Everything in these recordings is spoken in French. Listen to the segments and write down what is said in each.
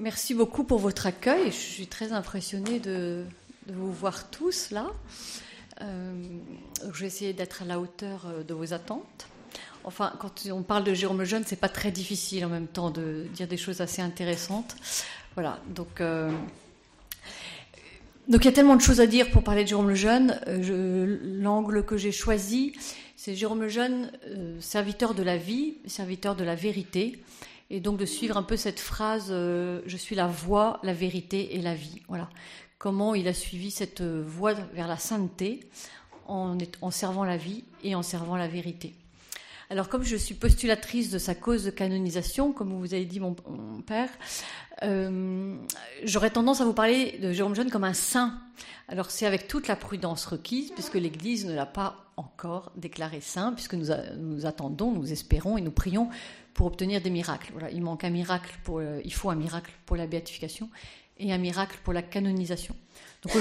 merci beaucoup pour votre accueil. Je suis très impressionnée de, vous voir tous là. Euh, je vais essayer d'être à la hauteur euh, de vos attentes. Enfin, quand on parle de Jérôme Lejeune, c'est pas très difficile en même temps de dire des choses assez intéressantes. Voilà, donc. Euh, donc il y a tellement de choses à dire pour parler de Jérôme Lejeune. L'angle que j'ai choisi, c'est Jérôme Lejeune, serviteur de la vie, serviteur de la vérité et donc de suivre un peu cette phrase euh, je suis la voie, la vérité et la vie. Voilà. Comment il a suivi cette euh, voie vers la sainteté en, en servant la vie et en servant la vérité. Alors comme je suis postulatrice de sa cause de canonisation, comme vous avez dit mon, père, euh, j'aurais tendance à vous parler de Jérôme Jeune comme un saint. Alors c'est avec toute la prudence requise, puisque l'Église ne l'a pas encore déclaré saint, puisque nous, nous attendons, nous espérons et nous prions pour obtenir des miracles. Voilà, il manque un miracle pour, euh, il faut un miracle pour la béatification et un miracle pour la canonisation. Donc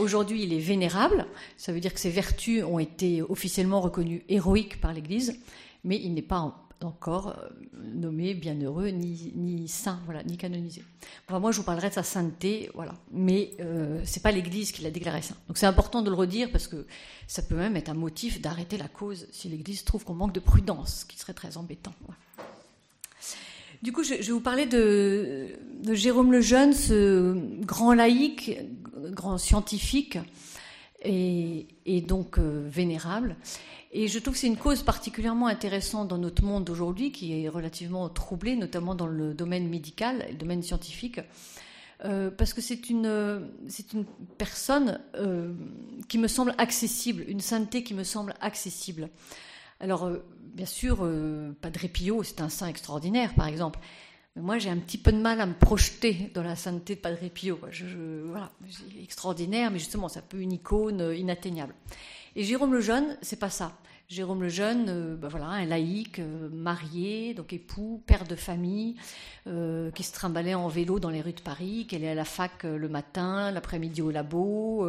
aujourd'hui, il est vénérable. Ça veut dire que ses vertus ont été officiellement reconnues héroïques par l'Église, mais il n'est pas encore euh, nommé bienheureux ni, ni saint, voilà, ni canonisé. Enfin, moi, je vous parlerai de sa sainteté, voilà, mais euh, c'est pas l'Église qui l'a déclaré saint. Donc c'est important de le redire parce que ça peut même être un motif d'arrêter la cause si l'Église trouve qu'on manque de prudence, ce qui serait très embêtant. Du coup, je, vais vous parler de, Jérôme le Jeune, ce grand laïc, grand scientifique et, donc euh, vénérable. Et je trouve que c'est une cause particulièrement intéressante dans notre monde d'aujourd'hui, qui est relativement troublé, notamment dans le domaine médical, le domaine scientifique. Euh, parce que c'est une, c'est une personne euh, qui me semble accessible, une sainteté qui me semble accessible. Alors, bien sûr, euh, Padre Pio, c'est un saint extraordinaire, par exemple. Moi, j'ai un petit peu de mal à me projeter dans la sainteté de Padre Pio. Je, voilà, extraordinaire, mais justement, ça peut une icône inatteignable. Et Jérôme le Jeune, c'est pas ça. Jérôme le Jeune, euh, ben voilà, un laïc, euh, marié, donc époux, père de famille, euh, qui se trimbalait en vélo dans les rues de Paris, qui allait à la fac le matin, l'après-midi au labo,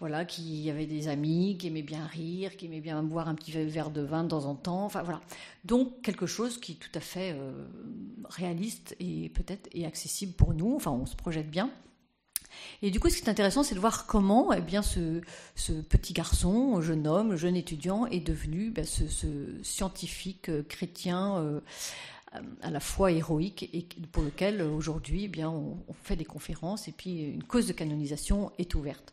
voilà, qui avait des amis, qui aimait bien rire, qui aimait bien boire un petit verre de vin de temps en temps, voilà. Donc quelque chose qui est tout à fait réaliste et peut-être accessible pour nous, enfin on se projette bien. Et du coup, ce qui est intéressant, c'est de voir comment eh bien, ce, petit garçon, jeune homme, jeune étudiant, est devenu ben, ce, scientifique euh, chrétien euh, à la fois héroïque et pour lequel aujourd'hui eh bien, on, fait des conférences et puis une cause de canonisation est ouverte.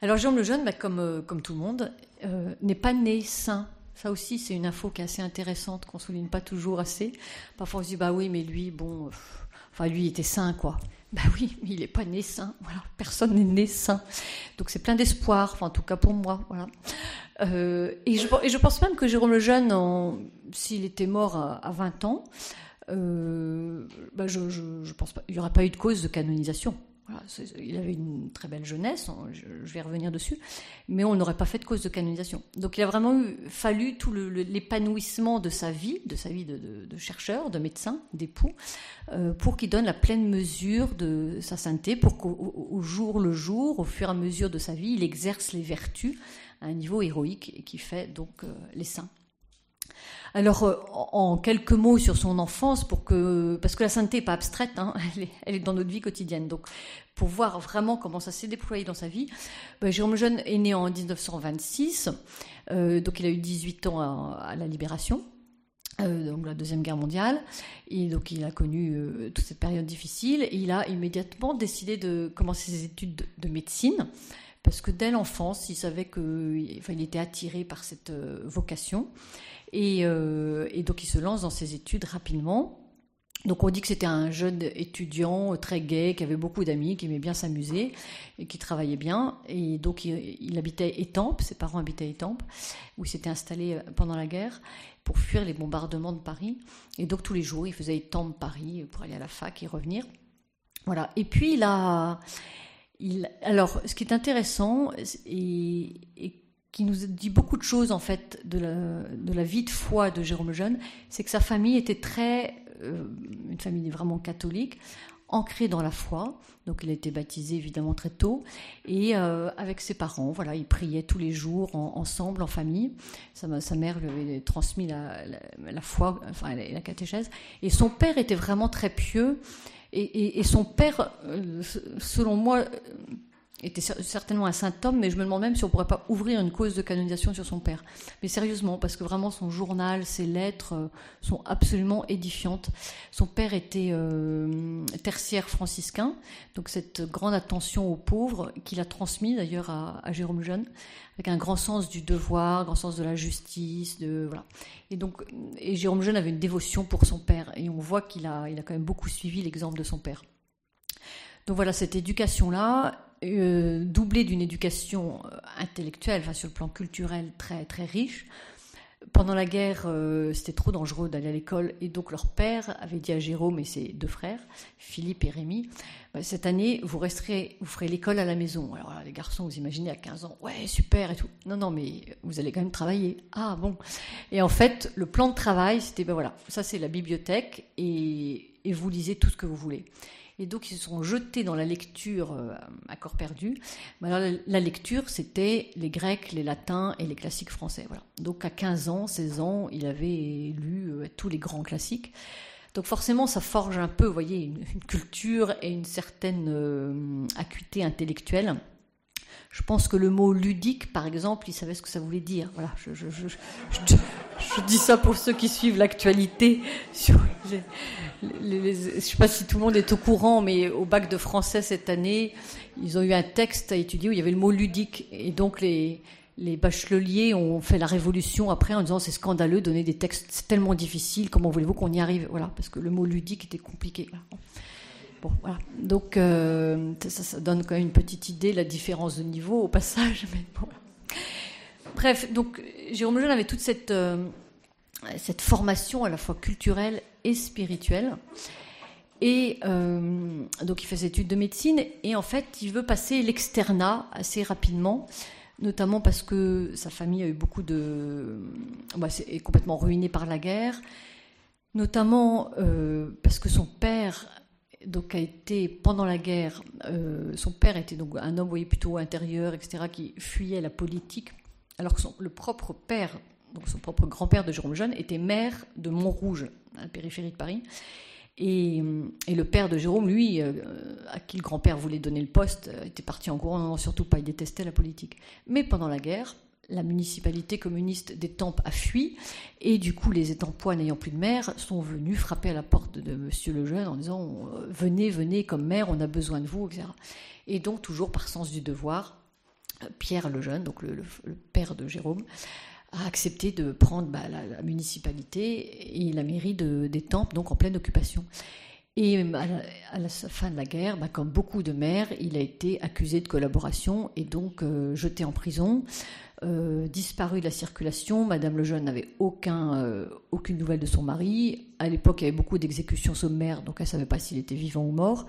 Alors Jean le Jeune, ben, comme, euh, comme tout le monde, n'est pas né saint. Ça aussi, c'est une info qui est assez intéressante, qu'on souligne pas toujours assez. Parfois, on se dit, bah oui, mais lui, bon, enfin, lui, il était saint, quoi. Ben oui, mais il n'est pas né saint. Voilà, personne n'est né saint. Donc c'est plein d'espoir, en tout cas pour moi. Euh, et, je, pense même que Jérôme le Jeune, s'il était mort à, 20 ans, euh, pas, il n'y aurait pas eu de cause de canonisation il avait une très belle jeunesse, je, vais revenir dessus, mais on n'aurait pas fait de cause de canonisation. Donc il a vraiment eu, fallu tout l'épanouissement de sa vie, de sa vie de, chercheur, de médecin, d'époux, euh, pour qu'il donne la pleine mesure de sa sainteté, pour qu'au jour le jour, au fur et à mesure de sa vie, il exerce les vertus à un niveau héroïque et qui fait donc euh, les saints. Alors, euh, en quelques mots sur son enfance, pour que, parce que la sainteté n'est pas abstraite, hein, elle, est, dans notre vie quotidienne. Donc, pour voir vraiment comment ça s'est déployé dans sa vie, ben, Jérôme Jeune est né en 1926, euh, donc il a eu 18 ans à, la Libération. Euh, donc la deuxième guerre mondiale, et donc il a connu toute cette période difficile, il a immédiatement décidé de commencer ses études de, médecine, parce que dès l'enfance, il savait qu'il il était attiré par cette vocation. Euh, et, donc il se lance dans ses études rapidement. Donc on dit que c'était un jeune étudiant très gai, qui avait beaucoup d'amis, qui aimait bien s'amuser et qui travaillait bien. Et donc il, habitait Étampes, ses parents habitaient Étampes, où il s'était installé euh, pendant la guerre pour fuir les bombardements de Paris. Et donc tous les jours, il faisait Étampes-Paris pour aller à la fac et revenir. Voilà. Et puis. Il, alors, ce qui est intéressant, et, et qui nous dit beaucoup de choses en fait de la, vie de foi de Jérôme Jeune, c'est que sa famille était très, euh, une famille vraiment catholique, ancrée dans la foi. Donc il a été baptisé évidemment très tôt et euh, avec ses parents, voilà, il priait tous les jours ensemble en famille. Sa, mère lui avait transmis la, foi, enfin la, catéchèse. Et son père était vraiment très pieux Et, son père, euh, selon moi, était certainement un homme, mais je me demande même si on pourrait pas ouvrir une cause de canonisation sur son père. Mais sérieusement, parce que vraiment son journal, ses lettres euh, sont absolument édifiantes. Son père était euh, tertiaire franciscain, donc cette grande attention aux pauvres qu'il a transmis d'ailleurs à, Jérôme Jeune, avec un grand sens du devoir, grand sens de la justice, de voilà. Et donc, et Jérôme Jeune avait une dévotion pour son père, et on voit qu'il a, il a quand même beaucoup suivi l'exemple de son père. Donc voilà, cette éducation-là, euh, doublée d'une éducation euh, intellectuelle, sur le plan culturel très, très riche. Pendant la guerre, euh, c'était trop dangereux d'aller à l'école, et donc leur père avait dit à Jérôme et ses deux frères, Philippe et Rémi, bah, cette année, vous resterez, vous ferez l'école à la maison. Alors les garçons, vous imaginez à 15 ans, ouais, super et tout. Non, non, mais vous allez quand même travailler. Ah bon. Et en fait, le plan de travail, c'était, ben voilà, ça c'est la bibliothèque, et vous lisez tout ce que vous voulez et donc ils se sont jetés dans la lecture euh, à corps perdu. Alors, la lecture, c'était les Grecs, les Latins et les classiques français. Voilà. Donc à 15 ans, 16 ans, il avait lu euh, tous les grands classiques. Donc forcément, ça forge un peu, vous voyez, une, culture et une certaine euh, acuité intellectuelle. Je pense que le mot ludique, par exemple, il savait ce que ça voulait dire. Voilà, je, dis ça pour ceux qui suivent l'actualité. Je ne sais pas si tout le monde est au courant, mais au bac de français cette année, ils ont eu un texte à étudier où il y avait le mot ludique. Et donc les, bacheliers ont fait la révolution après en disant c'est scandaleux donner des textes tellement difficiles, comment voulez-vous qu'on y arrive? Voilà, parce que le mot ludique était compliqué. Donc, euh, ça, donne quand même une petite idée, la différence de niveau au passage. Bref, donc Jérôme Lejeune avait toute cette, euh, cette formation à la fois culturelle et spirituelle. Et euh, donc il fait ses études de médecine et en fait il veut passer l'externat assez rapidement, notamment parce que sa famille a eu beaucoup de... Bah, est complètement ruinée par la guerre, notamment parce que son père donc a été pendant la guerre, euh, son père était donc un homme voyez, plutôt intérieur, etc., qui fuyait la politique, alors que son, le propre père, donc son propre grand-père de Jérôme Jeune, était maire de Montrouge, à la périphérie de Paris. Et, et le père de Jérôme, lui, euh, à qui le grand-père voulait donner le poste, euh, était parti en courant, non, surtout pas, il détestait la politique. Mais pendant la guerre, la municipalité communiste d'Étampes a fui, et du coup, les Étampois n'ayant plus de maire sont venus frapper à la porte de Monsieur Lejeune en disant euh, Venez, venez comme maire, on a besoin de vous, etc. Et donc, toujours par sens du devoir, Pierre Lejeune, donc le, père de Jérôme, a accepté de prendre bah, la, municipalité et la mairie d'Étampes, donc en pleine occupation. Et à la, fin de la guerre, bah, comme beaucoup de maires, il a été accusé de collaboration et donc euh, jeté en prison. Euh, disparu de la circulation. Madame Lejeune n'avait aucun, euh, aucune nouvelle de son mari. À l'époque, il y avait beaucoup d'exécutions sommaires, donc elle ne savait pas s'il était vivant ou mort.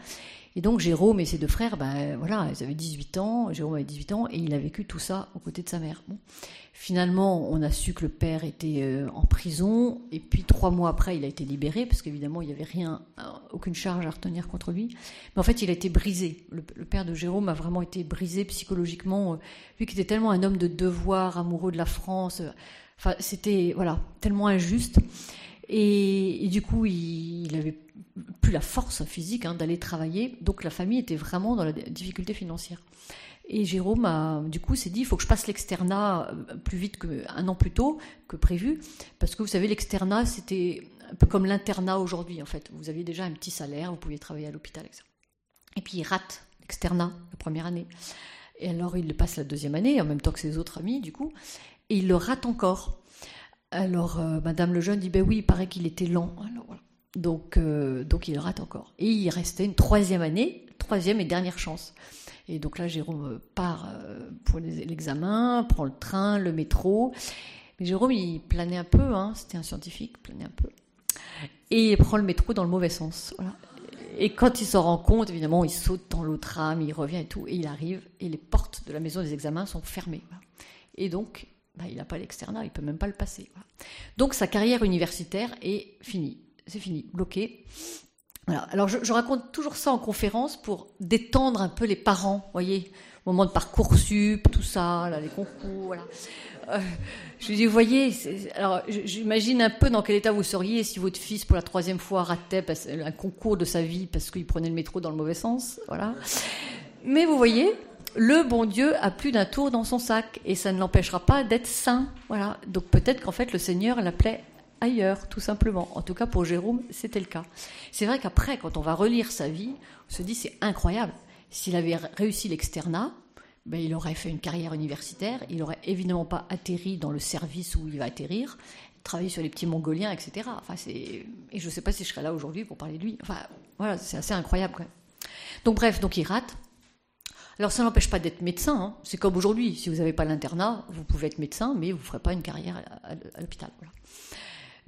Et donc Jérôme et ses deux frères, ben voilà, ils avaient 18 ans, Jérôme avait 18 ans, et il a vécu tout ça aux côtés de sa mère. Finalement, on a su que le père était euh, en prison, et puis trois mois après, il a été libéré, parce qu'évidemment, il n'y avait rien, euh, aucune charge à retenir contre lui. Mais en fait, il a été brisé. Le, père de Jérôme a vraiment été brisé psychologiquement. Euh, lui qui était tellement un homme de devoir, amoureux de la France, c'était voilà, tellement injuste. Et, du coup, il, n'avait plus la force physique hein, d'aller travailler. Donc la famille était vraiment dans la difficulté financière. Et Jérôme a, du coup, s'est dit, il faut que je passe l'externat euh, plus vite qu'un an plus tôt que prévu, parce que vous savez, l'externat, c'était un peu comme l'internat aujourd'hui, en fait. Vous aviez déjà un petit salaire, vous pouviez travailler à l'hôpital, etc. Et puis il rate l'externat la première année. Et alors il le passe la deuxième année, en même temps que ses autres amis, du coup, et il le rate encore. Alors euh, Madame Lejeune dit, ben oui, il paraît qu'il était lent. Donc, euh, donc il rate encore. Et il restait une troisième année, troisième et dernière chance. Et donc là, Jérôme part euh, pour l'examen, prend le train, le métro. Mais Jérôme, il planait un peu, hein, c'était un scientifique, planait un peu. Et il prend le métro dans le mauvais sens. Et quand il s'en rend compte, évidemment, il saute dans l'autre tram, il revient et tout, et il arrive, et les portes de la maison des examens sont fermées. Et donc, bah, il n'a pas l'externat, il peut même pas le passer. Donc sa carrière universitaire est finie, c'est fini, bloqué. Alors je, raconte toujours ça en conférence pour détendre un peu les parents, voyez, au moment de parcoursup, tout ça, là, les concours, voilà. Euh, je dis, vous voyez, alors j'imagine un peu dans quel état vous seriez si votre fils, pour la troisième fois, ratait un concours de sa vie parce qu'il prenait le métro dans le mauvais sens, voilà. Mais vous voyez, le bon Dieu a plus d'un tour dans son sac et ça ne l'empêchera pas d'être saint, voilà. Donc peut-être qu'en fait le Seigneur l'appelait ailleurs, tout simplement. En tout cas, pour Jérôme, c'était le cas. C'est vrai qu'après, quand on va relire sa vie, on se dit c'est incroyable. S'il avait réussi l'externat, ben, il aurait fait une carrière universitaire, il n'aurait évidemment pas atterri dans le service où il va atterrir, travailler sur les petits mongoliens, etc. Enfin, et je ne sais pas si je serais là aujourd'hui pour parler de lui. Enfin, voilà, c'est assez incroyable. Donc bref, donc il rate. Alors ça n'empêche pas d'être médecin. Hein. C'est comme aujourd'hui. Si vous n'avez pas l'internat, vous pouvez être médecin, mais vous ne ferez pas une carrière à, l'hôpital.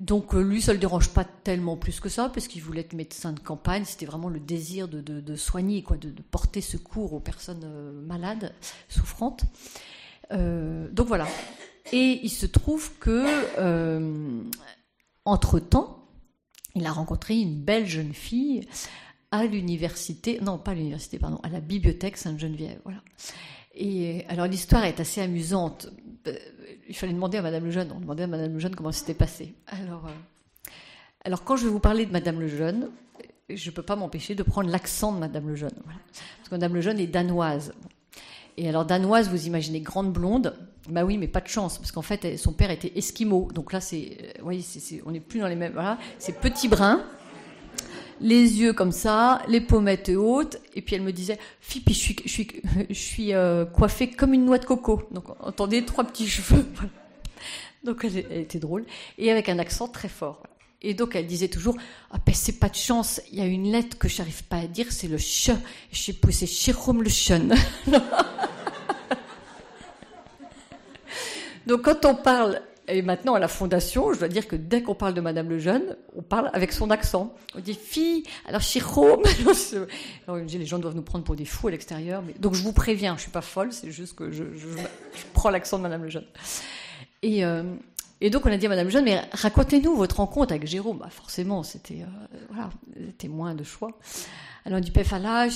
Donc euh, lui, ça ne le dérange pas tellement plus que ça, parce qu'il voulait être médecin de campagne. C'était vraiment le désir de, soigner, quoi, de, porter secours aux personnes euh, malades, souffrantes. Euh, donc voilà. Et il se trouve que, entre-temps, il a rencontré une belle jeune fille à l'université, non pas l'université, pardon, à la bibliothèque Sainte-Geneviève. Et alors l'histoire est assez amusante il fallait demander à Madame Lejeune. On demandait à Madame Lejeune comment c'était passé. Alors, euh, alors, quand je vais vous parler de Madame Lejeune, je ne peux pas m'empêcher de prendre l'accent de Madame Lejeune. Parce que Madame Lejeune est danoise. Et alors, danoise, vous imaginez grande blonde. Bah oui, mais pas de chance, parce qu'en fait, son père était esquimau. Donc là, c'est, euh, voyez, on n'est plus dans les mêmes. Voilà, c'est petit brun les yeux comme ça, les pommettes hautes, et puis elle me disait, Fipi, je suis, je suis, je suis euh, coiffée comme une noix de coco. Donc, entendez, trois petits cheveux. Donc, elle, était drôle, et avec un accent très fort. Et donc, elle disait toujours, ah ben, c'est pas de chance, il y a une lettre que j'arrive pas à dire, c'est le ch. Pas, c'est Jérôme le chun. donc, quand on parle et maintenant, à la fondation, je dois dire que dès qu'on parle de Madame le Jeune, on parle avec son accent. On dit fille, alors Chirome. les gens doivent nous prendre pour des fous à l'extérieur. Donc je vous préviens, je suis pas folle, c'est juste que je, prends l'accent de Madame le Jeune. Et, euh, et, donc on a dit à Madame le Jeune, mais racontez-nous votre rencontre avec Jérôme. Bah, forcément, c'était euh, voilà, témoin de choix. Alors on dit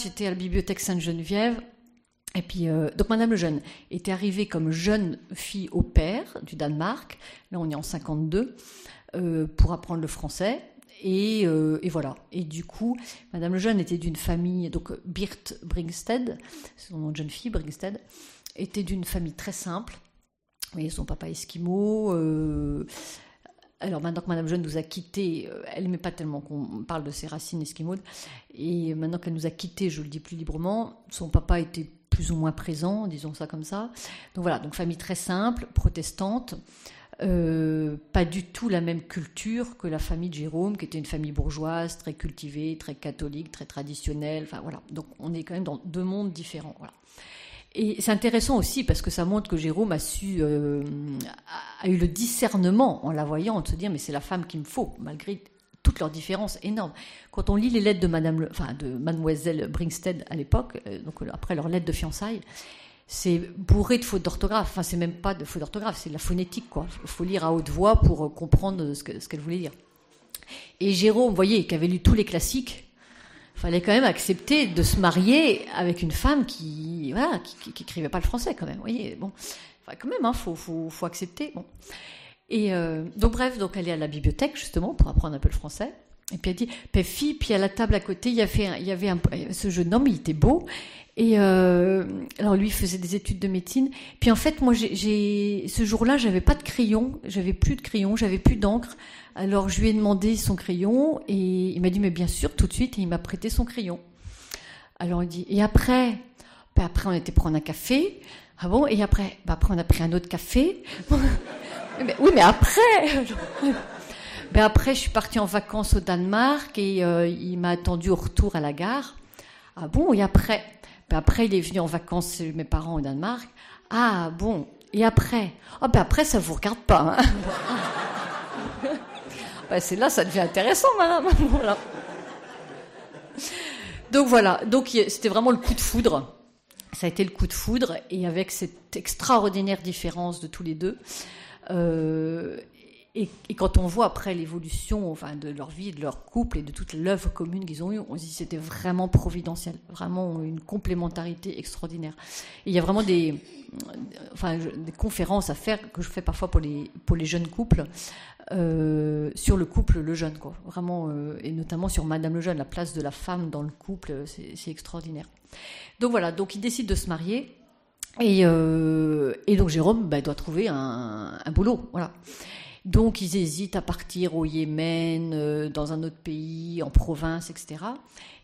j'étais à la bibliothèque Sainte-Geneviève. Et puis, euh, donc Madame le Jeune était arrivée comme jeune fille au père du Danemark, là on est en 52, euh, pour apprendre le français. Euh, et, voilà. Et du coup, Madame le Jeune était d'une famille, donc Birte Bringsted, son nom de jeune fille, Bringsted, était d'une famille très simple. Et son papa esquimau. alors maintenant que Madame Jeune nous a quittés, elle n'aimait pas tellement qu'on parle de ses racines esquimaudes. Et maintenant qu'elle nous a quittés, je le dis plus librement, son papa était plus ou moins présent, disons ça comme ça. Donc voilà, donc famille très simple, protestante, euh, pas du tout la même culture que la famille de Jérôme, qui était une famille bourgeoise, très cultivée, très catholique, très traditionnelle. Enfin voilà, donc on est quand même dans deux mondes différents. Voilà. Et c'est intéressant aussi parce que ça montre que Jérôme a su, euh, a eu le discernement en la voyant, de se dire mais c'est la femme qu'il me faut, malgré toutes leurs différences énormes. Quand on lit les lettres de Mademoiselle Bringsted à l'époque, euh, donc euh, après leurs lettres de fiançailles, c'est bourré de fautes d'orthographe. Enfin, c'est même pas de fautes d'orthographe, c'est de la phonétique. Il faut lire à haute voix pour euh, comprendre ce qu'elle voulait dire. Et Jérôme, vous voyez, qui avait lu tous les classiques, fallait quand même accepter de se marier avec une femme qui, voilà, qui, qui, pas le français, quand même. Vous voyez, bon, enfin, quand même, hein, faut, faut, faut accepter. Bon. Et euh, donc bref, donc elle est à la bibliothèque justement pour apprendre un peu le français. Et puis elle dit, fille, puis à la table à côté, il y avait, un, il y avait un, ce jeune homme, il était beau. Et euh, alors lui il faisait des études de médecine. Puis en fait, moi, j'ai, ce jour-là, j'avais pas de crayon, j'avais plus de crayon, j'avais plus d'encre. Alors je lui ai demandé son crayon et il m'a dit, mais bien sûr, tout de suite, et il m'a prêté son crayon. Alors il dit, et après, ben après on était prendre un café. Ah bon? Et après, ben après on a pris un autre café. Oui, mais après. ben après, je suis partie en vacances au Danemark et euh, il m'a attendu au retour à la gare. Ah bon Et après? Ben Après, il est venu en vacances chez mes parents au Danemark. Ah bon Et après? Ah ben après, ça vous regarde pas. Hein ben c'est là, ça devient intéressant, madame. voilà. Donc voilà. Donc c'était vraiment le coup de foudre. Ça a été le coup de foudre et avec cette extraordinaire différence de tous les deux. Euh, Et, quand on voit après l'évolution enfin, de leur vie, de leur couple et de toute l'œuvre commune qu'ils ont eue, on se dit que c'était vraiment providentiel, vraiment une complémentarité extraordinaire. il y a vraiment des, enfin, des conférences à faire que je fais parfois pour les, pour les jeunes couples. Euh, sur le couple le jeune, quoi. Vraiment, euh, et notamment sur Madame le jeune, la place de la femme dans le couple, c'est extraordinaire. Donc voilà, donc il décide de se marier. Et, euh, et donc Jérôme bah, doit trouver un, un boulot. Voilà. Donc ils hésitent à partir au Yémen, euh, dans un autre pays, en province, etc.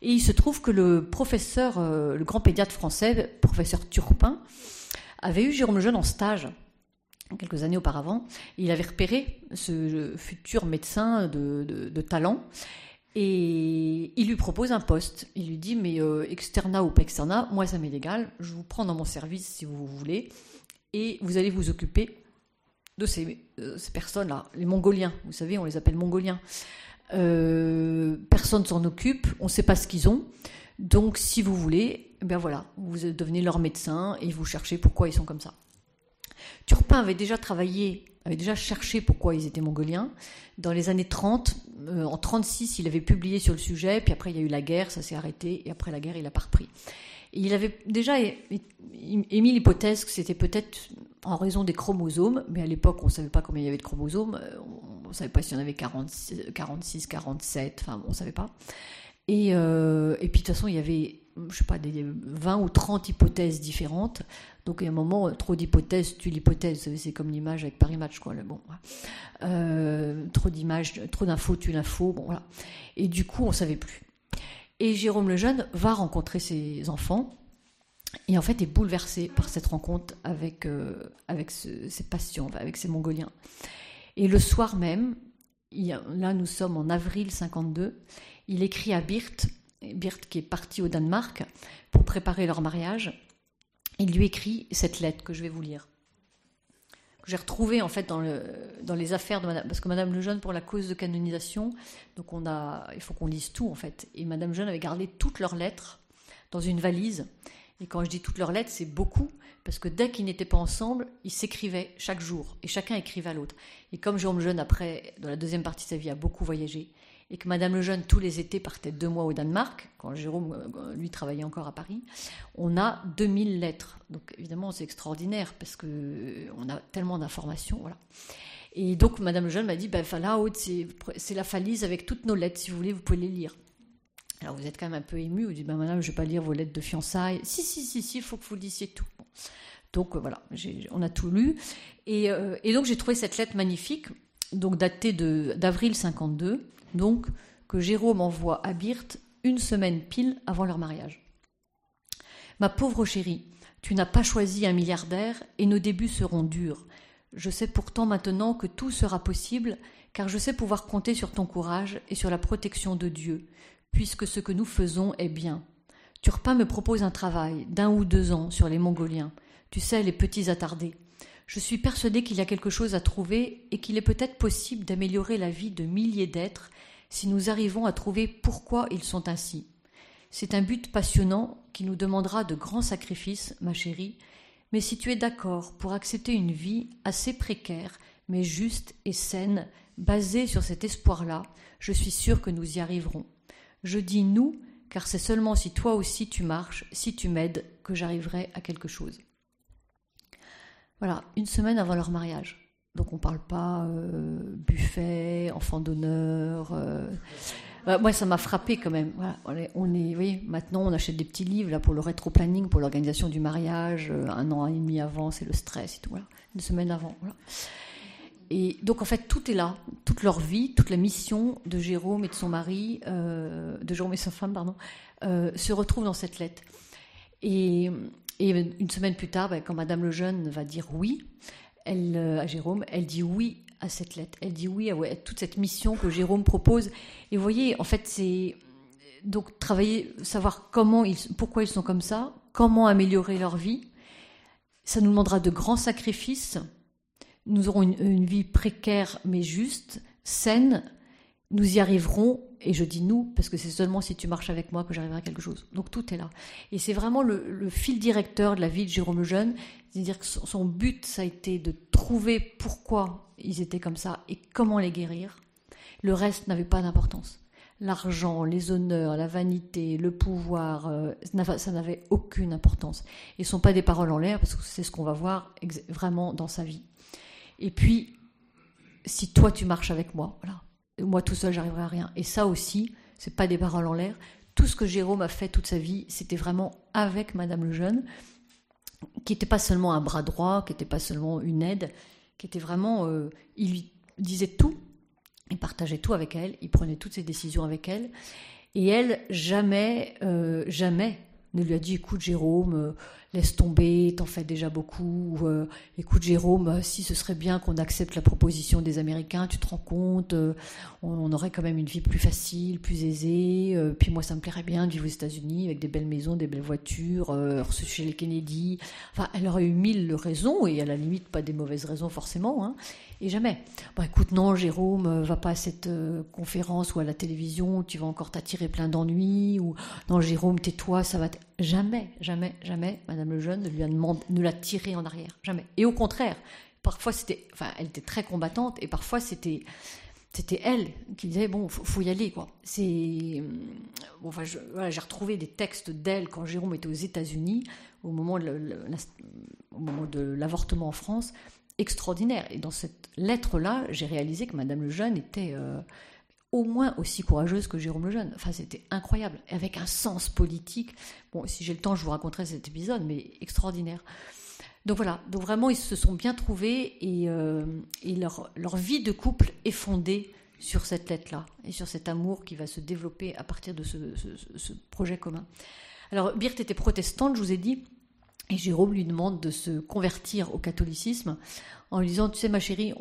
Et il se trouve que le professeur, euh, le grand pédiatre français, professeur Turpin, avait eu Jérôme Lejeune en stage quelques années auparavant. Il avait repéré ce futur médecin de, talent et il lui propose un poste. Il lui dit mais euh, externa ou pas externa, moi ça m'est égal, je vous prends dans mon service si vous voulez et vous allez vous occuper de euh, ces, personnes-là, les Mongoliens, vous savez, on les appelle Mongoliens. Euh, personne s'en occupe, on ne sait pas ce qu'ils ont. Donc, si vous voulez, bien voilà, vous devenez leur médecin et vous cherchez pourquoi ils sont comme ça. Turpin avait déjà travaillé, avait déjà cherché pourquoi ils étaient mongoliens. Dans les années 30, euh, en 36, il avait publié sur le sujet, puis après il y a eu la guerre, ça s'est arrêté, et après la guerre, il n'a pas repris. il avait déjà émis l'hypothèse que c'était peut-être en raison des chromosomes, mais à l'époque on ne savait pas combien il y avait de chromosomes, euh, on ne savait pas s'il y en avait 46, 47, enfin on ne savait pas. Et, euh, et, puis de toute façon il y avait, je sais pas, des 20 ou 30 hypothèses différentes. Donc à un moment, trop d'hypothèses tue l'hypothèse. C'est comme l'image avec Paris Match, quoi. Bon, euh, trop d'images, trop d'infos tue l'info. Bon, voilà. Et du coup, on savait plus. Et Jérôme Lejeune va rencontrer ses enfants et en fait est bouleversé par cette rencontre avec, euh, avec ces passions, avec ces Mongoliens. Et le soir même, là nous sommes en avril 52, il écrit à Birth, Birth qui est parti au Danemark pour préparer leur mariage, il lui écrit cette lettre que je vais vous lire. J'ai retrouvé en fait dans, le, dans les affaires de Madame, parce que Madame Lejeune pour la cause de canonisation, donc on a, il faut qu'on lise tout en fait. Et Madame Lejeune avait gardé toutes leurs lettres dans une valise et quand je dis toutes leurs lettres, c'est beaucoup, parce que dès qu'ils n'étaient pas ensemble, ils s'écrivaient chaque jour, et chacun écrivait à l'autre. Et comme Jérôme Jeune, après, dans la deuxième partie de sa vie, a beaucoup voyagé, et que Madame le Jeune, tous les étés, partait deux mois au Danemark, quand Jérôme, euh, lui, travaillait encore à Paris, on a 2000 lettres. Donc évidemment, c'est extraordinaire, parce qu'on euh, a tellement d'informations, voilà. Et donc Madame le Jeune m'a dit, ben, là, c'est la falise avec toutes nos lettres, si vous voulez, vous pouvez les lire. Alors vous êtes quand même un peu ému, vous dites, ben madame, je ne vais pas lire vos lettres de fiançailles. Si, si, si, si, il faut que vous lisiez tout. Donc euh, voilà, on a tout lu. Et, donc j'ai trouvé cette lettre magnifique, donc datée d'avril 52, donc que Jérôme envoie à Birth une semaine pile avant leur mariage. Ma pauvre chérie, tu n'as pas choisi un milliardaire et nos débuts seront durs. Je sais pourtant maintenant que tout sera possible, car je sais pouvoir compter sur ton courage et sur la protection de Dieu, puisque ce que nous faisons est bien. Turpin me propose un travail d'un ou deux ans sur les Mongoliens. Tu sais, les petits attardés. Je suis persuadé qu'il y a quelque chose à trouver et qu'il est peut-être possible d'améliorer la vie de milliers d'êtres si nous arrivons à trouver pourquoi ils sont ainsi. C'est un but passionnant qui nous demandera de grands sacrifices, ma chérie, mais si tu es d'accord pour accepter une vie assez précaire, mais juste et saine, basée sur cet espoir-là, je suis sûre que nous y arriverons. Je dis nous, car c'est seulement si toi aussi tu marches, si tu m'aides, que j'arriverai à quelque chose. Voilà, une semaine avant leur mariage. Donc on parle pas euh, buffet, enfant d'honneur. Euh. Bah, moi, ça m'a frappé quand même. on est, oui, maintenant, on achète des petits livres là pour le rétro-planning, pour l'organisation du mariage. Euh, un an et demi avant, c'est le stress et tout. Voilà. Une semaine avant. Voilà. Et donc en fait tout est là, toute leur vie, toute la mission de Jérôme et de son mari, de Jérôme et sa femme, pardon, se retrouve dans cette lettre. Et, une semaine plus tard, ben, quand Madame Lejeune va dire oui, elle, euh, à Jérôme, elle dit oui à cette lettre. Elle dit oui à, toute cette mission que Jérôme propose. Et vous voyez, en fait, c'est donc travailler, savoir comment pourquoi ils sont comme ça, comment améliorer leur vie. Ça nous demandera de grands sacrifices nous aurons une, vie précaire mais juste, saine, nous y arriverons, et je dis nous, parce que c'est seulement si tu marches avec moi que j'arriverai à quelque chose. Donc tout est là. Et c'est vraiment le, fil directeur de la vie de Jérôme Lejeune, c'est-à-dire que son but, ça a été de trouver pourquoi ils étaient comme ça et comment les guérir. Le reste n'avait pas d'importance. L'argent, les honneurs, la vanité, le pouvoir, euh, ça n'avait aucune importance. Et ce ne sont pas des paroles en l'air, parce que c'est ce qu'on va voir vraiment dans sa vie. Et puis, si toi tu marches avec moi, voilà, moi tout seul j'arriverai à rien. Et ça aussi, c'est pas des paroles en l'air. Tout ce que Jérôme a fait toute sa vie, c'était vraiment avec Madame le Jeune, qui n'était pas seulement un bras droit, qui n'était pas seulement une aide, qui était vraiment, euh, il lui disait tout, il partageait tout avec elle, il prenait toutes ses décisions avec elle, et elle jamais, euh, jamais ne lui a dit écoute Jérôme, euh, laisse tomber, t'en fais déjà beaucoup. Euh, écoute Jérôme, euh, si ce serait bien qu'on accepte la proposition des Américains, tu te rends compte, euh, on, aurait quand même une vie plus facile, plus aisée. puis moi, ça me plairait bien vivre aux États-Unis avec des belles maisons, des belles voitures, chez les Kennedy. Enfin, elle aurait eu mille raisons et à la limite pas des mauvaises raisons forcément. Hein, et jamais. Bon, écoute, non, Jérôme, va pas à cette conférence ou à la télévision, tu vas encore t'attirer plein d'ennuis. Ou non, Jérôme, tais-toi, ça va. Jamais, jamais, jamais. Madame Lejeune ne lui a demandé, ne l'a tiré en arrière, jamais. Et au contraire, parfois c'était, enfin, elle était très combattante et parfois c'était, c'était elle qui disait bon, faut, faut y aller quoi. C'est, bon, enfin, j'ai retrouvé des textes d'elle quand Jérôme était aux États-Unis au moment de, au moment de l'avortement en France, extraordinaire. Et dans cette lettre-là, j'ai réalisé que Madame Lejeune était euh, au moins aussi courageuse que Jérôme Lejeune. Enfin, c'était incroyable, avec un sens politique. Bon, si j'ai le temps, je vous raconterai cet épisode, mais extraordinaire. Donc voilà, donc vraiment, ils se sont bien trouvés et, euh, leur, leur, vie de couple est fondée sur cette lettre-là et sur cet amour qui va se développer à partir de ce, ce projet commun. Alors, Birte était protestante, je vous ai dit, et Jérôme lui demande de se convertir au catholicisme en lui disant, tu sais ma chérie,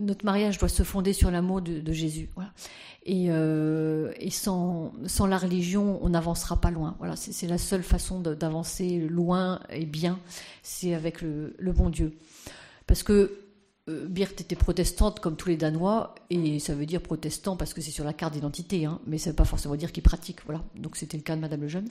notre mariage doit se fonder sur l'amour de, Jésus. Et, euh, sans, la religion, on n'avancera pas loin. C'est la seule façon d'avancer loin et bien, c'est avec le, le, bon Dieu. Parce que euh, Birte était protestante comme tous les Danois, et ça veut dire protestant parce que c'est sur la carte d'identité, hein, mais ça ne veut pas forcément dire qu'il pratique. Voilà. Donc c'était le cas de Madame Lejeune.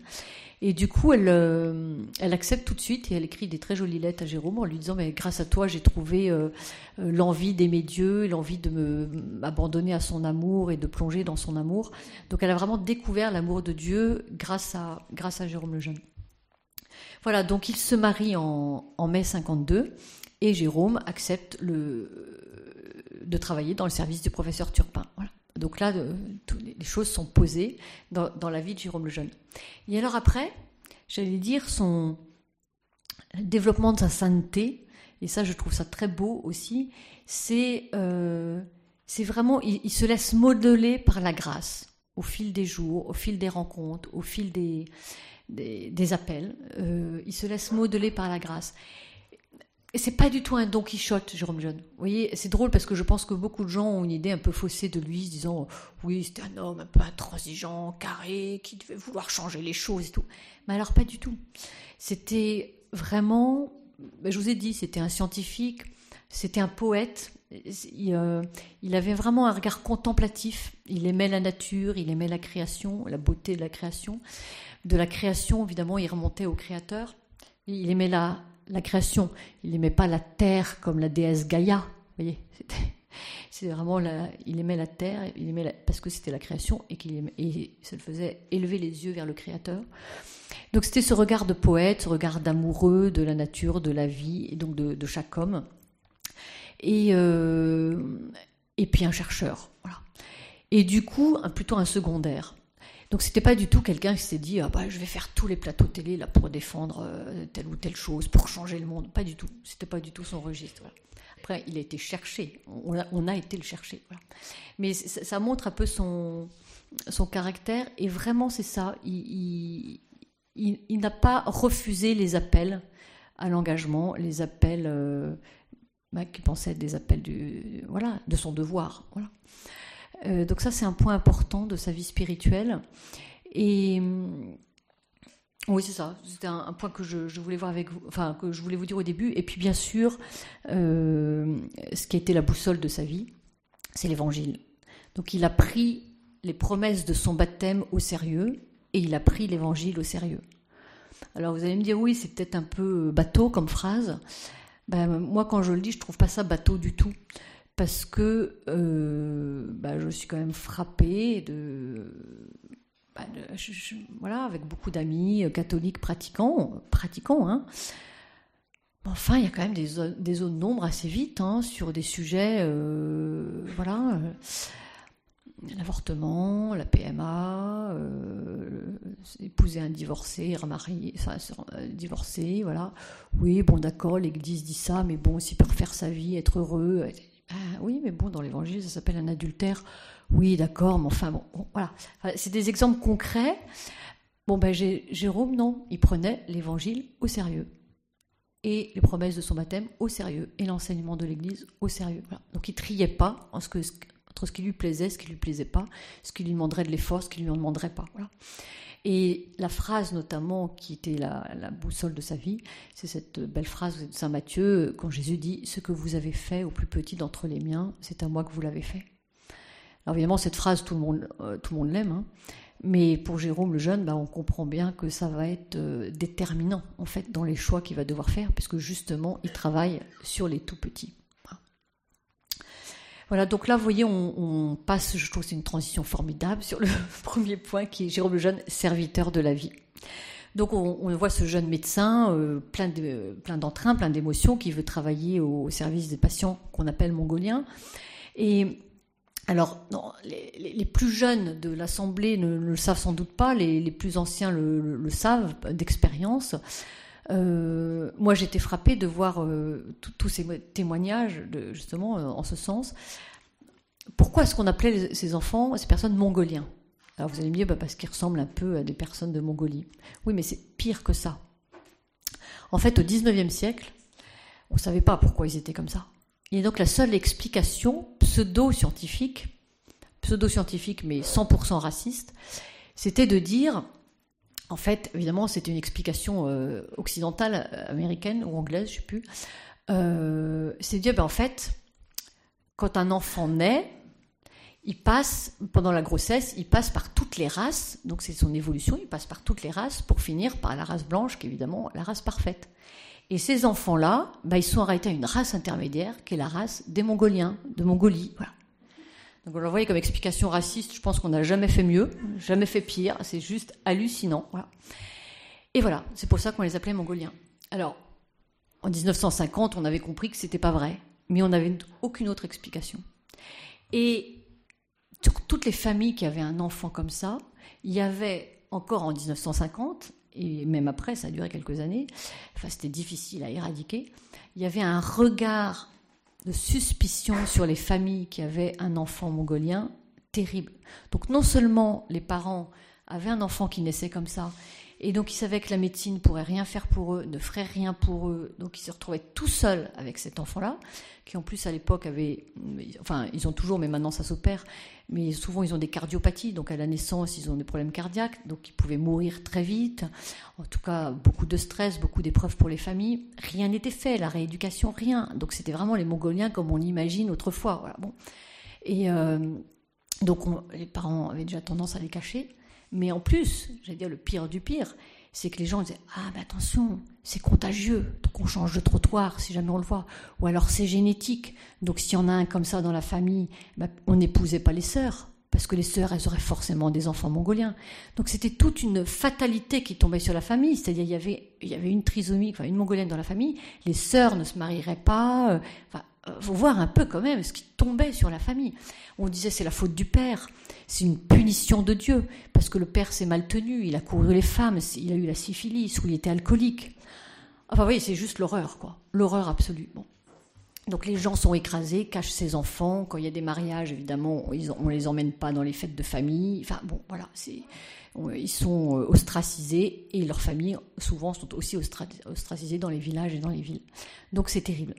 Et du coup, elle, euh, elle accepte tout de suite et elle écrit des très jolies lettres à Jérôme en lui disant Mais grâce à toi, j'ai trouvé euh, l'envie d'aimer Dieu, l'envie de m'abandonner à son amour et de plonger dans son amour. Donc elle a vraiment découvert l'amour de Dieu grâce à, grâce à Jérôme Lejeune. Voilà, donc il se marie en, en mai 52 et Jérôme accepte de travailler dans le service du professeur Turpin. Donc là, les choses sont posées dans, la vie de Jérôme le Jeune. Et alors après, j'allais dire son développement de sa sainteté, et ça je trouve ça très beau aussi, c'est euh, vraiment, il, se laisse modeler par la grâce au fil des jours, au fil des rencontres, au fil des, des, appels. Euh, il se laisse modeler par la grâce. Et c'est pas du tout un Don Quichotte, Jérôme Jeune. Vous voyez, c'est drôle parce que je pense que beaucoup de gens ont une idée un peu faussée de lui, disant oui, c'était un homme un peu intransigeant, carré, qui devait vouloir changer les choses et tout. Mais alors pas du tout. C'était vraiment, ben, je vous ai dit, c'était un scientifique, c'était un poète. Euh, il, avait vraiment un regard contemplatif. Il aimait la nature, il aimait la création, la beauté de la création. De la création, évidemment, il remontait au créateur. Il aimait la, la création. Il n'aimait pas la terre comme la déesse Gaïa. Vous voyez, c'est vraiment la, il aimait la terre, il aimait parce que c'était la création et qu'il ça le faisait élever les yeux vers le Créateur. Donc c'était ce regard de poète, ce regard d'amoureux de la nature, de la vie et donc de, chaque homme. Et, euh, et puis un chercheur. Voilà. Et du coup, plutôt un secondaire. Donc c'était pas du tout quelqu'un qui s'est dit ah bah, je vais faire tous les plateaux télé là pour défendre euh, telle ou telle chose, pour changer le monde. Pas du tout. C'était pas du tout son registre. Après, il a été cherché. On a, été le chercher. Mais ça, montre un peu son, son caractère. Et vraiment, c'est ça. Il, il, n'a pas refusé les appels à l'engagement, les appels euh, bah, qui pensaient être des appels du, voilà, de son devoir. Voilà. Euh, donc ça, c'est un point important de sa vie spirituelle. Et oui, c'est ça. C'était un, point que je, voulais voir avec vous, enfin que je voulais vous dire au début. Et puis bien sûr, euh, ce qui a été la boussole de sa vie, c'est l'Évangile. Donc il a pris les promesses de son baptême au sérieux et il a pris l'évangile au sérieux. Alors vous allez me dire, oui, c'est peut-être un peu bateau comme phrase. Ben, moi, quand je le dis, je trouve pas ça bateau du tout. Parce que euh, ben, je suis quand même frappée de. Ben, voilà, avec beaucoup d'amis catholiques pratiquants, pratiquants, hein. Enfin, il y a quand même des, zones d'ombre assez vite hein, sur des sujets, euh, voilà, l'avortement, la PMA, euh, épouser un divorcé, remarier, enfin, euh, divorcé, voilà. Oui, bon, d'accord, l'Église dit ça, mais bon, s'il peut refaire sa vie, être heureux, ah, oui, mais bon, dans l'Évangile, ça s'appelle un adultère. Oui, d'accord, mais enfin, bon, voilà. c'est des exemples concrets. Bon, ben, Jérôme, non, il prenait l'Évangile au sérieux. Et les promesses de son baptême au sérieux. Et l'enseignement de l'Église au sérieux. Donc, il triait pas en ce que ce qui lui plaisait, ce qui lui plaisait pas, ce qui lui demanderait de l'effort, ce qui lui en demanderait pas. Et la phrase notamment qui était la, boussole de sa vie, c'est cette belle phrase de Saint Matthieu quand Jésus dit Ce que vous avez fait au plus petit d'entre les miens, c'est à moi que vous l'avez fait. Alors évidemment, cette phrase, tout le monde, euh, l'aime, hein. mais pour Jérôme le jeune, bah, on comprend bien que ça va être euh, déterminant en fait dans les choix qu'il va devoir faire, puisque justement, il travaille sur les tout petits. Voilà, donc là, vous voyez, on, passe, je trouve que c'est une transition formidable sur le premier point qui est Jérôme le Jeune, serviteur de la vie. Donc on, voit ce jeune médecin euh, plein d'entrain, plein d'émotions, qui veut travailler au, service des patients qu'on appelle mongoliens. Et alors, les, plus jeunes de l'Assemblée ne, le savent sans doute pas, les, plus anciens le savent d'expérience. Euh, moi, j'étais frappée de voir euh, tous ces témoignages, justement, euh, en ce sens. Pourquoi est-ce qu'on appelait ces enfants, ces personnes mongoliens? Alors vous allez me dire, bah, parce qu'ils ressemblent un peu à des personnes de Mongolie. Oui, mais c'est pire que ça. En fait, au 19e siècle, on ne savait pas pourquoi ils étaient comme ça. Et donc la seule explication pseudo-scientifique, pseudo-scientifique mais 100% raciste, c'était de dire en fait, évidemment, c'était une explication euh, occidentale, euh, américaine ou anglaise, je ne sais plus. Euh, c'est dire, ben, en fait, quand un enfant naît, il passe, pendant la grossesse, il passe par toutes les races, donc c'est son évolution, il passe par toutes les races pour finir par la race blanche, qui est évidemment la race parfaite. Et ces enfants-là, ben, ils sont arrêtés à une race intermédiaire, qui est la race des Mongoliens, de Mongolie. Donc vous le voyez comme explication raciste, je pense qu'on n'a jamais fait mieux, jamais fait pire, c'est juste hallucinant. Et voilà, c'est pour ça qu'on les appelait mongoliens. Alors, en 1950, on avait compris que c'était pas vrai, mais on n'avait aucune autre explication. Et toutes les familles qui avaient un enfant comme ça, il y avait encore en 1950, et même après, ça a duré quelques années, enfin c'était difficile à éradiquer, il y avait un regard de suspicion sur les familles qui avaient un enfant mongolien terrible. Donc non seulement les parents avaient un enfant qui naissait comme ça, et donc ils savaient que la médecine pourrait rien faire pour eux, ne ferait rien pour eux, donc ils se retrouvaient tout seuls avec cet enfant-là, qui en plus à l'époque avait, enfin ils ont toujours, mais maintenant ça s'opère, mais souvent ils ont des cardiopathies, donc à la naissance ils ont des problèmes cardiaques, donc ils pouvaient mourir très vite. En tout cas, beaucoup de stress, beaucoup d'épreuves pour les familles. Rien n'était fait, la rééducation, rien. Donc c'était vraiment les Mongoliens comme on l'imagine autrefois. Bon. Et euh, donc les parents avaient déjà tendance à les cacher. Mais en plus, j'allais dire le pire du pire, c'est que les gens disaient Ah, mais attention, c'est contagieux, donc on change de trottoir si jamais on le voit. Ou alors c'est génétique, donc s'il y en a un comme ça dans la famille, bah, on n'épousait pas les sœurs, parce que les sœurs, elles auraient forcément des enfants mongoliens. Donc c'était toute une fatalité qui tombait sur la famille, c'est-à-dire il y avait, il y avait une trisomie, enfin une mongolienne dans la famille, les sœurs ne se marieraient pas, euh, faut voir un peu quand même ce qui tombait sur la famille. On disait c'est la faute du père, c'est une punition de Dieu, parce que le père s'est mal tenu, il a couru les femmes, il a eu la syphilis, ou il était alcoolique. Enfin oui, c'est juste l'horreur, quoi. L'horreur absolue. Donc les gens sont écrasés, cachent ses enfants. Quand il y a des mariages, évidemment, on ne les emmène pas dans les fêtes de famille. Enfin bon, voilà, c'est ils sont euh, ostracisés et leurs familles souvent sont aussi ostracisées dans les villages et dans les villes. Donc c'est terrible.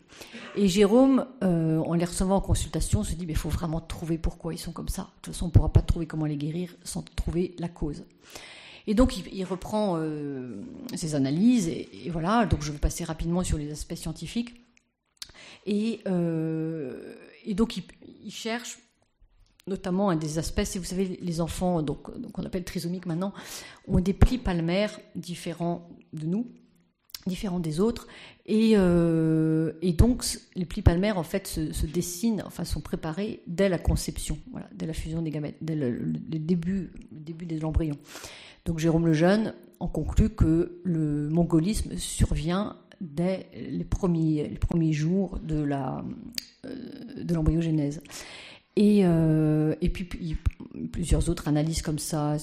Et Jérôme, euh, en les recevant en consultation, se dit il faut vraiment trouver pourquoi ils sont comme ça. De toute façon, on ne pourra pas trouver comment les guérir sans trouver la cause. Et donc il, reprend euh, ses analyses et, voilà. Donc je vais passer rapidement sur les aspects scientifiques. Et, donc il cherche notamment un des aspects, si vous savez, les enfants, donc, qu'on appelle trisomiques maintenant, ont des plis palmaires différents de nous, différents des autres, et, euh, donc les plis palmaires en fait se, dessinent, enfin sont préparés dès la conception, voilà, dès la fusion des gamètes, dès le, début, début des embryons. Donc Jérôme Lejeune en conclut que le mongolisme survient dès les premiers, jours de euh, de l'embryogenèse. Et, euh, et puis plusieurs autres analyses comme ça,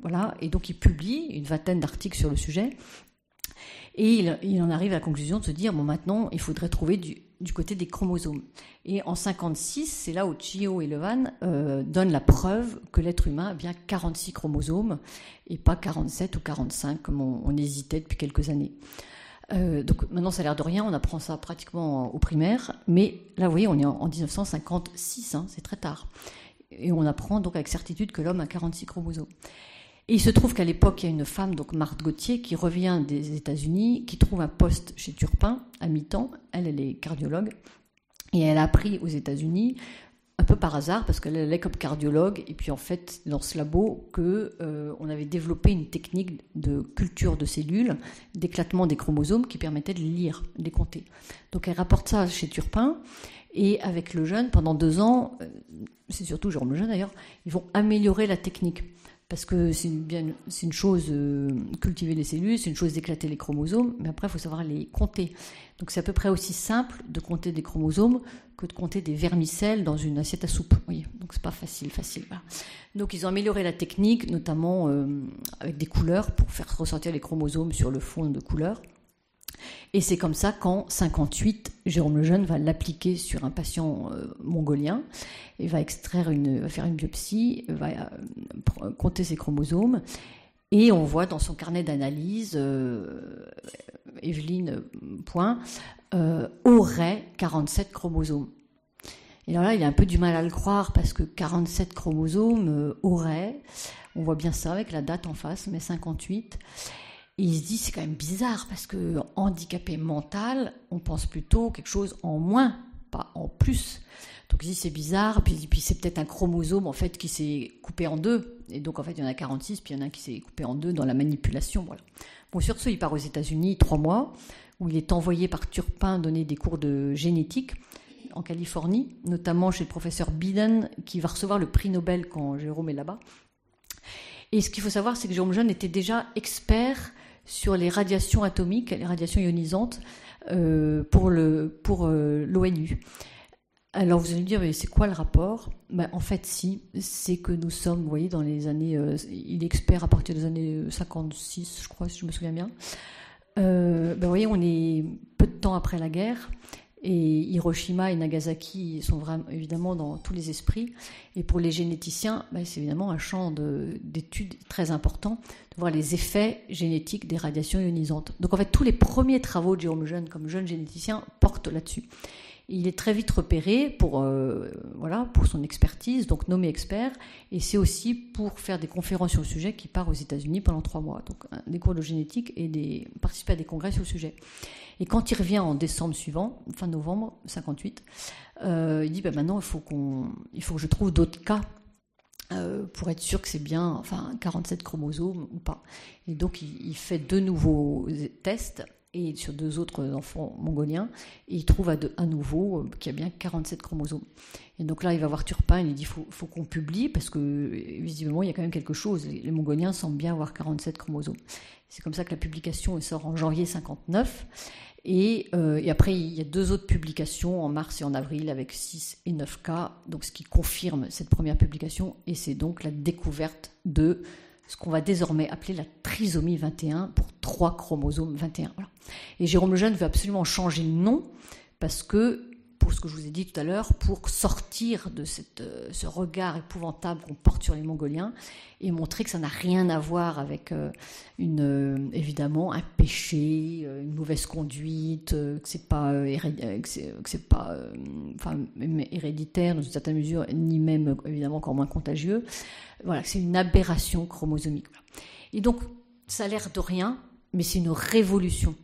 voilà. Et donc il publie une vingtaine d'articles sur le sujet. Et il, en arrive à la conclusion de se dire bon maintenant il faudrait trouver du, du côté des chromosomes. Et en 56, c'est là où Chio et Levan euh, donnent la preuve que l'être humain a bien 46 chromosomes et pas 47 ou 45 comme on hésitait depuis quelques années. Euh, donc maintenant, ça a l'air de rien, on apprend ça pratiquement au primaire, mais là, vous voyez, on est en, 1956, hein, c'est très tard. Et on apprend donc avec certitude que l'homme a 46 chromosomes. Et il se trouve qu'à l'époque, il y a une femme, donc Marthe Gauthier, qui revient des États-Unis, qui trouve un poste chez Turpin à mi-temps. Elle, elle est cardiologue. Et elle a appris aux États-Unis un peu par hasard, parce qu'elle est comme cardiologue, et puis en fait, dans ce labo, que euh, on avait développé une technique de culture de cellules, d'éclatement des chromosomes, qui permettait de lire, de les compter. Donc elle rapporte ça chez Turpin, et avec le jeune, pendant deux ans, euh, c'est surtout Jérôme le jeune d'ailleurs, ils vont améliorer la technique parce que c'est une, une chose euh, cultiver les cellules, c'est une chose d'éclater les chromosomes, mais après il faut savoir les compter. Donc c'est à peu près aussi simple de compter des chromosomes que de compter des vermicelles dans une assiette à soupe. Oui, donc c'est pas facile, facile. Donc ils ont amélioré la technique, notamment euh, avec des couleurs pour faire ressortir les chromosomes sur le fond de couleurs. Et c'est comme ça qu'en 58, Jérôme Lejeune va l'appliquer sur un patient euh, mongolien et va faire une biopsie, va euh, compter ses chromosomes. Et on voit dans son carnet d'analyse, euh, Evelyne Point aurait 47 chromosomes. Et alors là, il a un peu du mal à le croire parce que 47 chromosomes aurait, on voit bien ça avec la date en face, mais 58. Et il se dit, c'est quand même bizarre parce que handicapé mental, on pense plutôt quelque chose en moins, pas en plus. Donc il dit, c'est bizarre, puis, puis c'est peut-être un chromosome en fait qui s'est coupé en deux. Et donc en fait, il y en a 46, puis il y en a un qui s'est coupé en deux dans la manipulation. Voilà. Bon, sur ce, il part aux États-Unis trois mois, où il est envoyé par Turpin donner des cours de génétique en Californie, notamment chez le professeur Biden, qui va recevoir le prix Nobel quand Jérôme est là-bas. Et ce qu'il faut savoir, c'est que Jérôme Jeune était déjà expert sur les radiations atomiques, les radiations ionisantes euh, pour le pour euh, l'ONU. Alors vous allez me dire, mais c'est quoi le rapport? Ben, En fait, si, c'est que nous sommes, vous voyez, dans les années, euh, il est expert à partir des années 56, je crois, si je me souviens bien. ben, vous voyez, on est peu de temps après la guerre, et Hiroshima et Nagasaki sont vraiment évidemment dans tous les esprits. Et pour les généticiens, bah, c'est évidemment un champ d'études très important de voir les effets génétiques des radiations ionisantes. Donc en fait, tous les premiers travaux de Jérôme Jeune comme jeune généticien portent là-dessus. Il est très vite repéré pour, euh, voilà, pour son expertise, donc nommé expert, et c'est aussi pour faire des conférences sur le sujet qui part aux États-Unis pendant trois mois. Donc des cours de génétique et des, participer à des congrès sur le sujet. Et quand il revient en décembre suivant, fin novembre 58, euh, il dit bah, maintenant il faut, qu'on, il faut que je trouve d'autres cas euh, pour être sûr que c'est bien, enfin 47 chromosomes ou pas. Et donc il, fait deux nouveaux tests et sur deux autres enfants mongoliens, et il trouve à, nouveau euh, qu'il y a bien 47 chromosomes. Et donc là, il va voir Turpin, il lui dit faut, faut qu'on publie parce que visiblement il y a quand même quelque chose. Les, Mongoliens semblent bien avoir 47 chromosomes. C'est comme ça que la publication sort en janvier 59. Euh, et, après, il y a deux autres publications en mars et en avril avec 6 et 9 cas, donc ce qui confirme cette première publication, et c'est donc la découverte de ce qu'on va désormais appeler la trisomie 21 pour trois chromosomes 21. Et Jérôme Lejeune veut absolument changer le nom parce que pour ce que je vous ai dit tout à l'heure, pour sortir de cette, euh, ce regard épouvantable qu'on porte sur les Mongoliens et montrer que ça n'a rien à voir avec euh, une, euh, évidemment un péché, une mauvaise conduite, que c'est pas, pas héréditaire dans une certaine mesure, ni même évidemment encore moins contagieux. Voilà, c'est une aberration chromosomique. Et donc, ça a l'air de rien, mais c'est une révolution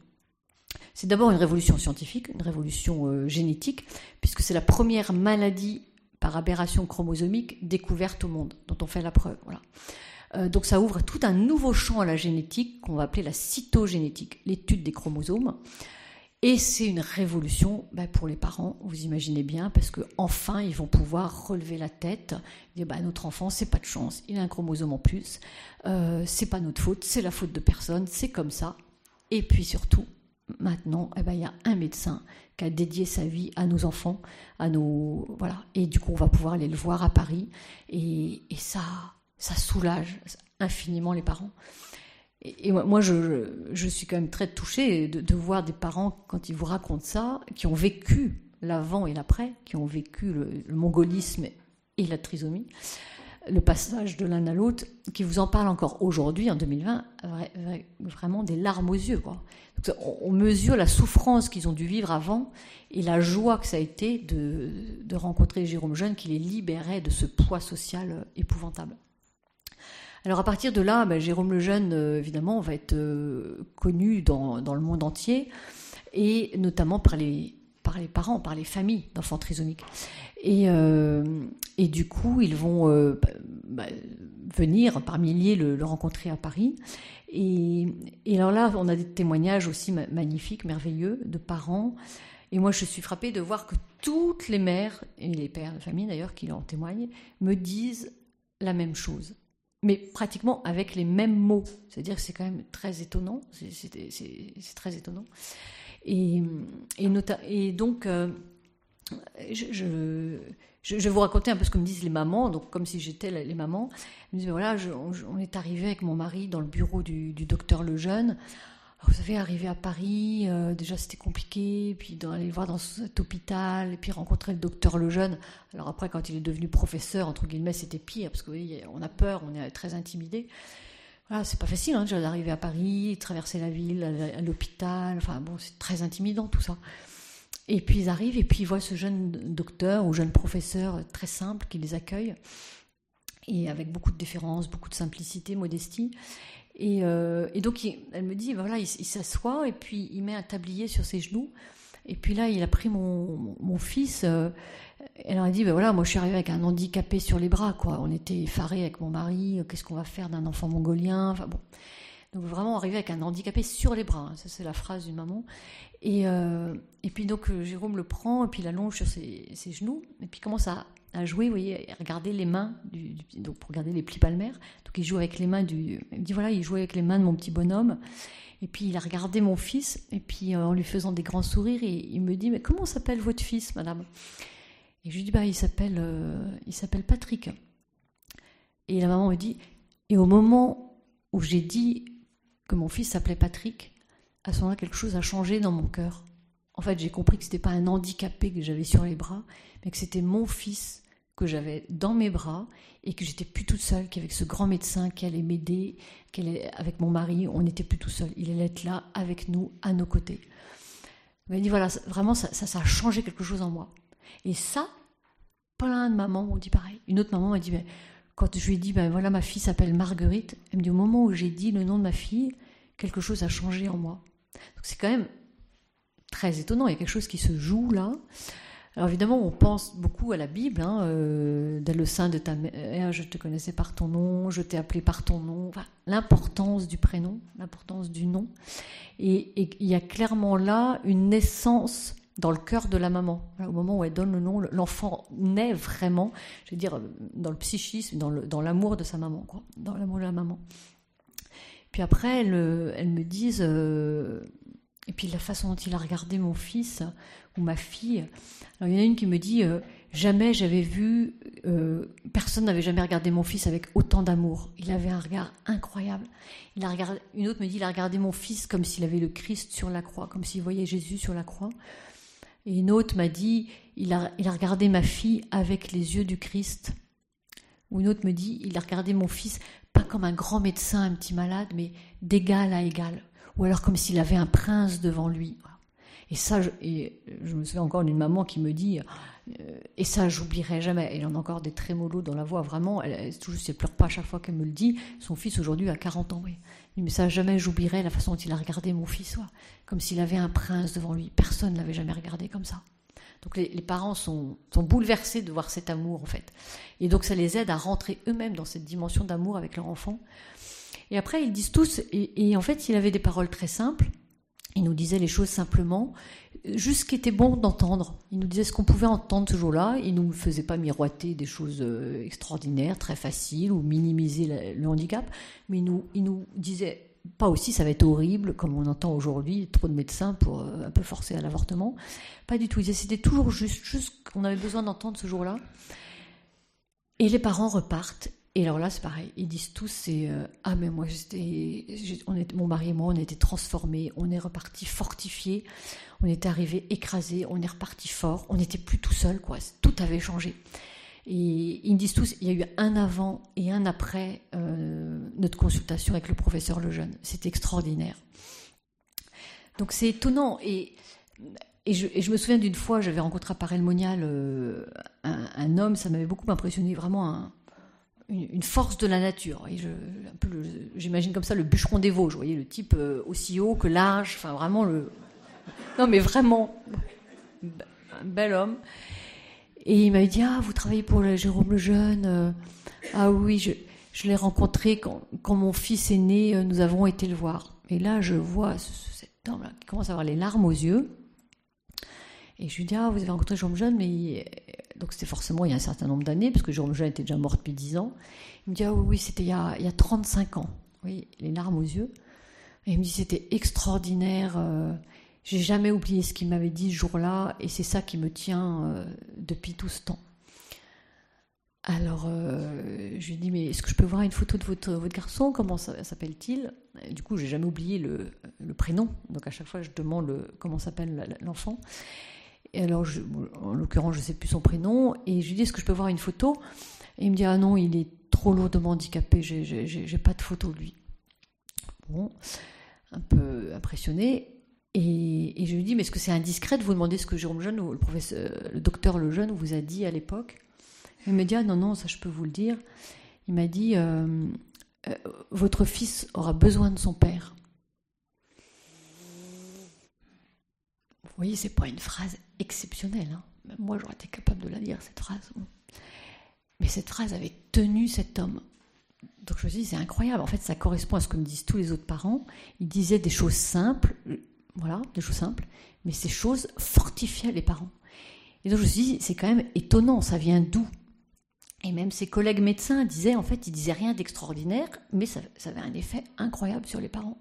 c'est d'abord une révolution scientifique, une révolution euh, génétique, puisque c'est la première maladie par aberration chromosomique découverte au monde, dont on fait la preuve. Euh, donc ça ouvre tout un nouveau champ à la génétique qu'on va appeler la cytogénétique, l'étude des chromosomes. Et c'est une révolution ben, pour les parents, vous imaginez bien, parce que enfin ils vont pouvoir relever la tête, dire bah, notre enfant c'est pas de chance, il a un chromosome en plus, euh, c'est pas notre faute, c'est la faute de personne, c'est comme ça. Et puis surtout, maintenant, eh ben, il y a un médecin qui a dédié sa vie à nos enfants, à nos voilà, et du coup on va pouvoir aller le voir à Paris, et, et ça, ça soulage infiniment les parents. Et, moi, je, suis quand même très touchée de, voir des parents, quand ils vous racontent ça, qui ont vécu l'avant et l'après, qui ont vécu le, mongolisme et la trisomie, le passage de l'un à l'autre, qui vous en parlent encore aujourd'hui, en 2020, vraiment des larmes aux yeux. On, mesure la souffrance qu'ils ont dû vivre avant et la joie que ça a été de, rencontrer Jérôme Jeune qui les libérait de ce poids social épouvantable. Alors à partir de là, bah, Jérôme Lejeune, euh, évidemment, va être euh, connu dans, le monde entier, et notamment par les, par les parents, par les familles d'enfants trisomiques. Et, euh, et, du coup, ils vont bah, bah, venir par milliers le, rencontrer à Paris. Et, alors là, on a des témoignages aussi magnifiques, merveilleux, de parents. Et moi, je suis frappée de voir que toutes les mères, et les pères de famille d'ailleurs qui en témoignent, me disent la même chose mais pratiquement avec les mêmes mots. C'est-à-dire que c'est quand même très étonnant. C'est très étonnant. Et donc, euh, je, vais vous raconter un peu ce que me disent les mamans, donc comme si j'étais les mamans. voilà, on, est arrivé avec mon mari dans le bureau du, docteur Lejeune vous savez, arriver à Paris, euh, déjà c'était compliqué, puis d'aller le voir dans cet hôpital, et puis rencontrer le docteur Lejeune. Alors après, quand il est devenu professeur, entre guillemets, c'était pire, parce qu'on on a peur, on est très intimidé. Voilà, c'est pas facile hein, déjà d'arriver à Paris, traverser la ville, à l'hôpital, enfin bon, c'est très intimidant tout ça. Et puis ils arrivent, et puis ils voient ce jeune docteur ou jeune professeur très simple qui les accueille, et avec beaucoup de déférence, beaucoup de simplicité, modestie. Euh, et, donc, elle me dit, voilà, il, s'assoit et puis il met un tablier sur ses genoux. Et puis là, il a pris mon, fils. Euh, elle a dit, ben voilà, moi je suis arrivée avec un handicapé sur les bras, quoi. On était effarés avec mon mari. Qu'est-ce qu'on va faire d'un enfant mongolien Enfin bon. Donc vraiment arrivé avec un handicapé sur les bras. Hein. Ça, c'est la phrase d'une maman. Et, euh, et puis donc Jérôme le prend et puis il allonge sur ses, genoux et puis commence à, à jouer, vous voyez, regarder les mains, du, donc pour regarder les plis palmaires. Donc il joue avec les mains du. Il dit voilà, il joue avec les mains de mon petit bonhomme. Et puis il a regardé mon fils, et puis euh, en lui faisant des grands sourires, et il me dit mais comment s'appelle votre fils, madame? Et je lui dis bah il s'appelle euh, il s'appelle Patrick. Et la maman me dit et au moment où j'ai dit que mon fils s'appelait Patrick, à ce moment-là quelque chose a changé dans mon cœur. En fait, j'ai compris que c'était pas un handicapé que j'avais sur les bras, mais que c'était mon fils que j'avais dans mes bras et que j'étais plus toute seule, qu'avec ce grand médecin qui allait m'aider, avec mon mari, on n'était plus tout seul. Il allait être là avec nous, à nos côtés. Il m'a dit voilà, vraiment, ça, ça, a changé quelque chose en moi. Et ça, plein de mamans m'ont dit pareil. Une autre maman m'a dit, ben, quand je lui ai dit, ben voilà, ma fille s'appelle Marguerite, elle me dit, au moment où j'ai dit le nom de ma fille, quelque chose a changé en moi. C'est quand même très étonnant, il y a quelque chose qui se joue là. Alors évidemment, on pense beaucoup à la Bible, hein, euh, le sein de ta mère, je te connaissais par ton nom, je t'ai appelé par ton nom, l'importance du prénom, l'importance du nom. Et, il y a clairement là une naissance dans le cœur de la maman. au moment où elle donne le nom, l'enfant naît vraiment, je veux dire, dans le psychisme, dans l'amour de sa maman, dans l'amour de la maman. Puis après, elles, elles me disent, euh, et puis la façon dont il a regardé mon fils ou ma fille. Alors il y en a une qui me dit euh, jamais j'avais vu, euh, personne n'avait jamais regardé mon fils avec autant d'amour. Il avait un regard incroyable. Une autre me dit il a regardé mon fils comme s'il avait le Christ sur la croix, comme s'il voyait Jésus sur la croix. Et une autre m'a dit il a, il a regardé ma fille avec les yeux du Christ. Ou une autre me dit il a regardé mon fils pas comme un grand médecin, un petit malade, mais d'égal à égal ou alors comme s'il avait un prince devant lui. Et ça, je, me souviens encore d'une maman qui me dit, euh, et ça, j'oublierai jamais. Elle en a encore des trémolos dans la voix, vraiment. Elle, elle, elle pleure pas à chaque fois qu'elle me le dit. Son fils aujourd'hui a 40 ans, oui. Mais ça, jamais j'oublierai la façon dont il a regardé mon fils, comme s'il avait un prince devant lui. Personne ne l'avait jamais regardé comme ça. Donc les, parents sont, bouleversés de voir cet amour en fait. Et donc ça les aide à rentrer eux-mêmes dans cette dimension d'amour avec leur enfant. Et après ils disent tous, et, en fait il avait des paroles très simples, il nous disait les choses simplement, juste ce qui était bon d'entendre. Il nous disait ce qu'on pouvait entendre ce jour-là. Il ne nous faisait pas miroiter des choses euh, extraordinaires, très faciles ou minimiser le handicap, mais il nous, il nous disait pas aussi ça va être horrible comme on entend aujourd'hui, trop de médecins pour euh, un peu forcer à l'avortement. Pas du tout. C'était toujours juste, juste qu'on avait besoin d'entendre ce jour-là. Et les parents repartent. Et alors là, c'est pareil. Ils disent tous, c'est euh, ah mais moi on mon mari et moi, on était transformés, on est reparti fortifiés, on était arrivé écrasés, on est reparti fort, on n'était plus tout seul quoi. Tout avait changé. Et ils me disent tous, il y a eu un avant et un après euh, notre consultation avec le professeur Lejeune. C'est extraordinaire. Donc c'est étonnant. Et, je, me souviens d'une fois, j'avais rencontré à Paris Monial euh, un, homme, ça m'avait beaucoup impressionné, vraiment une, force de la nature. J'imagine comme ça le bûcheron des Vosges, vous voyez, le type euh, aussi haut que large, enfin vraiment le... Non mais vraiment, un bel homme. Et il m'a dit Ah, vous travaillez pour Jérôme Lejeune euh, Ah oui, je, l'ai rencontré quand, mon fils est né, euh, nous avons été le voir. Et là, je vois cet homme-là qui commence à avoir les larmes aux yeux. Et je lui dis Ah, vous avez rencontré Jérôme Lejeune, mais. Donc c'était forcément il y a un certain nombre d'années, parce que Jérôme Lejeune était déjà mort depuis 10 ans. Il me dit Ah oui, oui c'était il, y a, il y a 35 ans. Oui, les larmes aux yeux. Et il me dit C'était extraordinaire. Euh, j'ai jamais oublié ce qu'il m'avait dit ce jour-là, et c'est ça qui me tient euh, depuis tout ce temps. Alors, euh, je lui dis, mais est-ce que je peux voir une photo de votre, votre garçon? Comment s'appelle-t-il? Du coup, j'ai jamais oublié le, prénom, donc à chaque fois, je demande comment s'appelle l'enfant. Et alors, en l'occurrence, je sais plus son prénom, et je lui dis, est-ce que je peux voir une photo? Et il me dit, ah non, il est trop lourdement handicapé, j'ai pas de photo de lui. Bon, un peu impressionné. Et, je lui dis, mais est-ce que c'est indiscret de vous demander ce que Jérôme Jeune, le, professeur, le docteur Lejeune, vous a dit à l'époque? Il me dit, ah non, non, ça je peux vous le dire. Il m'a dit, euh, euh, votre fils aura besoin de son père. Vous voyez, c'est pas une phrase exceptionnelle. Hein. Moi, j'aurais été capable de la dire, cette phrase. Mais cette phrase avait tenu cet homme. Donc je me suis dit, c'est incroyable. En fait, ça correspond à ce que me disent tous les autres parents. Ils disaient des choses simples. Voilà, des choses simples. Mais ces choses fortifiaient les parents. Et donc je me suis dit, c'est quand même étonnant, ça vient d'où? Et même ses collègues médecins disaient, en fait, ils disaient rien d'extraordinaire, mais ça, avait un effet incroyable sur les parents.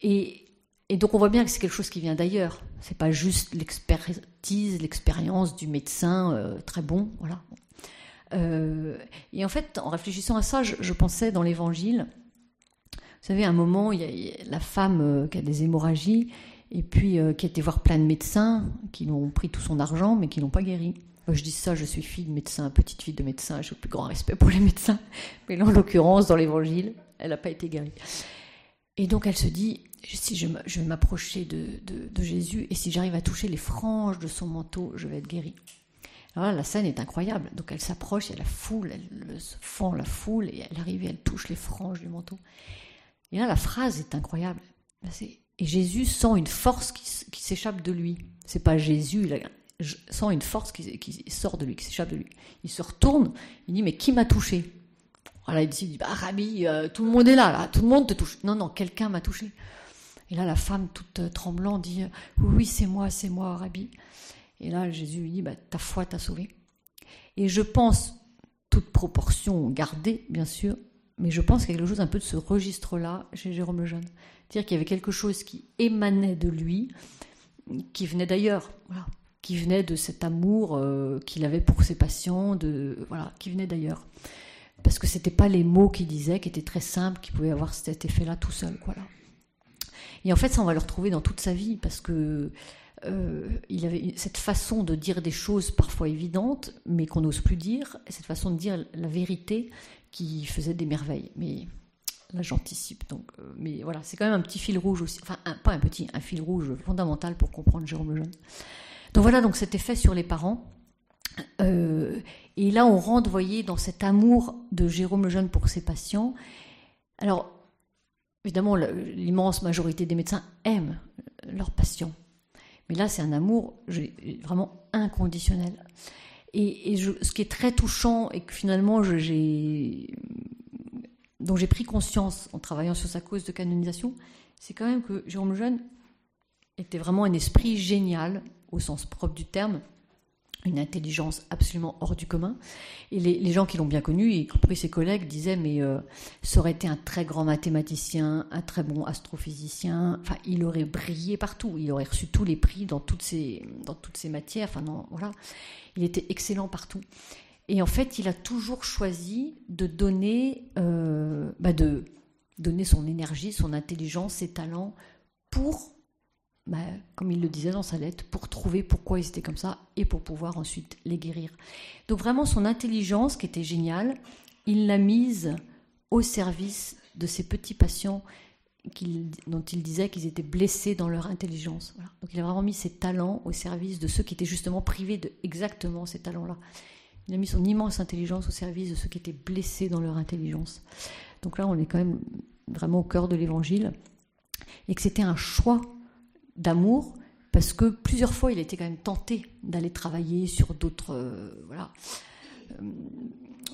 Et, donc on voit bien que c'est quelque chose qui vient d'ailleurs. C'est pas juste l'expertise, l'expérience du médecin euh, très bon, voilà. Euh, et en fait, en réfléchissant à ça, je pensais dans l'Évangile savez, à un moment, il y a la femme euh, qui a des hémorragies et puis euh, qui a été voir plein de médecins qui lui ont pris tout son argent mais qui l'ont pas guéri. je dis ça, je suis fille de médecin, petite fille de médecin, j'ai le plus grand respect pour les médecins. Mais là, en l'occurrence, dans l'évangile, elle n'a pas été guérie. Et donc elle se dit, si je, vais m'approcher de, de, Jésus et si j'arrive à toucher les franges de son manteau, je vais être guérie. Alors là, la scène est incroyable. Donc elle s'approche, il y a la foule, elle se fend la foule et elle arrive et elle touche les franges du manteau. Et là, la phrase est incroyable. Et Jésus sent une force qui, s'échappe de lui. C'est pas Jésus, il sent une force qui, sort de lui, qui s'échappe de lui. Il se retourne, il dit Mais qui m'a touché? Voilà, il dit bah, Rabbi, euh, tout le monde est là, tout le monde te touche. Non, non, quelqu'un m'a touché. Et là, la femme, toute euh, tremblante, dit Oui, oui, c'est moi, c'est moi, Rabbi. Et là, Jésus lui dit bah, Ta foi t'a sauvé. Et je pense, toute proportion gardée, bien sûr, mais je pense qu'il y a quelque chose un peu de ce registre-là chez Jérôme Lejeune. C'est-à-dire qu'il y avait quelque chose qui émanait de lui, qui venait d'ailleurs, voilà, qui venait de cet amour euh, qu'il avait pour ses patients, de, voilà, qui venait d'ailleurs. Parce que ce n'étaient pas les mots qu'il disait, qui étaient très simples, qui pouvaient avoir cet effet-là tout seul. Voilà. Et en fait, ça, on va le retrouver dans toute sa vie, parce que euh, il avait cette façon de dire des choses parfois évidentes, mais qu'on n'ose plus dire, cette façon de dire la vérité qui faisait des merveilles. Mais là, j'anticipe. Donc, euh, mais voilà, c'est quand même un petit fil rouge aussi. Enfin, pas un petit, un fil rouge fondamental pour comprendre Jérôme Lejeune. Donc voilà, donc cet effet sur les parents. Euh, et là, on rentre, voyez, dans cet amour de Jérôme Lejeune pour ses patients. Alors, évidemment, l'immense majorité des médecins aiment leurs patients. Mais là, c'est un amour vraiment inconditionnel. Et, ce qui est très touchant et que finalement j'ai dont j'ai pris conscience en travaillant sur sa cause de canonisation, c'est quand même que Jérôme Lejeune était vraiment un esprit génial au sens propre du terme, une intelligence absolument hors du commun. Et les, gens qui l'ont bien connu, y compris ses collègues, disaient mais euh, ça aurait été un très grand mathématicien, un très bon astrophysicien. Enfin, il aurait brillé partout. Il aurait reçu tous les prix dans toutes ces dans toutes ces matières. Enfin, voilà, il était excellent partout. Et en fait, il a toujours choisi de donner, euh, bah de donner son énergie, son intelligence, ses talents pour bah, comme il le disait dans sa lettre, pour trouver pourquoi ils étaient comme ça et pour pouvoir ensuite les guérir. Donc vraiment son intelligence, qui était géniale, il l'a mise au service de ces petits patients dont il disait qu'ils étaient blessés dans leur intelligence. Donc il a vraiment mis ses talents au service de ceux qui étaient justement privés de exactement ces talents-là. Il a mis son immense intelligence au service de ceux qui étaient blessés dans leur intelligence. Donc là, on est quand même vraiment au cœur de l'évangile. Et que c'était un choix d'amour, parce que plusieurs fois il était quand même tenté d'aller travailler sur d'autres euh, voilà, euh,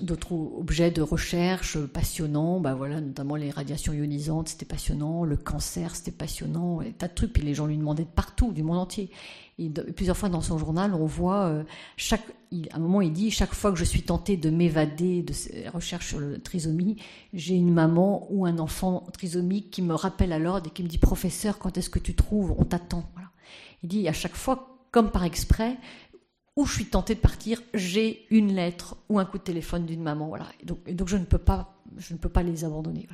d'autres objets de recherche passionnants, bah voilà, notamment les radiations ionisantes, c'était passionnant, le cancer, c'était passionnant, et tas de trucs, et les gens lui demandaient de partout, du monde entier. Et plusieurs fois dans son journal, on voit, euh, chaque, à un moment il dit, chaque fois que je suis tenté de m'évader de ces recherches sur le trisomie, j'ai une maman ou un enfant trisomique qui me rappelle à l'ordre et qui me dit, professeur, quand est-ce que tu trouves? On t'attend. Il dit, à chaque fois, comme par exprès, où je suis tentée de partir, j'ai une lettre ou un coup de téléphone d'une maman. Voilà. Et donc, je, ne peux pas, je ne peux pas les abandonner.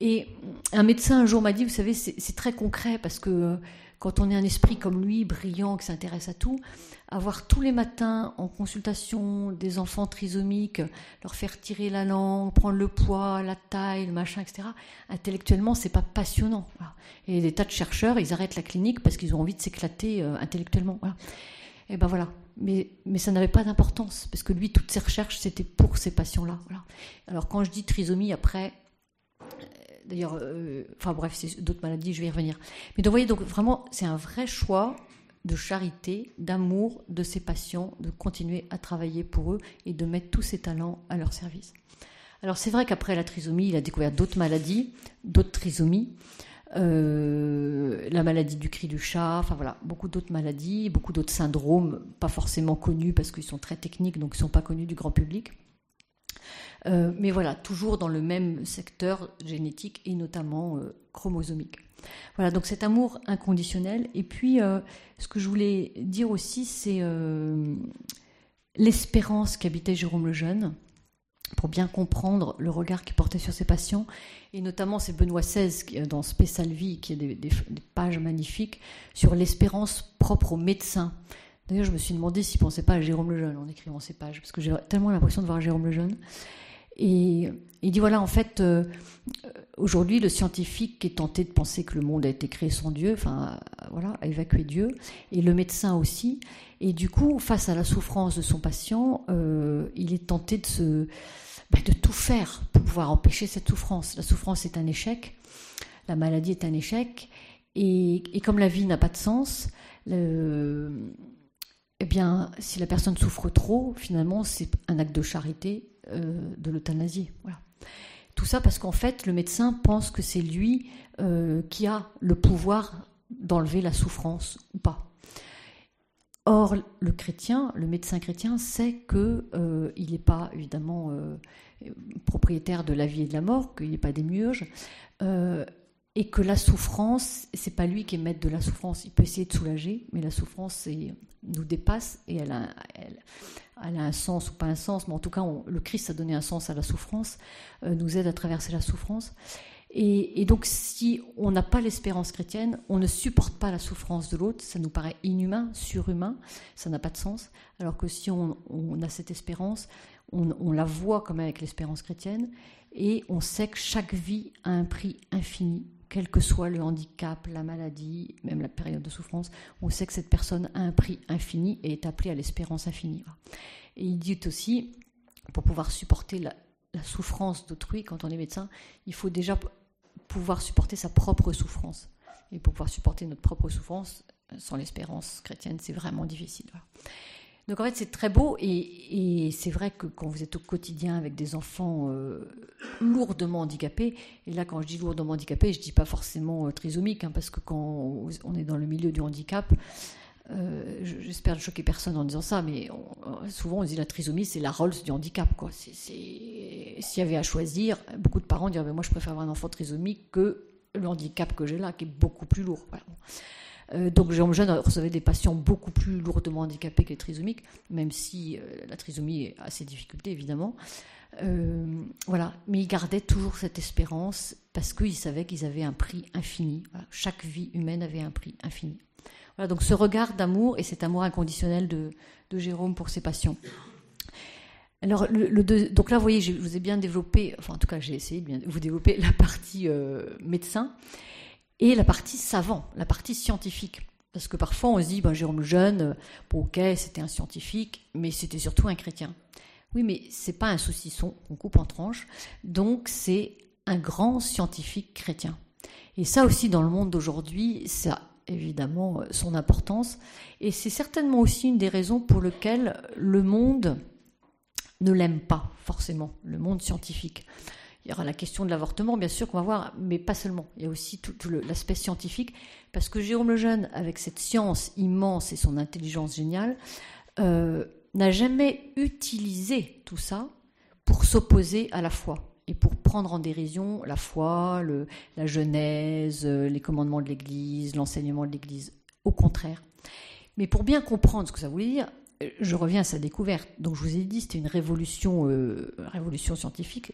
Et un médecin un jour m'a dit, vous savez, c'est très concret parce que quand on est un esprit comme lui, brillant, qui s'intéresse à tout, avoir tous les matins en consultation des enfants trisomiques, leur faire tirer la langue, prendre le poids, la taille, le machin, etc. Intellectuellement, c'est pas passionnant. Et des tas de chercheurs, ils arrêtent la clinique parce qu'ils ont envie de s'éclater euh, intellectuellement. Et ben voilà. Mais, mais ça n'avait pas d'importance, parce que lui, toutes ses recherches, c'était pour ces patients-là. Alors quand je dis trisomie, après, euh, d'ailleurs, euh, enfin bref, c'est d'autres maladies, je vais y revenir. Mais donc, vous voyez, donc vraiment, c'est un vrai choix de charité, d'amour de ces patients, de continuer à travailler pour eux et de mettre tous ses talents à leur service. Alors c'est vrai qu'après la trisomie, il a découvert d'autres maladies, d'autres trisomies. Euh, la maladie du cri du chat, enfin voilà, beaucoup d'autres maladies, beaucoup d'autres syndromes, pas forcément connus parce qu'ils sont très techniques, donc ils ne sont pas connus du grand public. Euh, mais voilà, toujours dans le même secteur génétique et notamment euh, chromosomique. Voilà, donc cet amour inconditionnel. Et puis, ce que je voulais dire aussi, c'est l'espérance qu'habitait Jérôme le Jeune pour bien comprendre le regard qu'il portait sur ses patients. Et notamment, c'est Benoît XVI, dans Spécial Vie, qui a des, pages magnifiques sur l'espérance propre aux médecins. D'ailleurs, je me suis demandé s'il ne pensait pas à Jérôme Lejeune en écrivant ces pages, parce que j'ai tellement l'impression de voir Jérôme Lejeune. Et il dit voilà, en fait, euh, aujourd'hui, le scientifique est tenté de penser que le monde a été créé sans Dieu, enfin, voilà, a évacué Dieu, et le médecin aussi. Et du coup, face à la souffrance de son patient, euh, il est tenté de se bah, de tout faire pour pouvoir empêcher cette souffrance. La souffrance est un échec, la maladie est un échec, et, comme la vie n'a pas de sens, eh bien, si la personne souffre trop, finalement, c'est un acte de charité euh, de l'euthanasie. Voilà. Tout ça parce qu'en fait, le médecin pense que c'est lui euh, qui a le pouvoir d'enlever la souffrance ou pas. Or, le chrétien, le médecin chrétien, sait qu'il euh, n'est pas évidemment propriétaire de la vie et de la mort, qu'il n'est pas démiurge, euh, et que la souffrance, c'est pas lui qui est maître de la souffrance. Il peut essayer de soulager, mais la souffrance nous dépasse et elle a, un sens ou pas un sens, mais en tout cas, le Christ a donné un sens à la souffrance, nous aide à traverser la souffrance. Et, donc, si on n'a pas l'espérance chrétienne, on ne supporte pas la souffrance de l'autre, ça nous paraît inhumain, surhumain, ça n'a pas de sens. Alors que si on, a cette espérance, on, la voit comme avec l'espérance chrétienne, et on sait que chaque vie a un prix infini, quel que soit le handicap, la maladie, même la période de souffrance, on sait que cette personne a un prix infini et est appelée à l'espérance infinie. Et il dit aussi, pour pouvoir supporter la, souffrance d'autrui, quand on est médecin, il faut déjà pouvoir supporter sa propre souffrance. Et pour pouvoir supporter notre propre souffrance, Sans l'espérance chrétienne, c'est vraiment difficile. Donc en fait, c'est très beau et, c'est vrai que quand vous êtes au quotidien avec des enfants euh, lourdement handicapés, et là quand je dis lourdement handicapés, je ne dis pas forcément euh, trisomique, hein, parce que quand on est dans le milieu du handicap, euh, j'espère ne choquer personne en disant ça, mais souvent on dit la trisomie, c'est la Rolls du handicap. S'il y avait à choisir, beaucoup de parents diraient Moi, je préfère avoir un enfant trisomique que le handicap que j'ai là, qui est beaucoup plus lourd. Euh, donc Jérôme Jeune recevait des patients beaucoup plus lourdement handicapés que les trisomiques, même si euh, la trisomie a ses difficultés évidemment. voilà, mais il gardait toujours cette espérance parce qu'il savait qu'ils avaient un prix infini. Chaque vie humaine avait un prix infini donc ce regard d'amour et cet amour inconditionnel de, Jérôme pour ses patients. Alors, donc là, vous voyez, je vous ai bien développé, enfin en tout cas j'ai essayé de vous développer la partie euh, médecin et la partie savant, la partie scientifique. Parce que parfois on se dit, ben, Jérôme Jeune, bon, ok, c'était un scientifique, mais c'était surtout un chrétien. Oui, mais c'est pas un saucisson qu'on coupe en tranches, donc c'est un grand scientifique chrétien. Et ça aussi, dans le monde d'aujourd'hui, ça évidemment euh, son importance. Et c'est certainement aussi une des raisons pour lesquelles le monde ne l'aime pas forcément, le monde scientifique. Il y aura la question de l'avortement, bien sûr, qu'on va voir, mais pas seulement. Il y a aussi tout, l'aspect scientifique, parce que Jérôme Lejeune, avec cette science immense et son intelligence géniale, euh, n'a jamais utilisé tout ça pour s'opposer à la foi et pour prendre en dérision la foi, la Genèse, euh, les commandements de l'Église, l'enseignement de l'Église. Au contraire. Mais pour bien comprendre ce que ça voulait dire, euh, je reviens à sa découverte. Donc je vous ai dit, c'était une révolution, révolution scientifique.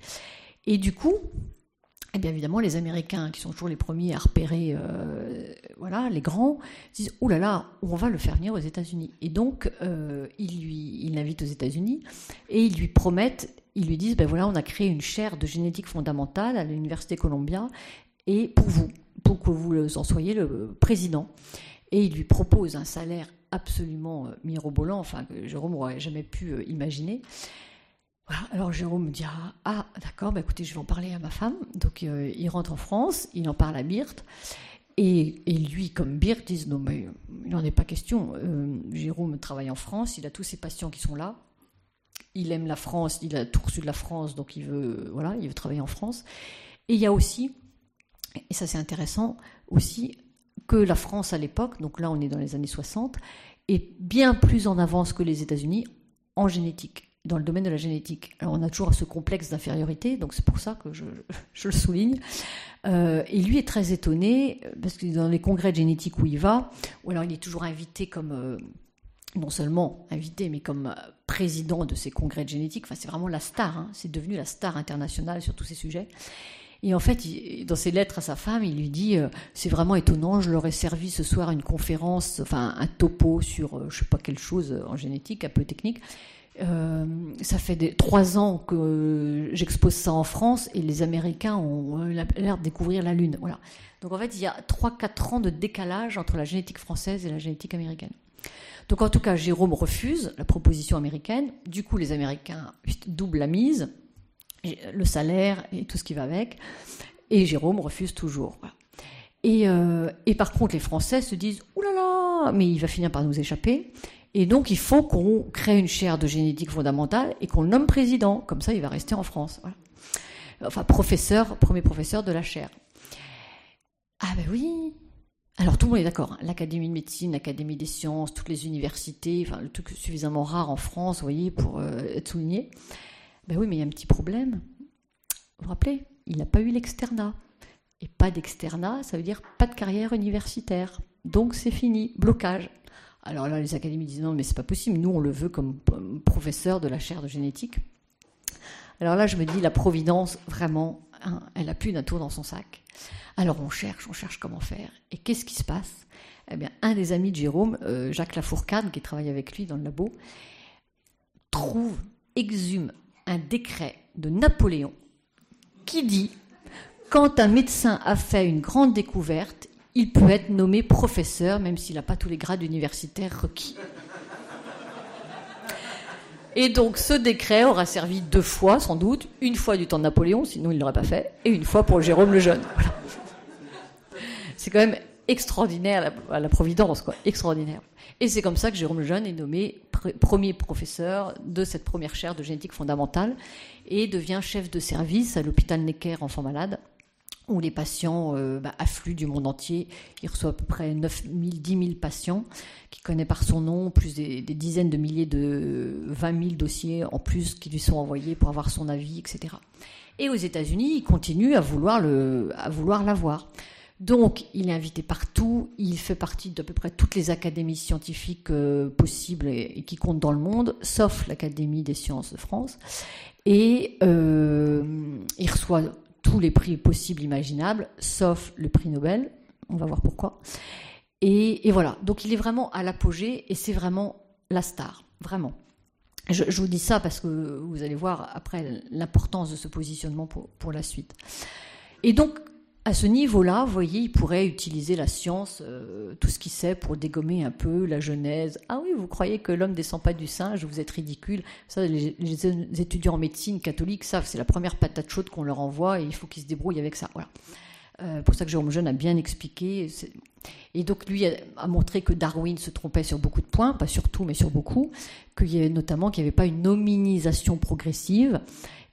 Et du coup, eh bien évidemment, les Américains, qui sont toujours les premiers à repérer, voilà, les grands, disent oh là là, on va le faire venir aux États-Unis. Et donc, ils lui, l'invitent aux États-Unis et ils lui promettent ils lui disent, ben voilà, on a créé une chaire de génétique fondamentale à l'Université Columbia, et pour vous, pour que vous en soyez le président. Et il lui propose un salaire absolument euh, mirobolant, enfin que Jérôme n'aurait jamais pu euh, Alors Jérôme me dit ah, ah d'accord, bah écoutez, je vais en parler à ma femme. Donc euh, il rentre en France, il en parle à Birth. Et, lui, comme Birth, disent non mais il n'en est pas question. Jérôme travaille en France, il a tous ses patients qui sont là il aime la France, il a tout reçu de la France, donc il veut, voilà, il veut travailler en France. Et il y a aussi, et ça c'est intéressant aussi, que la France à l'époque, donc là on est dans les années 60, est bien plus en avance que les États-Unis en génétique, dans le domaine de la génétique. Alors on a toujours ce complexe d'infériorité, donc c'est pour ça que je, le souligne. Euh, et lui est très étonné, parce que dans les congrès de génétique où il va, ou alors il est toujours invité comme... Euh, non seulement invité, mais comme euh, président de ces congrès de génétique. Enfin, c'est vraiment la star. Hein. C'est devenu la star internationale sur tous ces sujets. Et en fait, dans ses lettres à sa femme, il lui dit euh, C'est vraiment étonnant, je leur ai servi ce soir une conférence, enfin un topo sur euh, je sais pas quelle chose en génétique, un peu technique. Ça fait trois ans que j'expose ça en France et les Américains ont l'air de découvrir la Lune. Voilà. Donc en fait, il y a trois, quatre ans de décalage entre la génétique française et la génétique américaine. Donc en tout cas, Jérôme refuse la proposition américaine. Du coup, les Américains doublent la mise, le salaire et tout ce qui va avec. Et Jérôme refuse toujours. Euh, et, par contre, les Français se disent Ouh là là, mais il va finir par nous échapper. Et donc, il faut qu'on crée une chaire de génétique fondamentale et qu'on le nomme président. Comme ça, il va rester en France. Enfin, professeur, premier professeur de la chaire. Ah ben oui, alors tout le monde est d'accord, hein. l'Académie de médecine, l'Académie des sciences, toutes les universités, enfin le truc suffisamment rare en France, vous voyez, pour euh, être souligné. Ben oui, mais il y a un petit problème. Vous vous rappelez, il n'a pas eu l'externat. Et pas d'externat, ça veut dire pas de carrière universitaire. Donc c'est fini, blocage. Alors là, les académies disent non, mais c'est pas possible. Nous, on le veut comme professeur de la chaire de génétique. Alors là, je me dis, la Providence, vraiment, hein, elle a plus d'un tour dans son sac. Alors on cherche, on cherche comment faire. Et qu'est-ce qui se passe? Eh bien, un des amis de Jérôme, euh, Jacques Lafourcade, qui travaille avec lui dans le labo, trouve, exhume un décret de Napoléon qui dit quand un médecin a fait une grande découverte, il peut être nommé professeur, même s'il n'a pas tous les grades universitaires requis. Et donc ce décret aura servi deux fois, sans doute, une fois du temps de Napoléon, sinon il ne l'aurait pas fait, et une fois pour Jérôme le Jeune. C'est quand même extraordinaire à la, Providence, quoi, extraordinaire. Et c'est comme ça que Jérôme Lejeune est nommé premier professeur de cette première chaire de génétique fondamentale et devient chef de service à l'hôpital Necker Enfants Malades où les patients euh, bah, affluent du monde entier. Il reçoit à peu près 9 000, 10 000 patients qui connaît par son nom, plus des, dizaines de milliers de 20 000 dossiers en plus qui lui sont envoyés pour avoir son avis, etc. Et aux États-Unis, il continue à vouloir le, à vouloir l'avoir. Donc, il est invité partout. Il fait partie d'à peu près toutes les académies scientifiques euh, possibles et, qui comptent dans le monde, sauf l'Académie des sciences de France. Et euh, il reçoit tous les prix possibles, imaginables, sauf le prix Nobel. On va voir pourquoi. Et, voilà, donc il est vraiment à l'apogée et c'est vraiment la star, vraiment. Je, vous dis ça parce que vous allez voir après l'importance de ce positionnement pour, pour la suite. Et donc, à ce niveau-là, vous voyez, il pourrait utiliser la science, euh, tout ce qu'il sait, pour dégommer un peu la genèse. Ah oui, vous croyez que l'homme descend pas du singe, vous êtes ridicule. Ça, les, étudiants en médecine catholique savent, c'est la première patate chaude qu'on leur envoie et il faut qu'ils se débrouillent avec ça. Voilà. Euh, pour ça que Jérôme Jeune a bien expliqué. Et donc lui a, montré que Darwin se trompait sur beaucoup de points, pas sur tout, mais sur beaucoup, qu'il y avait notamment qu'il n'y avait pas une hominisation progressive.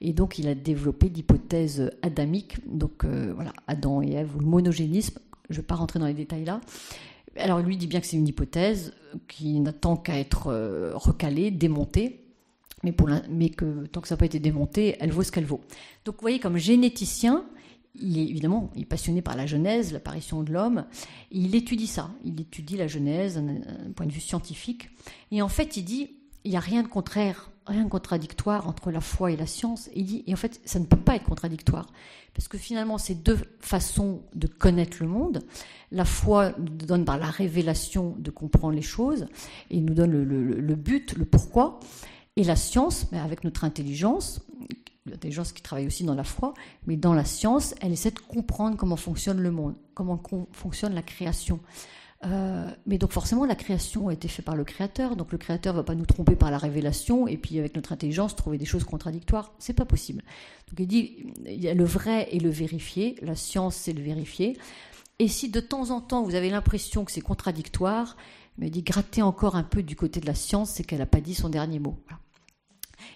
Et donc, il a développé l'hypothèse adamique, donc euh, voilà, Adam et Ève, ou le monogénisme. Je ne vais pas rentrer dans les détails là. Alors, lui dit bien que c'est une hypothèse qui n'attend qu'à être euh, recalée, démontée. Mais, pour mais que tant que ça n'a pas été démonté, elle vaut ce qu'elle vaut. Donc, vous voyez, comme généticien, il est évidemment passionné par la Genèse, l'apparition de l'homme. Il étudie ça. Il étudie la Genèse d'un point de vue scientifique. Et en fait, il dit il n'y a rien de contraire rien de contradictoire entre la foi et la science. Dit, et en fait, ça ne peut pas être contradictoire. Parce que finalement, c'est deux façons de connaître le monde. La foi nous donne par la révélation de comprendre les choses et nous donne le, but, le pourquoi. Et la science, mais avec notre intelligence, l'intelligence qui travaille aussi dans la foi, mais dans la science, elle essaie de comprendre comment fonctionne le monde, comment fonctionne la création. Euh, mais donc forcément, la création a été faite par le créateur. Donc le créateur ne va pas nous tromper par la révélation et puis avec notre intelligence trouver des choses contradictoires. C'est pas possible. Donc il dit il y a le vrai et le vérifié. La science, c'est le vérifié. Et si de temps en temps vous avez l'impression que c'est contradictoire, il dit grattez encore un peu du côté de la science, c'est qu'elle n'a pas dit son dernier mot.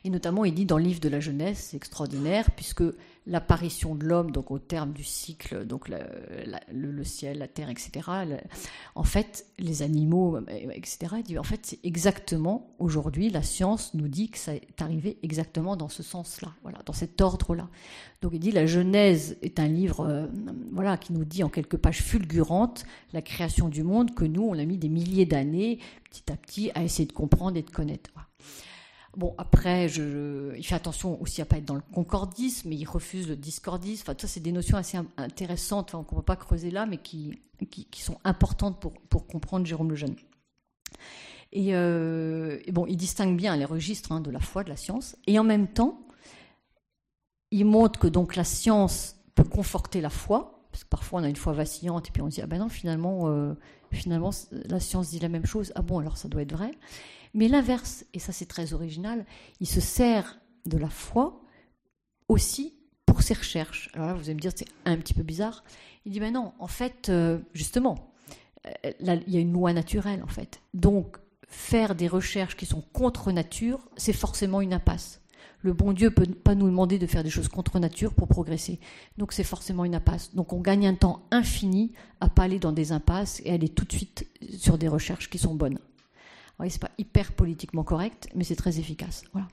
Et notamment, il dit dans le livre de la jeunesse, c'est extraordinaire, puisque l'apparition de l'homme, donc au terme du cycle, donc le, ciel, la terre, etc. en fait, les animaux, etc. Il dit en fait, c'est exactement aujourd'hui, la science nous dit que ça est arrivé exactement dans ce sens-là, voilà, dans cet ordre-là. Donc il dit la Genèse est un livre, euh, voilà, qui nous dit en quelques pages fulgurantes la création du monde que nous, on a mis des milliers d'années, petit à petit, à essayer de comprendre et de connaître. Bon, après, il fait attention aussi à pas être dans le concordisme, mais il refuse le discordisme. Enfin, ça, c'est des notions assez intéressantes qu'on ne peut pas creuser là, mais qui, qui, sont importantes pour, pour, comprendre Jérôme le Jeune. Et, euh, bon, il distingue bien les registres hein, de la foi, de la science, et en même temps, il montre que donc la science peut conforter la foi, parce que parfois on a une foi vacillante et puis on se dit ah ben non finalement euh, finalement la science dit la même chose ah bon alors ça doit être vrai mais l'inverse, et ça c'est très original, il se sert de la foi aussi pour ses recherches. Alors là, vous allez me dire, c'est un petit peu bizarre. Il dit, ben non, en fait, euh, justement, euh, il y a une loi naturelle, en fait. Donc, faire des recherches qui sont contre nature, c'est forcément une impasse. Le bon Dieu peut pas nous demander de faire des choses contre nature pour progresser. Donc c'est forcément une impasse. Donc on gagne un temps infini à pas aller dans des impasses et aller tout de suite sur des recherches qui sont bonnes. C'est pas hyper politiquement correct, mais c'est très efficace. Voilà.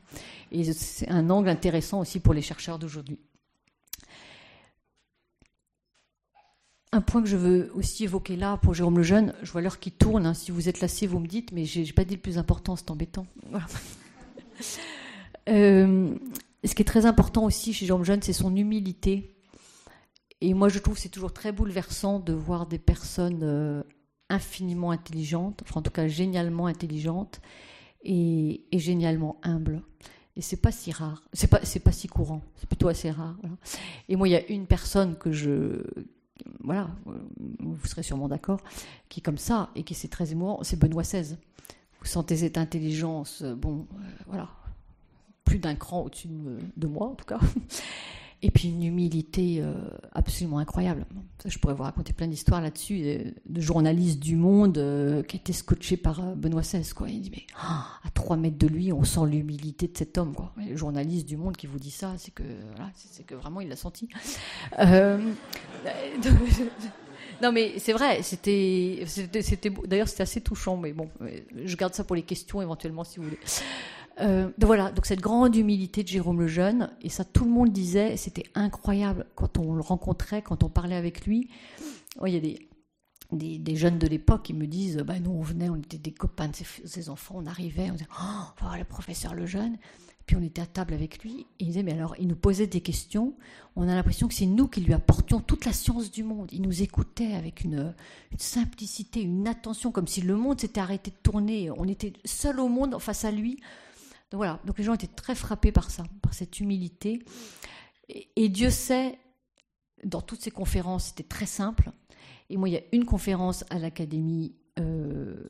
Et c'est un angle intéressant aussi pour les chercheurs d'aujourd'hui. Un point que je veux aussi évoquer là pour Jérôme Lejeune, je vois l'heure qui tourne. Hein. Si vous êtes lassé, vous me dites, mais j'ai pas dit le plus important, c'est embêtant. Euh, ce qui est très important aussi chez Jérôme Lejeune, c'est son humilité. Et moi, je trouve que c'est toujours très bouleversant de voir des personnes euh, infiniment intelligente, enfin en tout cas génialement intelligente et, génialement humble. Et c'est pas si rare, c'est pas c'est pas si courant, c'est plutôt assez rare. Et moi, il y a une personne que je voilà, vous serez sûrement d'accord, qui est comme ça et qui c'est très émouvant, c'est Benoît XVI. Vous sentez cette intelligence, bon, euh, voilà, plus d'un cran au-dessus de, moi en tout cas. Et puis une humilité euh, absolument incroyable. je pourrais vous raconter plein d'histoires là-dessus, de, journalistes du monde euh, qui étaient scotchés par euh, Benoît XVI. Quoi. Il dit, mais ah, à trois mètres de lui, on sent l'humilité de cet homme. Quoi. Les journalistes du monde qui vous dit ça, c'est que, c'est que vraiment il l'a senti. non mais c'est vrai, c'était, d'ailleurs c'était assez touchant, mais bon, je garde ça pour les questions éventuellement si vous voulez. Euh, donc voilà, donc cette grande humilité de Jérôme le Jeune, et ça tout le monde disait, c'était incroyable quand on le rencontrait, quand on parlait avec lui. il y a des, des, jeunes de l'époque qui me disent, bah, nous on venait, on était des copains de ces, enfants, on arrivait, on disait, oh, le professeur le Jeune. Puis on était à table avec lui, et il mais alors, il nous posait des questions, on a l'impression que c'est nous qui lui apportions toute la science du monde. Il nous écoutait avec une, une simplicité, une attention, comme si le monde s'était arrêté de tourner, on était seul au monde face à lui. Donc voilà, donc les gens étaient très frappés par ça, par cette humilité. Et, Dieu sait, dans toutes ces conférences, c'était très simple. Et moi, il y a une conférence à l'Académie, euh,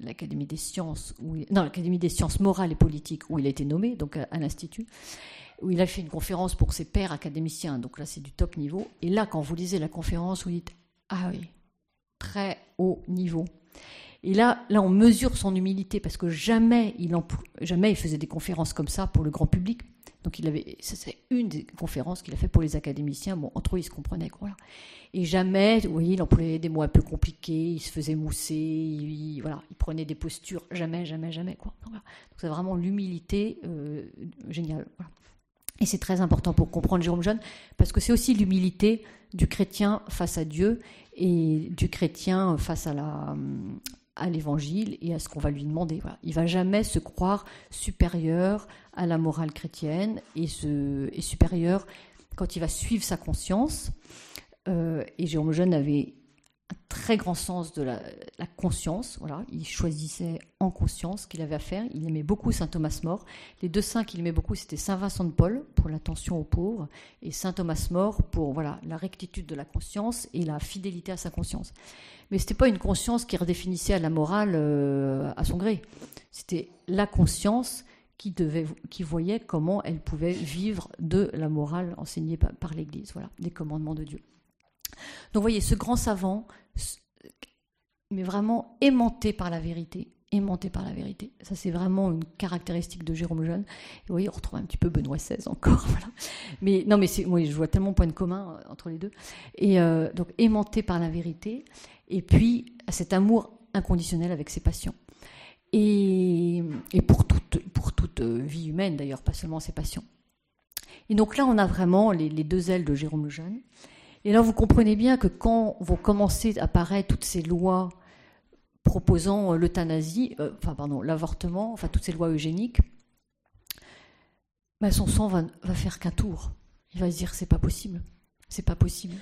l'Académie des sciences, non, l'Académie des sciences morales et politiques, où il a été nommé, donc à, l'Institut, où il a fait une conférence pour ses pairs académiciens. Donc là, c'est du top niveau. Et là, quand vous lisez la conférence, vous dites ah oui, très haut niveau. Et là, là, on mesure son humilité parce que jamais il, jamais il faisait des conférences comme ça pour le grand public. Donc il avait, c'est une des conférences qu'il a fait pour les académiciens. Bon, entre eux, ils se comprenaient. Quoi. Et jamais, vous voyez, il employait des mots un peu compliqués, il se faisait mousser, il, voilà, il prenait des postures. Jamais, jamais, jamais. Quoi. Donc, c'est vraiment l'humilité euh, géniale. Et c'est très important pour comprendre Jérôme Jeune, parce que c'est aussi l'humilité du chrétien face à Dieu et du chrétien face à la, à l'évangile et à ce qu'on va lui demander. Voilà. Il va jamais se croire supérieur à la morale chrétienne et, supérieur quand il va suivre sa conscience. Euh, et Jérôme Jeune avait très grand sens de la, conscience. Voilà, il choisissait en conscience ce qu'il avait à faire. Il aimait beaucoup saint Thomas More. Les deux saints qu'il aimait beaucoup, c'était saint Vincent de Paul pour l'attention aux pauvres et saint Thomas More pour voilà la rectitude de la conscience et la fidélité à sa conscience. Mais c'était pas une conscience qui redéfinissait la morale euh, à son gré. C'était la conscience qui devait, qui voyait comment elle pouvait vivre de la morale enseignée par, par l'Église. Voilà, des commandements de Dieu. Donc, vous voyez, ce grand savant, mais vraiment aimanté par la vérité, aimanté par la vérité. Ça, c'est vraiment une caractéristique de Jérôme Jeune. vous voyez, on retrouve un petit peu Benoît XVI encore. Voilà. Mais non, mais moi, je vois tellement point de commun euh, entre les deux. Et euh, donc, aimanté par la vérité, et puis cet amour inconditionnel avec ses passions. Et, et pour, toute, toute vie humaine, d'ailleurs, pas seulement ses passions. Et donc là, on a vraiment les, les deux ailes de Jérôme Jeune. Et là, vous comprenez bien que quand vont commencer à apparaître toutes ces lois proposant euh, l'euthanasie, euh, enfin pardon, l'avortement, enfin toutes ces lois eugéniques, ben son sang va, va faire qu'un tour. Il va se dire c'est pas possible, c'est pas possible.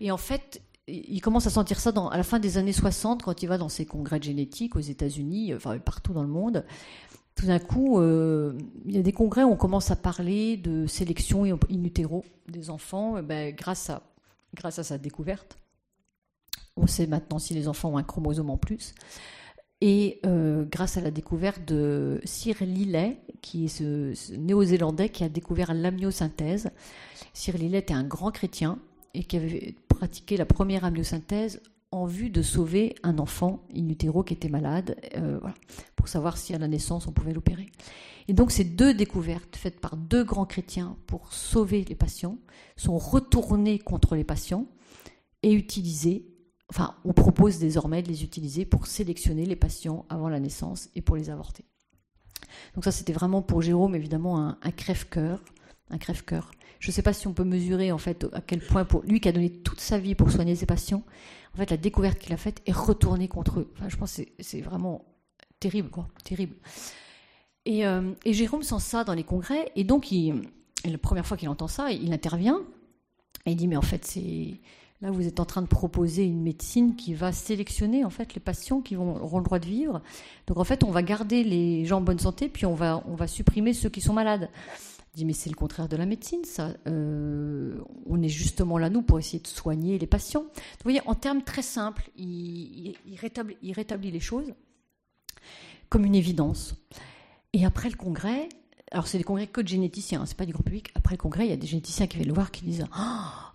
Et en fait, il commence à sentir ça à la fin des années 60 quand il va dans ses congrès de génétique aux États-Unis, enfin partout dans le monde tout d'un coup, euh, il y a des congrès où on commence à parler de sélection in utero des enfants, ben, grâce, à, sa découverte. On sait maintenant si les enfants ont un chromosome en plus. Et euh, grâce à la découverte de Cyril Lillet, qui est ce, néo-zélandais qui a découvert l'amniosynthèse. Cyril Lillet était un grand chrétien et qui avait pratiqué la première amniosynthèse en vue de sauver un enfant in utero qui était malade, euh, pour savoir si à la naissance on pouvait l'opérer. Et donc ces deux découvertes faites par deux grands chrétiens pour sauver les patients sont retournées contre les patients et utilisées, enfin on propose désormais de les utiliser pour sélectionner les patients avant la naissance et pour les avorter. Donc ça c'était vraiment pour Jérôme évidemment un, crève-cœur, un crève-cœur. Je ne sais pas si on peut mesurer en fait à quel point lui qui a donné toute sa vie pour soigner ses patients, en fait, la découverte qu'il a faite est retournée contre eux. Enfin, je pense que c'est vraiment terrible, quoi, terrible. Et, euh, et, Jérôme sent ça dans les congrès, et donc, il, la première fois qu'il entend ça, il intervient, et il dit, mais en fait, c'est... Là, vous êtes en train de proposer une médecine qui va sélectionner en fait les patients qui vont, auront le droit de vivre. Donc en fait, on va garder les gens en bonne santé, puis on va, on va supprimer ceux qui sont malades dit mais c'est le contraire de la médecine, ça. Euh, on est justement là nous pour essayer de soigner les patients. Vous voyez, en termes très simples, il, rétablit, les choses comme une évidence. Et après le congrès, alors c'est des congrès que de généticiens, hein, c'est pas du grand public. Après le congrès, il y a des généticiens qui viennent le voir qui disent ah,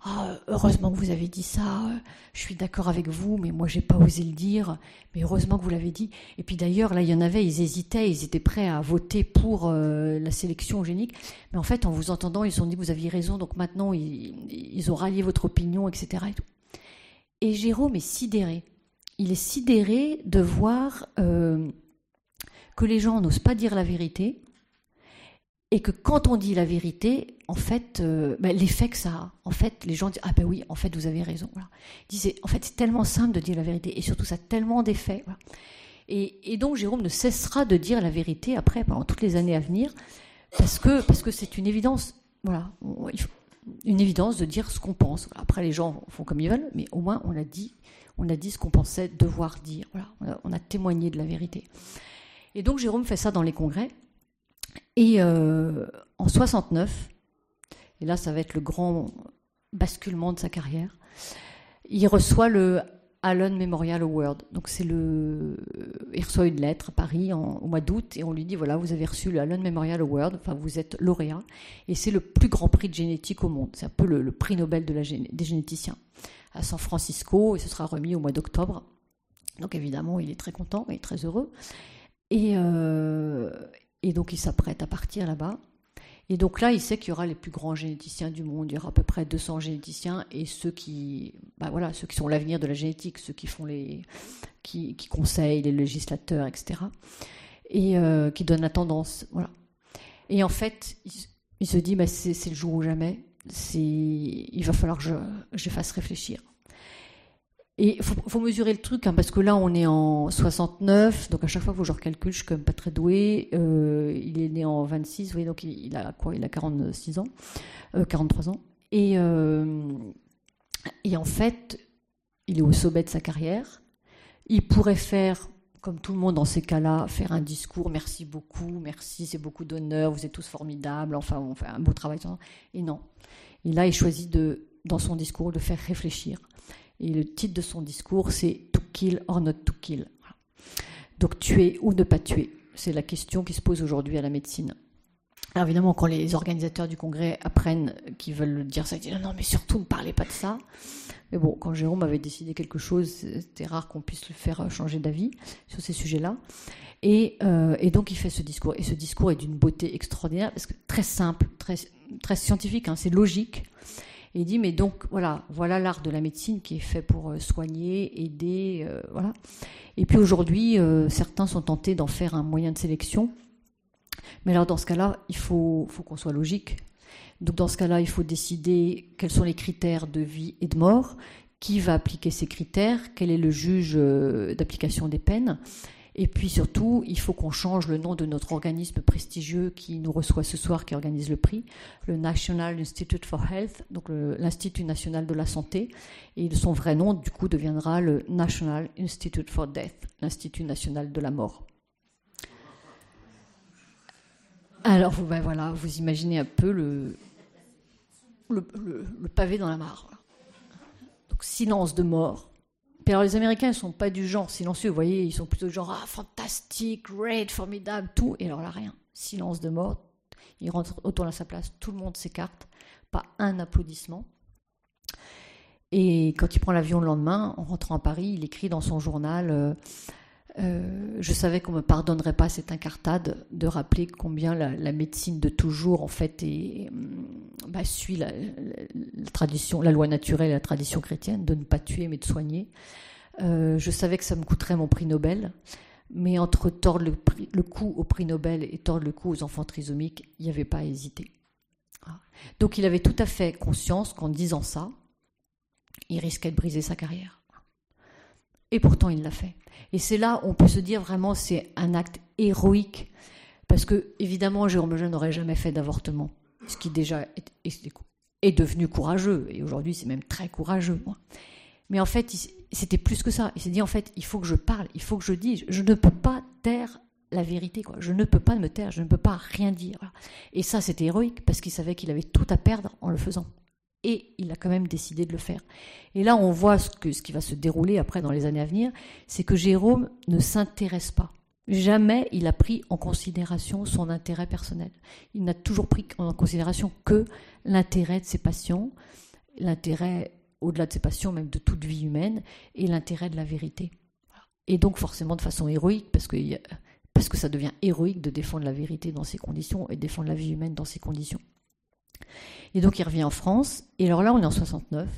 heureusement que vous avez dit ça, je suis d'accord avec vous, mais moi j'ai pas osé le dire, mais heureusement que vous l'avez dit. Et puis d'ailleurs, là il y en avait, ils hésitaient, ils étaient prêts à voter pour euh, la sélection eugénique, mais en fait en vous entendant, ils se sont dit vous aviez raison, donc maintenant ils, ont rallié votre opinion, etc. Et, et Jérôme est sidéré. Il est sidéré de voir euh, que les gens n'osent pas dire la vérité et que quand on dit la vérité, en fait, euh, ben, l'effet que ça a, en fait, les gens disent ah ben oui, en fait, vous avez raison. Voilà. en fait, c'est tellement simple de dire la vérité et surtout ça a tellement d'effets. Et, donc Jérôme ne cessera de dire la vérité après pendant toutes les années à venir parce que parce que c'est une évidence. Voilà, une évidence de dire ce qu'on pense. Après, les gens font comme ils veulent, mais au moins on a dit, on a dit ce qu'on pensait devoir dire. On a témoigné de la vérité. Et donc Jérôme fait ça dans les congrès. Et euh, en 69, et là ça va être le grand basculement de sa carrière, il reçoit le Allen Memorial Award. Donc c'est le, il reçoit une lettre à Paris au mois d'août et on lui dit voilà vous avez reçu le Allen Memorial Award, enfin vous êtes lauréat et c'est le plus grand prix de génétique au monde. C'est un peu le, prix Nobel des généticiens à San Francisco et ce sera remis au mois d'octobre. Donc évidemment il est très content et très heureux. Et, euh, et donc il s'apprête à partir là-bas. Et donc là, il sait qu'il y aura les plus grands généticiens du monde. Il y aura à peu près 200 généticiens et ceux qui, bah voilà, ceux qui sont l'avenir de la génétique, ceux qui font les, qui, conseillent les législateurs, etc. Et euh, qui donnent la tendance, voilà. Et en fait, il, se dit, bah, c'est le jour ou jamais. Il va falloir que je, je fasse réfléchir. Et il faut, mesurer le truc, hein, parce que là, on est en 69, donc à chaque fois que je recalcule, je suis quand même pas très doué. Euh, il est né en 26, vous voyez, donc il, a quoi Il a 46 ans, 43 euh, ans. Et, euh, et en fait, il est au sommet de sa carrière. Il pourrait faire, comme tout le monde dans ces cas-là, faire un discours, merci beaucoup, merci, c'est beaucoup d'honneur, vous êtes tous formidables, enfin, on fait un beau travail. Et non. Et là, il choisit de, dans son discours de faire réfléchir. Et le titre de son discours, c'est To kill or not to kill. Donc tuer ou ne pas tuer. C'est la question qui se pose aujourd'hui à la médecine. Alors évidemment, quand les organisateurs du congrès apprennent qu'ils veulent dire ça, ils disent non, mais surtout ne parlez pas de ça. Mais bon, quand Jérôme avait décidé quelque chose, c'était rare qu'on puisse le faire changer d'avis sur ces sujets-là. Et, euh, donc il fait ce discours. Et ce discours est d'une beauté extraordinaire, parce que très simple, très, très scientifique, hein, c'est logique. Et il dit, mais donc, voilà, voilà l'art de la médecine qui est fait pour euh, soigner, aider, euh, voilà. Et puis aujourd'hui, euh, certains sont tentés d'en faire un moyen de sélection. Mais alors, dans ce cas-là, il faut, faut qu'on soit logique. Donc, dans ce cas-là, il faut décider quels sont les critères de vie et de mort, qui va appliquer ces critères, quel est le juge d'application des peines? Et puis surtout, il faut qu'on change le nom de notre organisme prestigieux qui nous reçoit ce soir, qui organise le prix, le National Institute for Health, donc l'Institut national de la santé. Et son vrai nom, du coup, deviendra le National Institute for Death, l'Institut national de la mort. Alors, ben voilà, vous imaginez un peu le, le, le pavé dans la mare. Donc, silence de mort alors les Américains sont pas du genre silencieux, vous voyez, ils sont plutôt du genre ah, fantastique, great, formidable, tout. Et alors là, rien. Silence de mort. Il rentre autour à sa place, tout le monde s'écarte, pas un applaudissement. Et quand il prend l'avion le lendemain, en rentrant à Paris, il écrit dans son journal euh, euh, Je savais qu'on ne me pardonnerait pas cette incartade de rappeler combien la, médecine de toujours, en fait, bah, suit la, tradition, la loi naturelle la tradition chrétienne de ne pas tuer mais de soigner. Euh, je savais que ça me coûterait mon prix Nobel, mais entre tordre le, le coup au prix Nobel et tordre le coup aux enfants trisomiques, il n'y avait pas à hésiter. Donc il avait tout à fait conscience qu'en disant ça, il risquait de briser sa carrière. Et pourtant, il l'a fait. Et c'est là on peut se dire vraiment c'est un acte héroïque, parce que évidemment, Jérôme Lejeune n'aurait jamais fait d'avortement, ce qui déjà est, est devenu courageux, et aujourd'hui c'est même très courageux. Mais en fait, c'était plus que ça. Il s'est dit, en fait, il faut que je parle, il faut que je dise. Je ne peux pas taire la vérité. Quoi. Je ne peux pas me taire, je ne peux pas rien dire. Et ça, c'était héroïque, parce qu'il savait qu'il avait tout à perdre en le faisant. Et il a quand même décidé de le faire. Et là, on voit ce, qui va se dérouler après dans les années à venir, c'est que Jérôme ne s'intéresse pas. jamais il a pris en considération son intérêt personnel. Il n'a toujours pris en considération que l'intérêt de ses patients, l'intérêt au-delà de ses passions, même de toute vie humaine, et l'intérêt de la vérité. Et donc forcément de façon héroïque, parce que, parce que ça devient héroïque de défendre la vérité dans ces conditions et défendre la vie humaine dans ces conditions. Et donc il revient en France, et alors là on est en 69,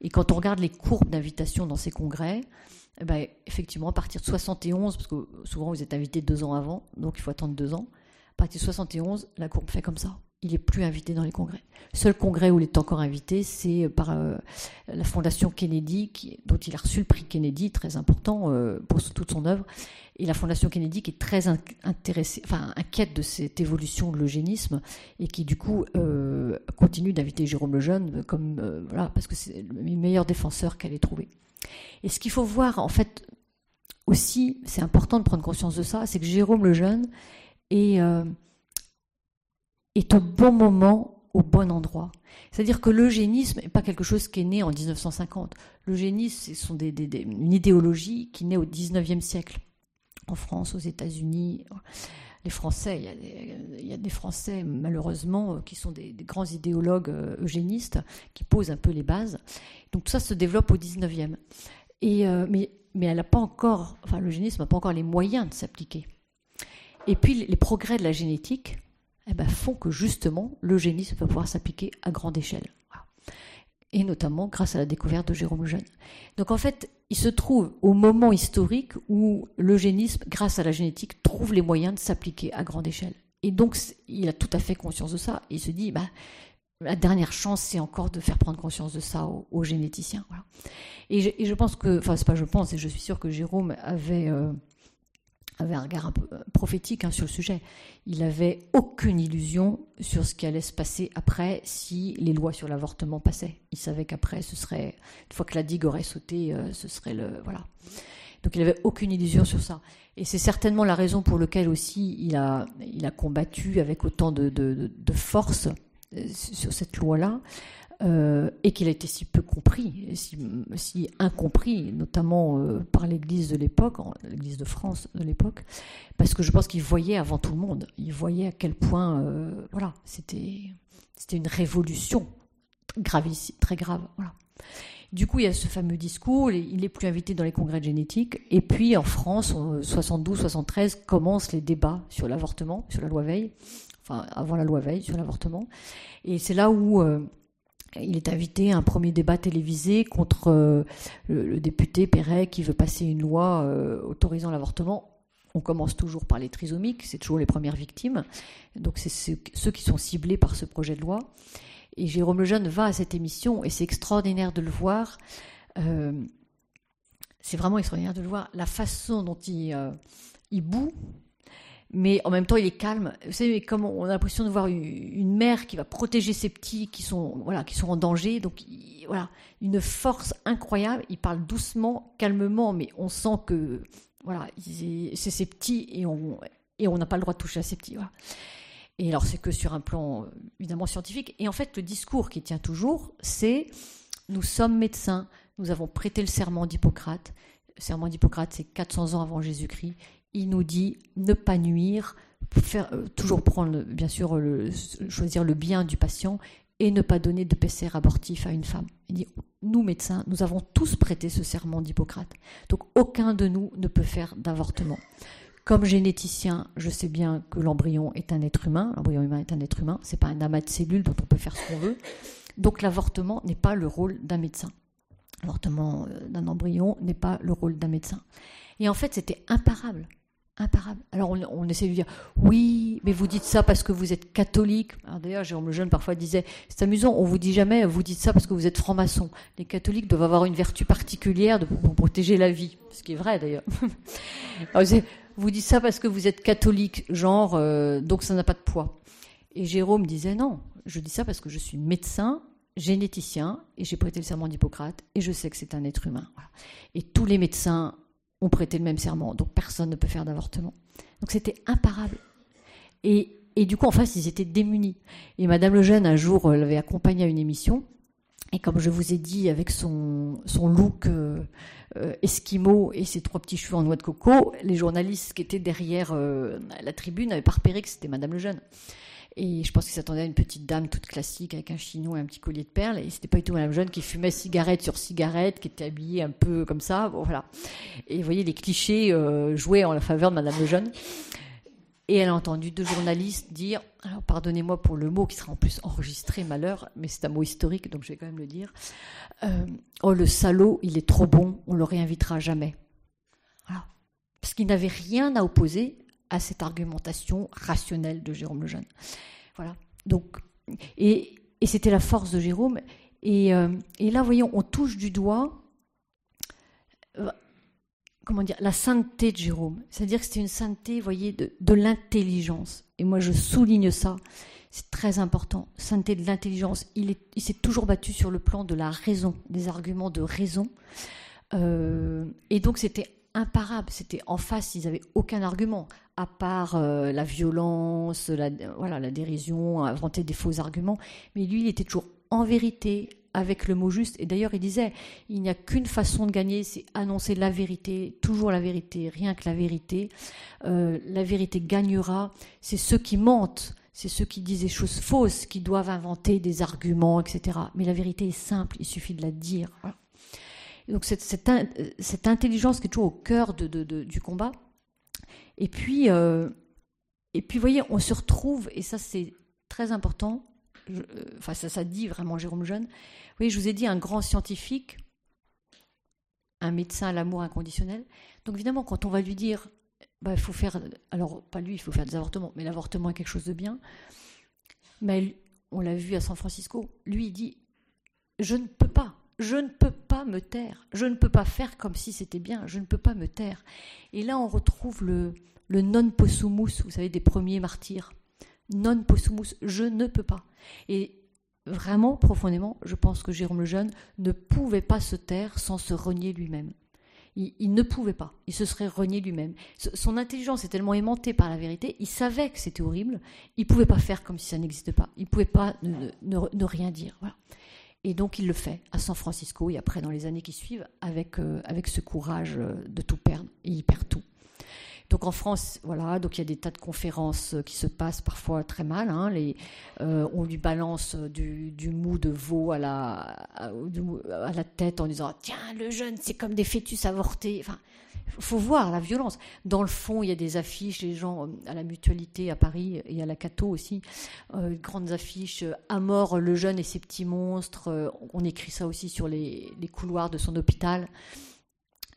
et quand on regarde les courbes d'invitation dans ces congrès, eh ben, effectivement, à partir de 71, parce que souvent vous êtes invité deux ans avant, donc il faut attendre deux ans, à partir de 71, la courbe fait comme ça il n'est plus invité dans les congrès. Le seul congrès où il est encore invité, c'est par euh, la Fondation Kennedy, dont il a reçu le prix Kennedy, très important euh, pour toute son œuvre. Et la Fondation Kennedy qui est très intéressée, enfin inquiète de cette évolution de l'eugénisme et qui du coup euh, continue d'inviter Jérôme Lejeune comme voilà parce que c'est le meilleur défenseur qu'elle ait trouvé. Et ce qu'il faut voir en fait aussi, c'est important de prendre conscience de ça, c'est que Jérôme Lejeune est est au bon moment, au bon endroit. C'est-à-dire que l'eugénisme n'est pas quelque chose qui est né en 1950. L'eugénisme, c'est une idéologie qui naît au 19e siècle, en France, aux États-Unis. Les Français, il y, a des, Français, malheureusement, qui sont des, grands idéologues euh, eugénistes, qui posent un peu les bases. Donc tout ça se développe au 19e. Et, euh, mais, mais elle n'a pas encore, enfin, l'eugénisme n'a pas encore les moyens de s'appliquer. Et puis les progrès de la génétique, eh ben, font que justement l'eugénisme va pouvoir s'appliquer à grande échelle. Et notamment grâce à la découverte de Jérôme Lejeune. Donc en fait, il se trouve au moment historique où l'eugénisme, grâce à la génétique, trouve les moyens de s'appliquer à grande échelle. Et donc il a tout à fait conscience de ça. il se dit, bah, la dernière chance, c'est encore de faire prendre conscience de ça aux, généticiens. Et, je, pense que, enfin, c'est pas je pense, et je suis sûre que Jérôme avait euh, avait un regard un peu euh, prophétique hein, sur le sujet. Il n'avait aucune illusion sur ce qui allait se passer après si les lois sur l'avortement passaient. Il savait qu'après, ce serait, une fois que la digue aurait sauté, euh, ce serait le. Voilà. Donc il n'avait aucune illusion sur ça. Et c'est certainement la raison pour laquelle aussi il a, il a combattu avec autant de, de, force euh, sur cette loi-là. Euh, et qu'il a été si peu compris, si, incompris, notamment euh, par l'Église de l'époque, l'Église de France de l'époque, parce que je pense qu'il voyait avant tout le monde, il voyait à quel point, euh, voilà, c'était une révolution gravissime, très grave, voilà. Du coup, il y a ce fameux discours, il n'est plus invité dans les congrès de génétique. Et puis, en France, en 72-73, commencent les débats sur l'avortement, sur la loi Veil, enfin, avant la loi Veil, sur l'avortement. Et c'est là où il est invité à un premier débat télévisé contre euh, le, député Perret qui veut passer une loi euh, autorisant l'avortement. On commence toujours par les trisomiques, c'est toujours les premières victimes. Donc c'est ceux, qui sont ciblés par ce projet de loi. Et Jérôme Lejeune va à cette émission et c'est extraordinaire de le voir. Euh, c'est vraiment extraordinaire de le voir. La façon dont il, il boue, mais en même temps il est calme. Vous savez, comme on a l'impression de voir une, mère qui va protéger ses petits qui sont voilà qui sont en danger, donc voilà une force incroyable. Il parle doucement, calmement, mais on sent que voilà c'est ses petits et on et on n'a pas le droit de toucher à ses petits. Et alors c'est que sur un plan évidemment scientifique. Et en fait le discours qui tient toujours, c'est nous sommes médecins, nous avons prêté le serment d'Hippocrate. Le serment d'Hippocrate, c'est 400 ans avant Jésus-Christ il nous dit ne pas nuire, euh, toujours prendre, bien sûr, choisir le bien du patient et ne pas donner de PCR abortif à une femme. Il dit, nous médecins, nous avons tous prêté ce serment d'Hippocrate. Donc aucun de nous ne peut faire d'avortement. Comme généticien, je sais bien que l'embryon est un être humain. L'embryon humain est un être humain. C'est pas un amas de cellules dont on peut faire ce qu'on veut. Donc l'avortement n'est pas le rôle d'un médecin. L'avortement euh, d'un embryon n'est pas le rôle d'un médecin. Et en fait, c'était imparable imparable. Alors on, essaie de dire oui, mais vous dites ça parce que vous êtes catholique. D'ailleurs, Jérôme le Jeune parfois disait c'est amusant, on vous dit jamais vous dites ça parce que vous êtes franc-maçon. Les catholiques doivent avoir une vertu particulière de, pour protéger la vie, ce qui est vrai d'ailleurs. vous dites ça parce que vous êtes catholique, genre euh, donc ça n'a pas de poids. Et Jérôme disait non, je dis ça parce que je suis médecin généticien et j'ai prêté le serment d'Hippocrate et je sais que c'est un être humain. Et tous les médecins ont prêté le même serment, donc personne ne peut faire d'avortement. Donc c'était imparable. Et, et, du coup, en face, ils étaient démunis. Et Madame Lejeune, un jour, l'avait accompagné à une émission, Et comme je vous ai dit, avec son, son look euh, euh, esquimau et ses trois petits cheveux en noix de coco, les journalistes qui étaient derrière euh, la tribune n'avaient pas repéré que c'était Madame Lejeune. Et je pense qu'ils s'attendaient à une petite dame toute classique avec un chignon et un petit collier de perles. Et c'était pas du tout Madame Jeune qui fumait cigarette sur cigarette, qui était habillée un peu comme ça. Voilà. Et vous voyez, les clichés euh, jouaient en la faveur de Madame Lejeune. Et elle a entendu deux journalistes dire, alors pardonnez-moi pour le mot qui sera en plus enregistré, malheur, mais c'est un mot historique, donc je vais quand même le dire. Euh, oh, le salaud, il est trop bon, on le réinvitera jamais. Voilà. Parce qu'il n'avait rien à opposer à cette argumentation rationnelle de Jérôme Lejeune. Voilà. Donc, et, c'était la force de Jérôme. Et, euh, là, voyons, on touche du doigt, euh, comment dire, la sainteté de Jérôme. C'est-à-dire que c'était une sainteté, voyez, de, l'intelligence. Et moi, je souligne ça. C'est très important. Sainteté de l'intelligence. Il, il s'est toujours battu sur le plan de la raison, des arguments de raison. Euh, et donc, c'était imparable. C'était en face, ils n'avaient aucun argument à part euh, la violence, la, voilà, la dérision, inventer des faux arguments. Mais lui, il était toujours en vérité, avec le mot juste. Et d'ailleurs, il disait, il n'y a qu'une façon de gagner, c'est annoncer la vérité, toujours la vérité, rien que la vérité. Euh, la vérité gagnera. C'est ceux qui mentent, c'est ceux qui disent des choses fausses, qui doivent inventer des arguments, etc. Mais la vérité est simple, il suffit de la dire. Donc cette, intelligence qui est toujours au cœur du combat, et puis, euh, et puis, vous voyez, on se retrouve, et ça c'est très important, euh, enfin ça, ça dit vraiment Jérôme Jeune, vous voyez, je vous ai dit un grand scientifique, un médecin à l'amour inconditionnel. Donc évidemment, quand on va lui dire, bah, il faut faire, alors pas lui, il faut faire des avortements, mais l'avortement est quelque chose de bien, mais on l'a vu à San Francisco, lui il dit, je ne peux pas, je ne peux pas me taire, je ne peux pas faire comme si c'était bien, je ne peux pas me taire. Et là, on retrouve le, non possumus, vous savez, des premiers martyrs. Non possumus, je ne peux pas. Et vraiment, profondément, je pense que Jérôme le Jeune ne pouvait pas se taire sans se renier lui-même. Il, ne pouvait pas, il se serait renié lui-même. Son intelligence est tellement aimantée par la vérité, il savait que c'était horrible, il ne pouvait pas faire comme si ça n'existait pas, il ne pouvait pas ne, rien dire. Et donc il le fait à San Francisco et après dans les années qui suivent avec, euh, avec ce courage euh, de tout perdre. Et il perd tout. Donc en France, voilà, donc il y a des tas de conférences qui se passent parfois très mal. Hein, euh, on lui balance du, du, mou de veau à la, à, la tête en disant tiens le jeune c'est comme des fœtus avortés. Faut voir la violence. Dans le fond, il y a des affiches, les gens à la mutualité à Paris et à la Cato aussi, euh, grandes affiches à mort le jeune et ses petits monstres. Euh, on écrit ça aussi sur les, couloirs de son hôpital.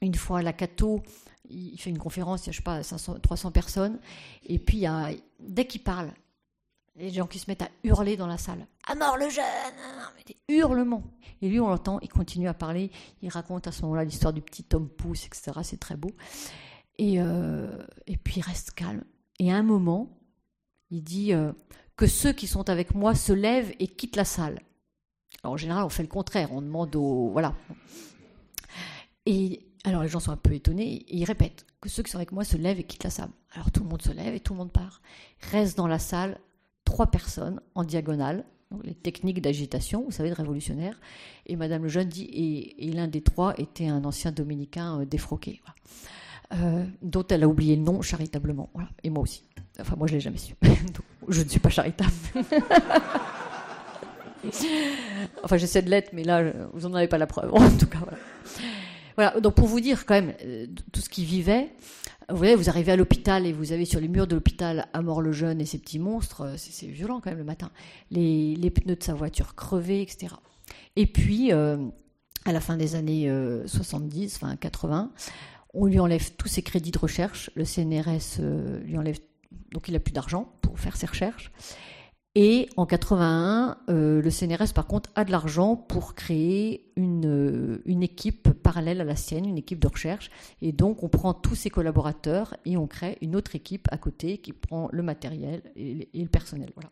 Une fois à la Cato, il fait une conférence, il y a je sais pas 500, 300 personnes, et puis il y a, dès qu'il parle, les gens qui se mettent à hurler dans la salle. À mort le jeune Des hurlements. Et lui, on l'entend, il continue à parler. Il raconte à ce moment-là l'histoire du petit homme pouce, etc. C'est très beau. Et, euh, et puis il reste calme. Et à un moment, il dit euh, que ceux qui sont avec moi se lèvent et quittent la salle. Alors, en général, on fait le contraire. On demande au. Voilà. Et alors les gens sont un peu étonnés et ils répètent que ceux qui sont avec moi se lèvent et quittent la salle. Alors tout le monde se lève et tout le monde part. Reste dans la salle trois personnes en diagonale, les techniques d'agitation, vous savez, de révolutionnaire. Et Madame le Jeune dit, et, l'un des trois était un ancien dominicain euh, défroqué, voilà. euh, elle a oublié le nom charitablement. Et moi aussi. Enfin, moi, je ne l'ai jamais su. je ne suis pas charitable. enfin, j'essaie de l'être, mais là, vous n'en avez pas la preuve. En tout cas, voilà. Voilà, donc pour vous dire quand même euh, tout ce qu'il vivait, vous voyez, vous arrivez à l'hôpital et vous avez sur les murs de l'hôpital à mort le jeune et ses petits monstres, c'est violent quand même le matin. Les, pneus de sa voiture crevés, etc. Et puis, euh, à la fin des années euh, 70, enfin 80, on lui enlève tous ses crédits de recherche. Le CNRS euh, lui enlève, donc il n'a plus d'argent pour faire ses recherches. Et en 81, euh, le CNRS, par contre, a de l'argent pour créer une, euh, une, équipe parallèle à la sienne, une équipe de recherche. Et donc, on prend tous ses collaborateurs et on crée une autre équipe à côté qui prend le matériel et, le personnel. Voilà.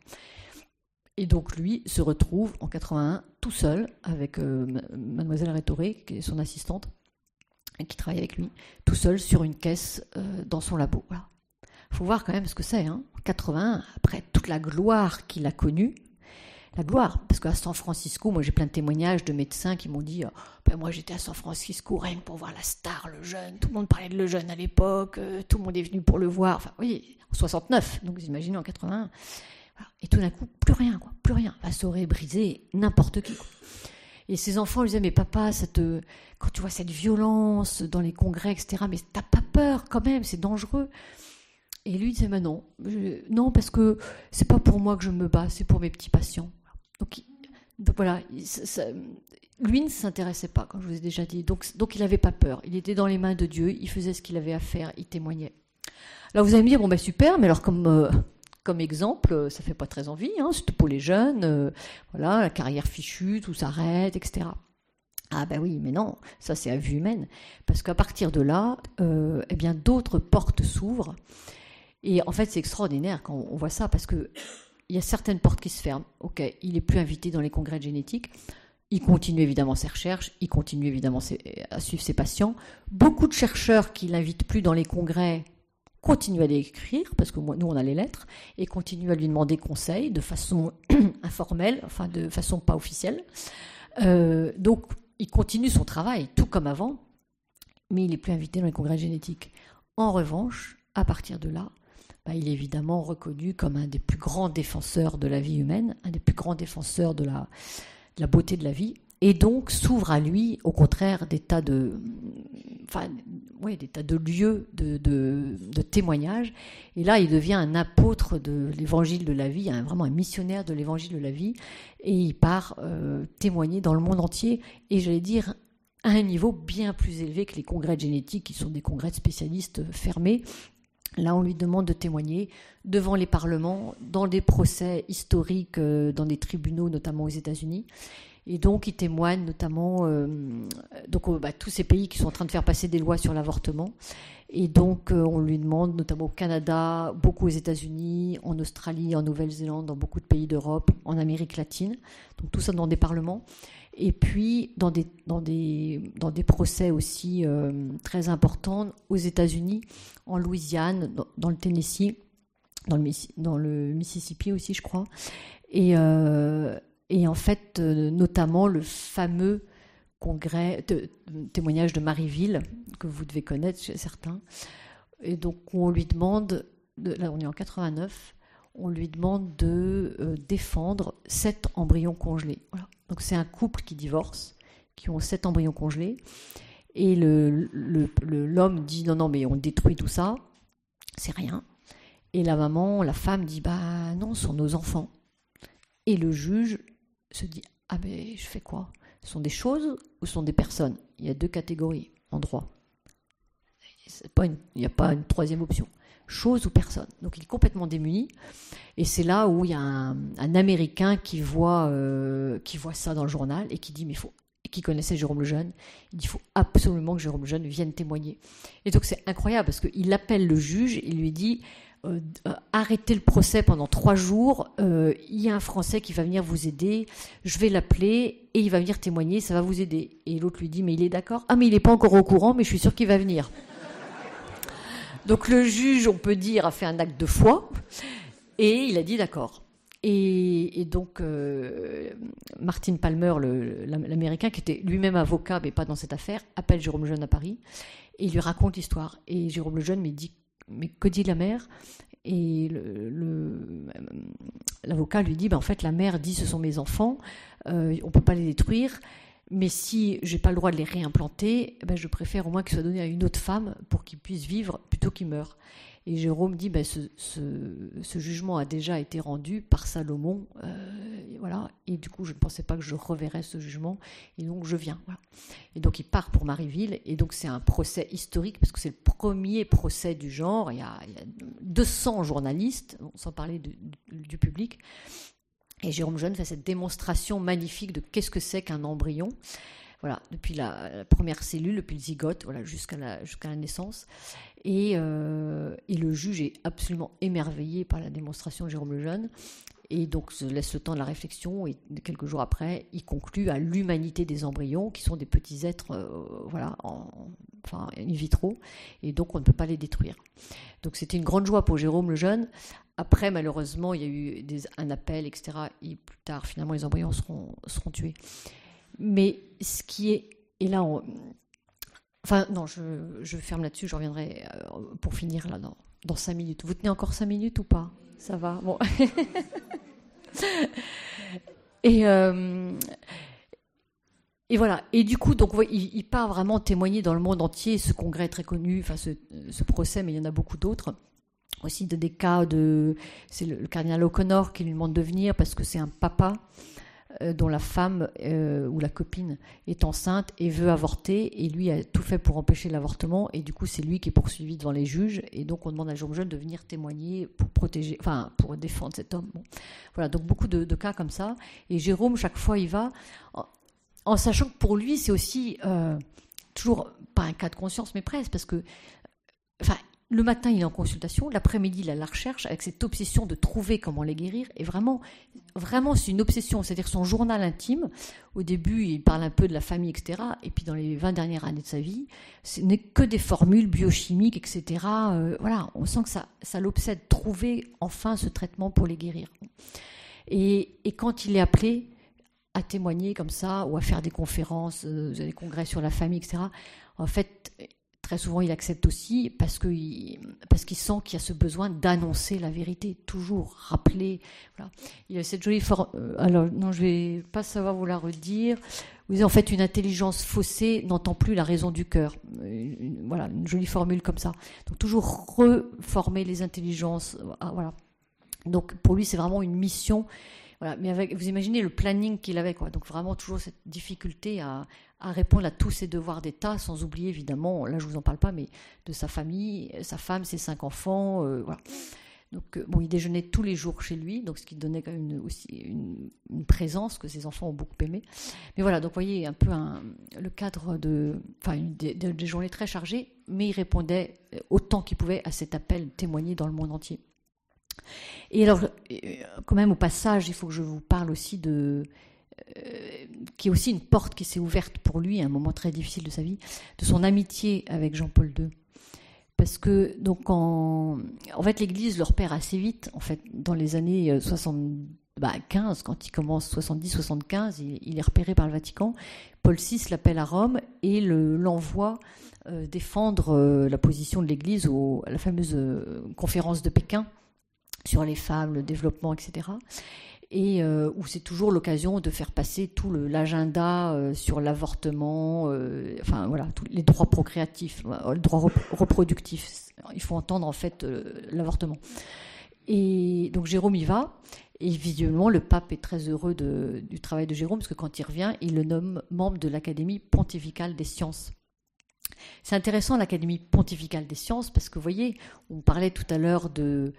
Et donc, lui se retrouve en 81 tout seul avec euh, Mademoiselle Rétoré, qui est son assistante, qui travaille avec lui, tout seul sur une caisse dans son labo. Voilà faut voir quand même ce que c'est. Hein. 80, après toute la gloire qu'il a connue, la gloire. Parce qu'à San Francisco, moi j'ai plein de témoignages de médecins qui m'ont dit ben, Moi j'étais à San Francisco rien que pour voir la star, le jeune. Tout le monde parlait de le jeune à l'époque, tout le monde est venu pour le voir. Enfin, oui, en 69, donc vous imaginez en 81. Et tout d'un coup, plus rien, quoi, plus rien. ça aurait brisé n'importe qui. Et ses enfants lui disaient Mais papa, cette, quand tu vois cette violence dans les congrès, etc., mais t'as pas peur quand même, c'est dangereux. Et lui disait Mais non, non, parce que c'est pas pour moi que je me bats, c'est pour mes petits patients. Donc, voilà, lui ne s'intéressait pas, comme je vous ai déjà dit. Donc, il n'avait pas peur. Il était dans les mains de Dieu, il faisait ce qu'il avait à faire, il témoignait. Alors vous allez me dire, bon ben super, mais alors comme, euh, comme exemple, ça fait pas très envie, hein, pour les jeunes, euh, voilà, la carrière fichue, tout s'arrête, etc. Ah ben oui, mais non, ça c'est à vue humaine, parce qu'à partir de là, euh, eh bien d'autres portes s'ouvrent, et en fait c'est extraordinaire quand on voit ça, parce que il y a certaines portes qui se ferment. Ok, il est plus invité dans les congrès de génétique. Il continue évidemment ses recherches, il continue évidemment à suivre ses patients. Beaucoup de chercheurs qui l'invitent plus dans les congrès continue à l'écrire, parce que nous on a les lettres, et continue à lui demander conseil de façon informelle, enfin de façon pas officielle. Euh, donc il continue son travail, tout comme avant, mais il n'est plus invité dans les congrès génétiques. En revanche, à partir de là, bah, il est évidemment reconnu comme un des plus grands défenseurs de la vie humaine, un des plus grands défenseurs de la, de beauté de la vie, et donc s'ouvre à lui, au contraire, des tas de, tas de lieux de, de, témoignages. Et là, il devient un apôtre de l'évangile de la vie, vraiment un missionnaire de l'évangile de la vie, et il part euh, témoigner dans le monde entier, et j'allais dire à un niveau bien plus élevé que les congrès de génétique, qui sont des congrès de spécialistes fermés. Là, on lui demande de témoigner devant les parlements, dans des procès historiques, euh, dans des tribunaux, notamment aux États-Unis. Et donc, il témoigne notamment euh, donc, bah, tous ces pays qui sont en train de faire passer des lois sur l'avortement. Et donc, euh, on lui demande, notamment au Canada, beaucoup aux États-Unis, en Australie, en Nouvelle-Zélande, dans beaucoup de pays d'Europe, en Amérique latine. Donc, tout ça dans des parlements. Et puis, dans des, dans des, dans des procès aussi euh, très importants aux États-Unis, en Louisiane, dans, le Tennessee, dans le, Mississippi aussi, je crois. Et, et en fait, euh, notamment le fameux congrès, témoignage de Marieville, que vous devez connaître chez certains. Et donc, on lui demande, là on est en 89, on lui demande de euh, défendre sept embryons congelés. Donc, c'est un couple qui divorce, qui ont sept embryons congelés. Et l'homme le, dit non, non, mais on détruit tout ça, c'est rien. Et la maman, la femme dit bah non, ce sont nos enfants. Et le juge se dit Ah, mais je fais quoi? Ce sont des choses ou ce sont des personnes? Il y a deux catégories en droit. il n'y a pas une troisième option. Chose ou personne. Donc il est complètement démuni. Et c'est là où il y a un, Américain qui voit, euh, qui voit ça dans le journal et qui dit Mais faut qui connaissait Jérôme Lejeune, il dit faut absolument que Jérôme Lejeune vienne témoigner. Et donc c'est incroyable parce qu'il appelle le juge, il lui dit euh, euh, arrêtez le procès pendant trois jours. Il y a un Français qui va venir vous aider. Je vais l'appeler et il va venir témoigner. Ça va vous aider. Et l'autre lui dit mais il est d'accord? Ah mais il n'est pas encore au courant, mais je suis sûr qu'il va venir. Donc le juge, on peut dire, a fait un acte de foi et il a dit d'accord. Et, donc Martin Palmer, l'Américain, qui était lui-même avocat, mais pas dans cette affaire, appelle Jérôme Lejeune à Paris et il lui raconte l'histoire. Et Jérôme Lejeune me dit mais que dit la mère? Et l'avocat lui dit, ben, en fait, la mère dit, ce sont mes enfants, euh, on ne peut pas les détruire, mais si j'ai pas le droit de les réimplanter, ben, je préfère au moins qu'ils soient donnés à une autre femme pour qu'ils puissent vivre plutôt qu'ils meurent. Et Jérôme dit, ben, ce, jugement a déjà été rendu par Salomon, euh, et voilà. Et du coup, je ne pensais pas que je reverrais ce jugement, et donc je viens. Et donc il part pour Marieville, et donc c'est un procès historique parce que c'est le premier procès du genre. Il y a, 200 journalistes, sans parler du public. Et Jérôme Jeune fait cette démonstration magnifique de qu'est-ce que c'est qu'un embryon. voilà, depuis la, première cellule, depuis le zygote, voilà, jusqu'à la, jusqu'à la naissance. Et, et, le juge est absolument émerveillé par la démonstration de Jérôme Lejeune. Et donc se laisse le temps de la réflexion et quelques jours après, il conclut à l'humanité des embryons, qui sont des petits êtres, euh, voilà, en, enfin in vitro, et donc on ne peut pas les détruire. Donc c'était une grande joie pour Jérôme le jeune. Après, malheureusement, il y a eu un appel, etc. Et plus tard, finalement, les embryons seront, seront tués. Mais ce qui est, et là, enfin non, je, je ferme là-dessus, je reviendrai euh, pour finir là dans, dans cinq minutes. Vous tenez encore cinq minutes ou pas? Ça va, bon. et, euh, et voilà. Et du coup, donc, il, part vraiment témoigner dans le monde entier. Ce congrès très connu, enfin ce, ce procès, mais il y en a beaucoup d'autres aussi de des cas de c'est le, cardinal O'Connor qui lui demande de venir parce que c'est un papa dont la femme euh, ou la copine est enceinte et veut avorter et lui a tout fait pour empêcher l'avortement et du coup c'est lui qui est poursuivi devant les juges et donc on demande à Jérôme Jeune de venir témoigner pour protéger enfin pour défendre cet homme. Voilà donc beaucoup de, cas comme ça. Et Jérôme chaque fois il va en, sachant que pour lui c'est aussi euh, toujours pas un cas de conscience mais presque parce que enfin le matin, il est en consultation, l'après-midi, il a la recherche avec cette obsession de trouver comment les guérir. Et vraiment, vraiment, c'est une obsession, c'est-à-dire son journal intime. Au début, il parle un peu de la famille, etc. Et puis, dans les 20 dernières années de sa vie, ce n'est que des formules biochimiques, etc. Euh, voilà, on sent que ça, ça l'obsède, trouver enfin ce traitement pour les guérir. Et, quand il est appelé à témoigner comme ça, ou à faire des conférences, euh, des congrès sur la famille, etc., en fait, Très souvent, il accepte aussi parce qu'il parce qu'il sent qu'il y a ce besoin d'annoncer la vérité, toujours rappeler. Voilà. Il a cette jolie forme. Euh, alors, non, je vais pas savoir vous la redire. Vous en fait une intelligence faussée n'entend plus la raison du cœur. voilà, une jolie formule comme ça. Donc toujours reformer les intelligences. Ah, voilà. Donc pour lui, c'est vraiment une mission voilà, mais avec, vous imaginez le planning qu'il avait, quoi. Donc vraiment toujours cette difficulté à, à répondre à tous ses devoirs d'État, sans oublier évidemment, là je vous en parle pas, mais de sa famille, sa femme, ses cinq enfants, euh. Donc euh, bon, il déjeunait tous les jours chez lui, donc ce qui donnait quand même une, aussi une, présence que ses enfants ont beaucoup aimé. Mais voilà, donc vous voyez un peu le cadre de, enfin des, journées très chargées, mais il répondait autant qu'il pouvait à cet appel témoigné dans le monde entier. Et alors, euh, quand même, au passage, il faut que je vous parle aussi de. Euh, qui est aussi une porte qui s'est ouverte pour lui à un moment très difficile de sa vie, de son amitié avec Jean-Paul II. Parce que, donc, en, en fait, l'Église le repère assez vite, en fait, dans les années 75, bah, quand il commence 70-75, il, est repéré par le Vatican. Paul VI l'appelle à Rome et l'envoie euh, défendre la position de l'Église à la fameuse conférence de Pékin sur les femmes, le développement, etc. Et euh, où c'est toujours l'occasion de faire passer tout l'agenda euh, sur l'avortement, euh, enfin voilà, tous les droits procréatifs, le droit reproductif. Il faut entendre en fait l'avortement. Et donc Jérôme y va. Et visiblement, le pape est très heureux du travail de Jérôme, parce que quand il revient, il le nomme membre de l'Académie pontificale des sciences. C'est intéressant l'Académie pontificale des sciences, parce que vous voyez, on parlait tout à l'heure de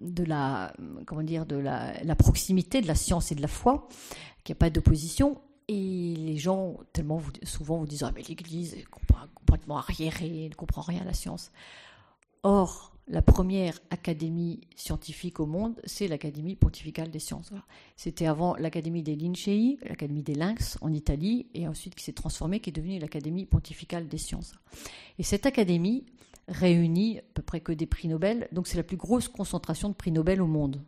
de la comment dire de la, proximité de la science et de la foi, qu'il n'y a pas d'opposition. Et les gens tellement souvent vous disent ah mais l'Église est complètement arriérée, ne comprend rien à la science. Or la première académie scientifique au monde, c'est l'Académie pontificale des sciences. C'était avant l'Académie des Lincei, l'Académie des Lynx en Italie, et ensuite qui s'est transformée, qui est devenue l'Académie pontificale des sciences. Et cette académie réunit à peu près que des prix Nobel. Donc c'est la plus grosse concentration de prix Nobel au monde.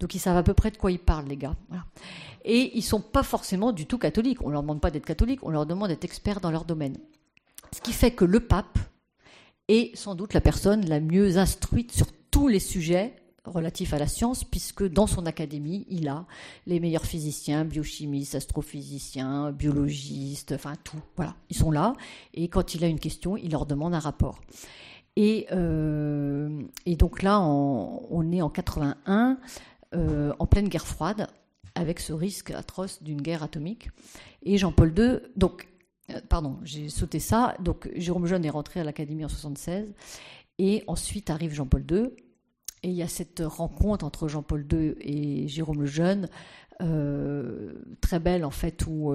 Donc ils savent à peu près de quoi ils parlent, les gars. Et ils sont pas forcément du tout catholiques. On leur demande pas d'être catholiques, on leur demande d'être experts dans leur domaine. Ce qui fait que le pape est sans doute la personne la mieux instruite sur tous les sujets relatif à la science, puisque dans son académie, il a les meilleurs physiciens, biochimistes, astrophysiciens, biologistes, enfin tout. Voilà, ils sont là. Et quand il a une question, il leur demande un rapport. Et, euh, donc là, on, est en 81, euh, en pleine guerre froide, avec ce risque atroce d'une guerre atomique. Et Jean-Paul II, donc, euh, pardon, j'ai sauté ça. Donc Jérôme Jeune est rentré à l'Académie en 76. Et ensuite arrive Jean-Paul II Et il y a cette rencontre entre Jean-Paul II et Jérôme le Jeune, très belle en fait, où,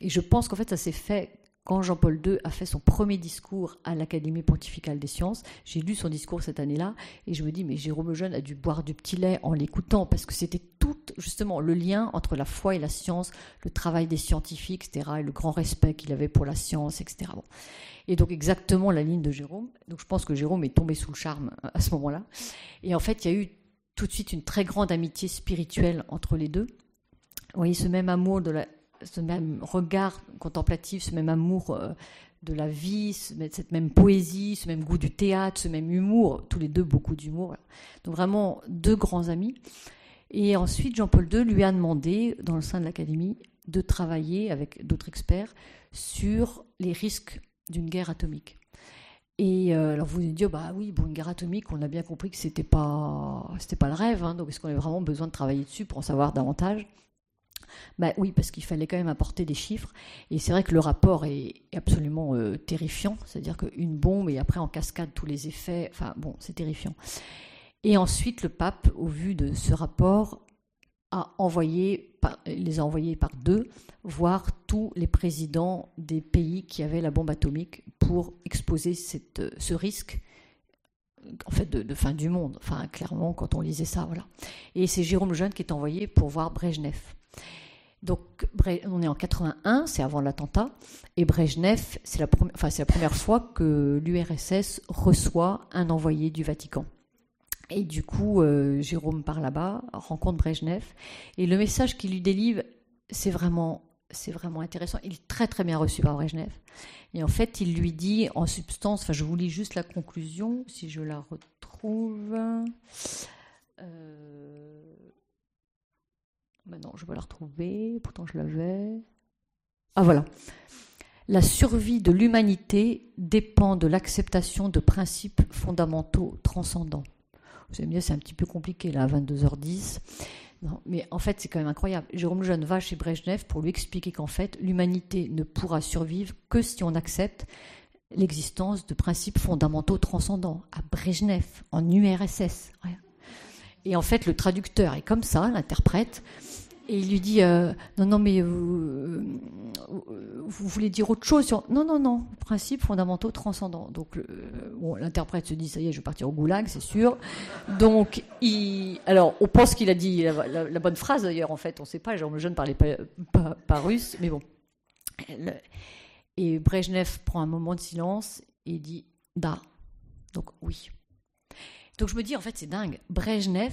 et je pense qu'en fait ça s'est fait quand Jean-Paul II a fait son premier discours à l'Académie pontificale des sciences, j'ai lu son discours cette année-là et je me dis mais Jérôme Lejeune a dû boire du petit lait en l'écoutant parce que c'était tout justement le lien entre la foi et la science, le travail des scientifiques, etc. et le grand respect qu'il avait pour la science, etc. Et donc exactement la ligne de Jérôme. Donc je pense que Jérôme est tombé sous le charme à ce moment-là. Et en fait il y a eu tout de suite une très grande amitié spirituelle entre les deux. Vous voyez ce même amour de ce même regard contemplatif, ce même amour euh, de la vie, cette même poésie, ce même goût du théâtre, ce même humour, tous les deux beaucoup d'humour. Donc vraiment deux grands amis. Et ensuite, Jean-Paul II lui a demandé, dans le sein de l'Académie, de travailler avec d'autres experts sur les risques d'une guerre atomique. Et euh, alors vous vous dites, bah oui, une guerre atomique, on a bien compris que c'était pas, pas le rêve, hein, donc est-ce qu'on avait vraiment besoin de travailler dessus pour en savoir davantage? Bah oui, parce qu'il fallait quand même apporter des chiffres. Et c'est vrai que le rapport est absolument euh, terrifiant. C'est-à-dire qu'une bombe et après en cascade tous les effets. Enfin bon, c'est terrifiant. Et ensuite, le pape, au vu de ce rapport, a envoyé, les a envoyés par deux, voir tous les présidents des pays qui avaient la bombe atomique pour exposer cette, ce risque en fait de, fin du monde. Enfin, clairement, quand on lisait ça, voilà. Et c'est Jérôme Jeune qui est envoyé pour voir Brejnev. Donc, on est en 81, c'est avant l'attentat, et Brejnev, c'est la, la, première fois que l'URSS reçoit un envoyé du Vatican. Et du coup, euh, Jérôme part là-bas, rencontre Brejnev, et le message qu'il lui délivre, c'est vraiment, c'est vraiment intéressant. Il est très très bien reçu par Brejnev. Et en fait, il lui dit en substance, enfin, je vous lis juste la conclusion, si je la retrouve. Euh, Maintenant, je vais la retrouver. Pourtant, je l'avais. Ah, voilà. La survie de l'humanité dépend de l'acceptation de principes fondamentaux transcendants. Vous allez me c'est un petit peu compliqué là, à 22h10. Non, mais en fait, c'est quand même incroyable. Jérôme Jeune va chez Brejnev pour lui expliquer qu'en fait, l'humanité ne pourra survivre que si on accepte l'existence de principes fondamentaux transcendants. À Brejnev, en URSS. Et en fait, le traducteur est comme ça, l'interprète. Et il lui dit euh, Non, non, mais vous, vous, voulez dire autre chose. Non, non, non, principes fondamentaux transcendants. Donc, l'interprète se dit Ça y est, je vais partir au goulag, c'est sûr. Donc, alors, on pense qu'il a dit la, bonne phrase d'ailleurs, en fait, on ne sait pas. Genre, le jeune ne parlait pas, russe, mais bon. Et Brejnev prend un moment de silence et dit Da. Donc, oui. Donc, je me dis, en fait, c'est dingue. Brejnev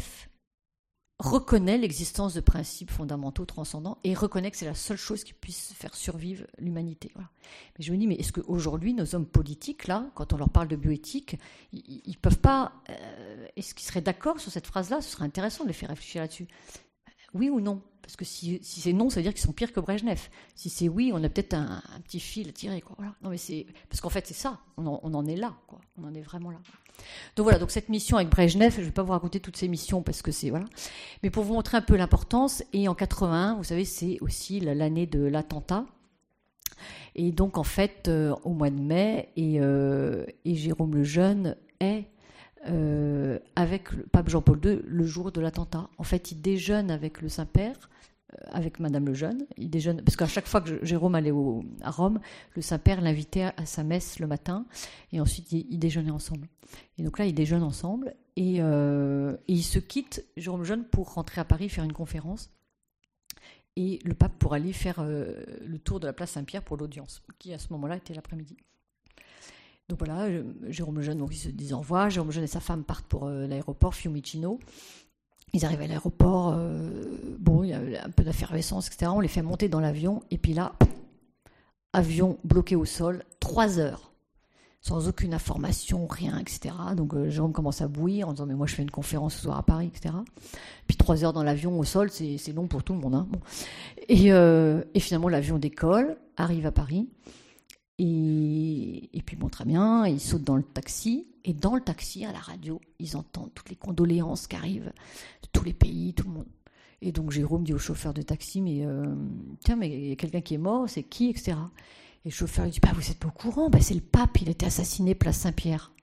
reconnaît l'existence de principes fondamentaux transcendants et reconnaît que c'est la seule chose qui puisse faire survivre l'humanité. Mais je me dis, mais est-ce qu'aujourd'hui, nos hommes politiques, là, quand on leur parle de bioéthique, ils, ne peuvent pas. Euh, est-ce qu'ils seraient d'accord sur cette phrase-là? Ce serait intéressant de les faire réfléchir là-dessus. Oui ou non Parce que si, c'est non, ça veut dire qu'ils sont pires que Brejnev. Si c'est oui, on a peut-être un, petit fil à tirer. Quoi. Non, mais c'est parce qu'en fait, c'est ça. On en, est là. On en est vraiment là. Donc voilà. Donc cette mission avec Brejnev, je ne vais pas vous raconter toutes ces missions parce que c'est voilà. Mais pour vous montrer un peu l'importance. Et en 81, vous savez, c'est aussi l'année de l'attentat. Et donc en fait, euh, au mois de mai, et, euh, et Jérôme le Jeune est euh, avec le pape Jean-Paul II le jour de l'attentat. En fait, il déjeune avec le Saint-Père, euh, avec Madame le Jeune. Il déjeune parce qu'à chaque fois que Jérôme allait à Rome, le Saint-Père l'invitait à, sa messe le matin, et ensuite ils, déjeunaient ensemble. Et donc là, ils déjeunent ensemble et, euh, ils se quittent, Jérôme Jeune, pour rentrer à Paris faire une conférence. Et le pape pour aller faire le tour de la place Saint-Pierre pour l'audience, qui à ce moment-là était l'après-midi. Donc voilà, Jérôme Jeune, donc ils se revoir. Jérôme Jeune et sa femme partent pour euh, l'aéroport Fiumicino. Ils arrivent à l'aéroport, euh, bon, il y a un peu d'effervescence, etc. On les fait monter dans l'avion, et puis là, avion bloqué au sol, trois heures, sans aucune information, rien, etc. Donc euh, Jérôme commence à bouillir en disant Mais moi, je fais une conférence ce soir à Paris, etc. Puis trois heures dans l'avion au sol, c'est long pour tout le monde. Hein. Et, et finalement, l'avion décolle, arrive à Paris. Et, puis bon, très bien, ils sautent dans le taxi. Et dans le taxi, à la radio, ils entendent toutes les condoléances qui arrivent de tous les pays, tout le monde. Et donc Jérôme dit au chauffeur de taxi, mais euh, tiens, mais il y a quelqu'un qui est mort, c'est qui, etc. Et le chauffeur lui dit, bah, vous êtes pas au courant, bah, c'est le pape, il a été assassiné place Saint-Pierre.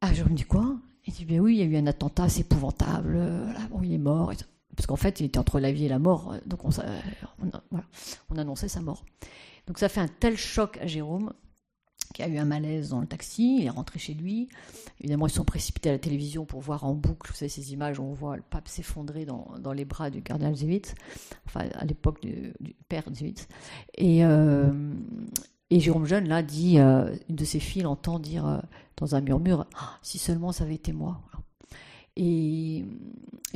Ah, Jérôme dit quoi? Il dit, ben oui, il y a eu un attentat, c'est épouvantable, bon, il est mort. Parce qu'en fait, il était entre la vie et la mort, donc on, on annonçait sa mort. Donc ça fait un tel choc à Jérôme qui a eu un malaise dans le taxi, il est rentré chez lui. Évidemment, ils sont précipités à la télévision pour voir en boucle, vous savez, ces images où on voit le pape s'effondrer dans, dans, les bras du cardinal Zewitz, enfin à l'époque du, père Zewitz. Et, euh, et Jérôme Jeune, là, dit, euh, une de ses filles entend dire euh, dans un murmure, ah, si seulement ça avait été moi. Et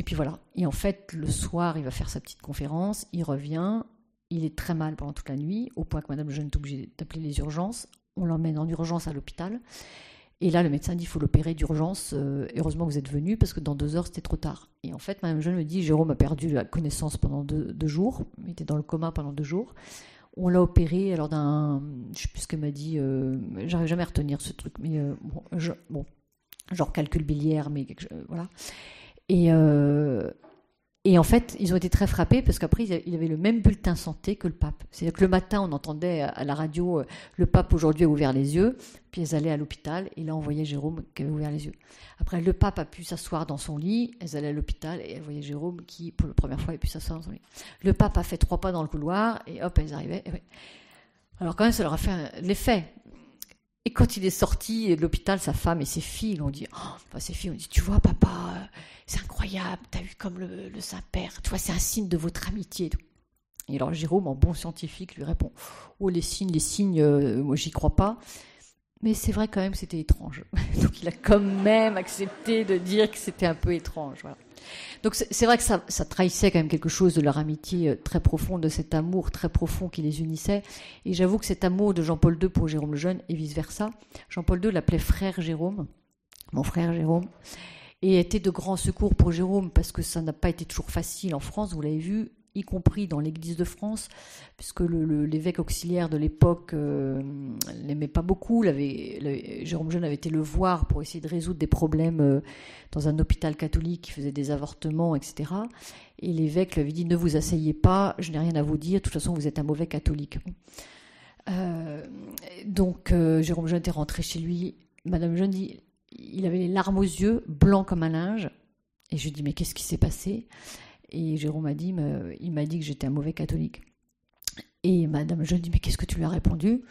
puis voilà. Et en fait, le soir, il va faire sa petite conférence, il revient, il est très mal pendant toute la nuit, au point que Madame Jeune est obligée d'appeler les urgences on l'emmène en urgence à l'hôpital. Et là, le médecin dit il faut l'opérer d'urgence. Euh, heureusement que vous êtes venu parce que dans deux heures, c'était trop tard. Et en fait, Madame Jeune me dit Jérôme a perdu la connaissance pendant deux, jours. Il était dans le coma pendant deux jours. On l'a opéré alors d'un. Je sais plus ce qu'elle m'a dit. Euh, j'arrive jamais à retenir ce truc. Mais euh, bon, genre calcul biliaire, mais voilà. Et, et en fait, ils ont été très frappés parce qu'après, il avait le même bulletin santé que le pape. C'est-à-dire que le matin, on entendait à la radio euh, le pape aujourd'hui a ouvert les yeux, puis elles allaient à l'hôpital et là, on voyait Jérôme qui avait ouvert les yeux. Après, le pape a pu s'asseoir dans son lit, elles allaient à l'hôpital et elles voyaient Jérôme qui, pour la première fois, a pu s'asseoir dans son lit. Le pape a fait trois pas dans le couloir et hop, elles arrivaient. Alors, quand même, ça leur a fait l'effet. Et quand il est sorti de l'hôpital, sa femme et ses filles l'ont dit, oh, enfin, ses filles ont dit, tu vois, papa, c'est incroyable, t'as vu comme le, Saint-Père, tu vois, c'est un signe de votre amitié. Et alors Jérôme, en bon scientifique, lui répond Oh, les signes, les signes, euh, moi j'y crois pas. Mais c'est vrai quand même que c'était étrange. Donc il a quand même accepté de dire que c'était un peu étrange. Donc c'est vrai que ça, ça, trahissait quand même quelque chose de leur amitié euh, très profonde, de cet amour très profond qui les unissait. Et j'avoue que cet amour de Jean-Paul II pour Jérôme le Jeune et vice-versa, Jean-Paul II l'appelait frère Jérôme, mon frère Jérôme et était de grand secours pour Jérôme parce que ça n'a pas été toujours facile en France, vous l'avez vu, y compris dans l'Église de France, puisque l'évêque auxiliaire de l'époque euh, l'aimait pas beaucoup. Jérôme Jeune avait été le voir pour essayer de résoudre des problèmes euh, dans un hôpital catholique qui faisait des avortements, etc. Et l'évêque lui avait dit ne vous asseyez pas, je n'ai rien à vous dire, de toute façon vous êtes un mauvais catholique. Euh, donc Jérôme Jeune était rentré chez lui. Madame Jeune dit il avait les larmes aux yeux, blanc comme un linge. Et je lui dis, mais qu'est-ce qui s'est passé? Et Jérôme m'a dit, il m'a dit que j'étais un mauvais catholique. Et madame, je lui dis, mais qu'est-ce que tu lui as répondu?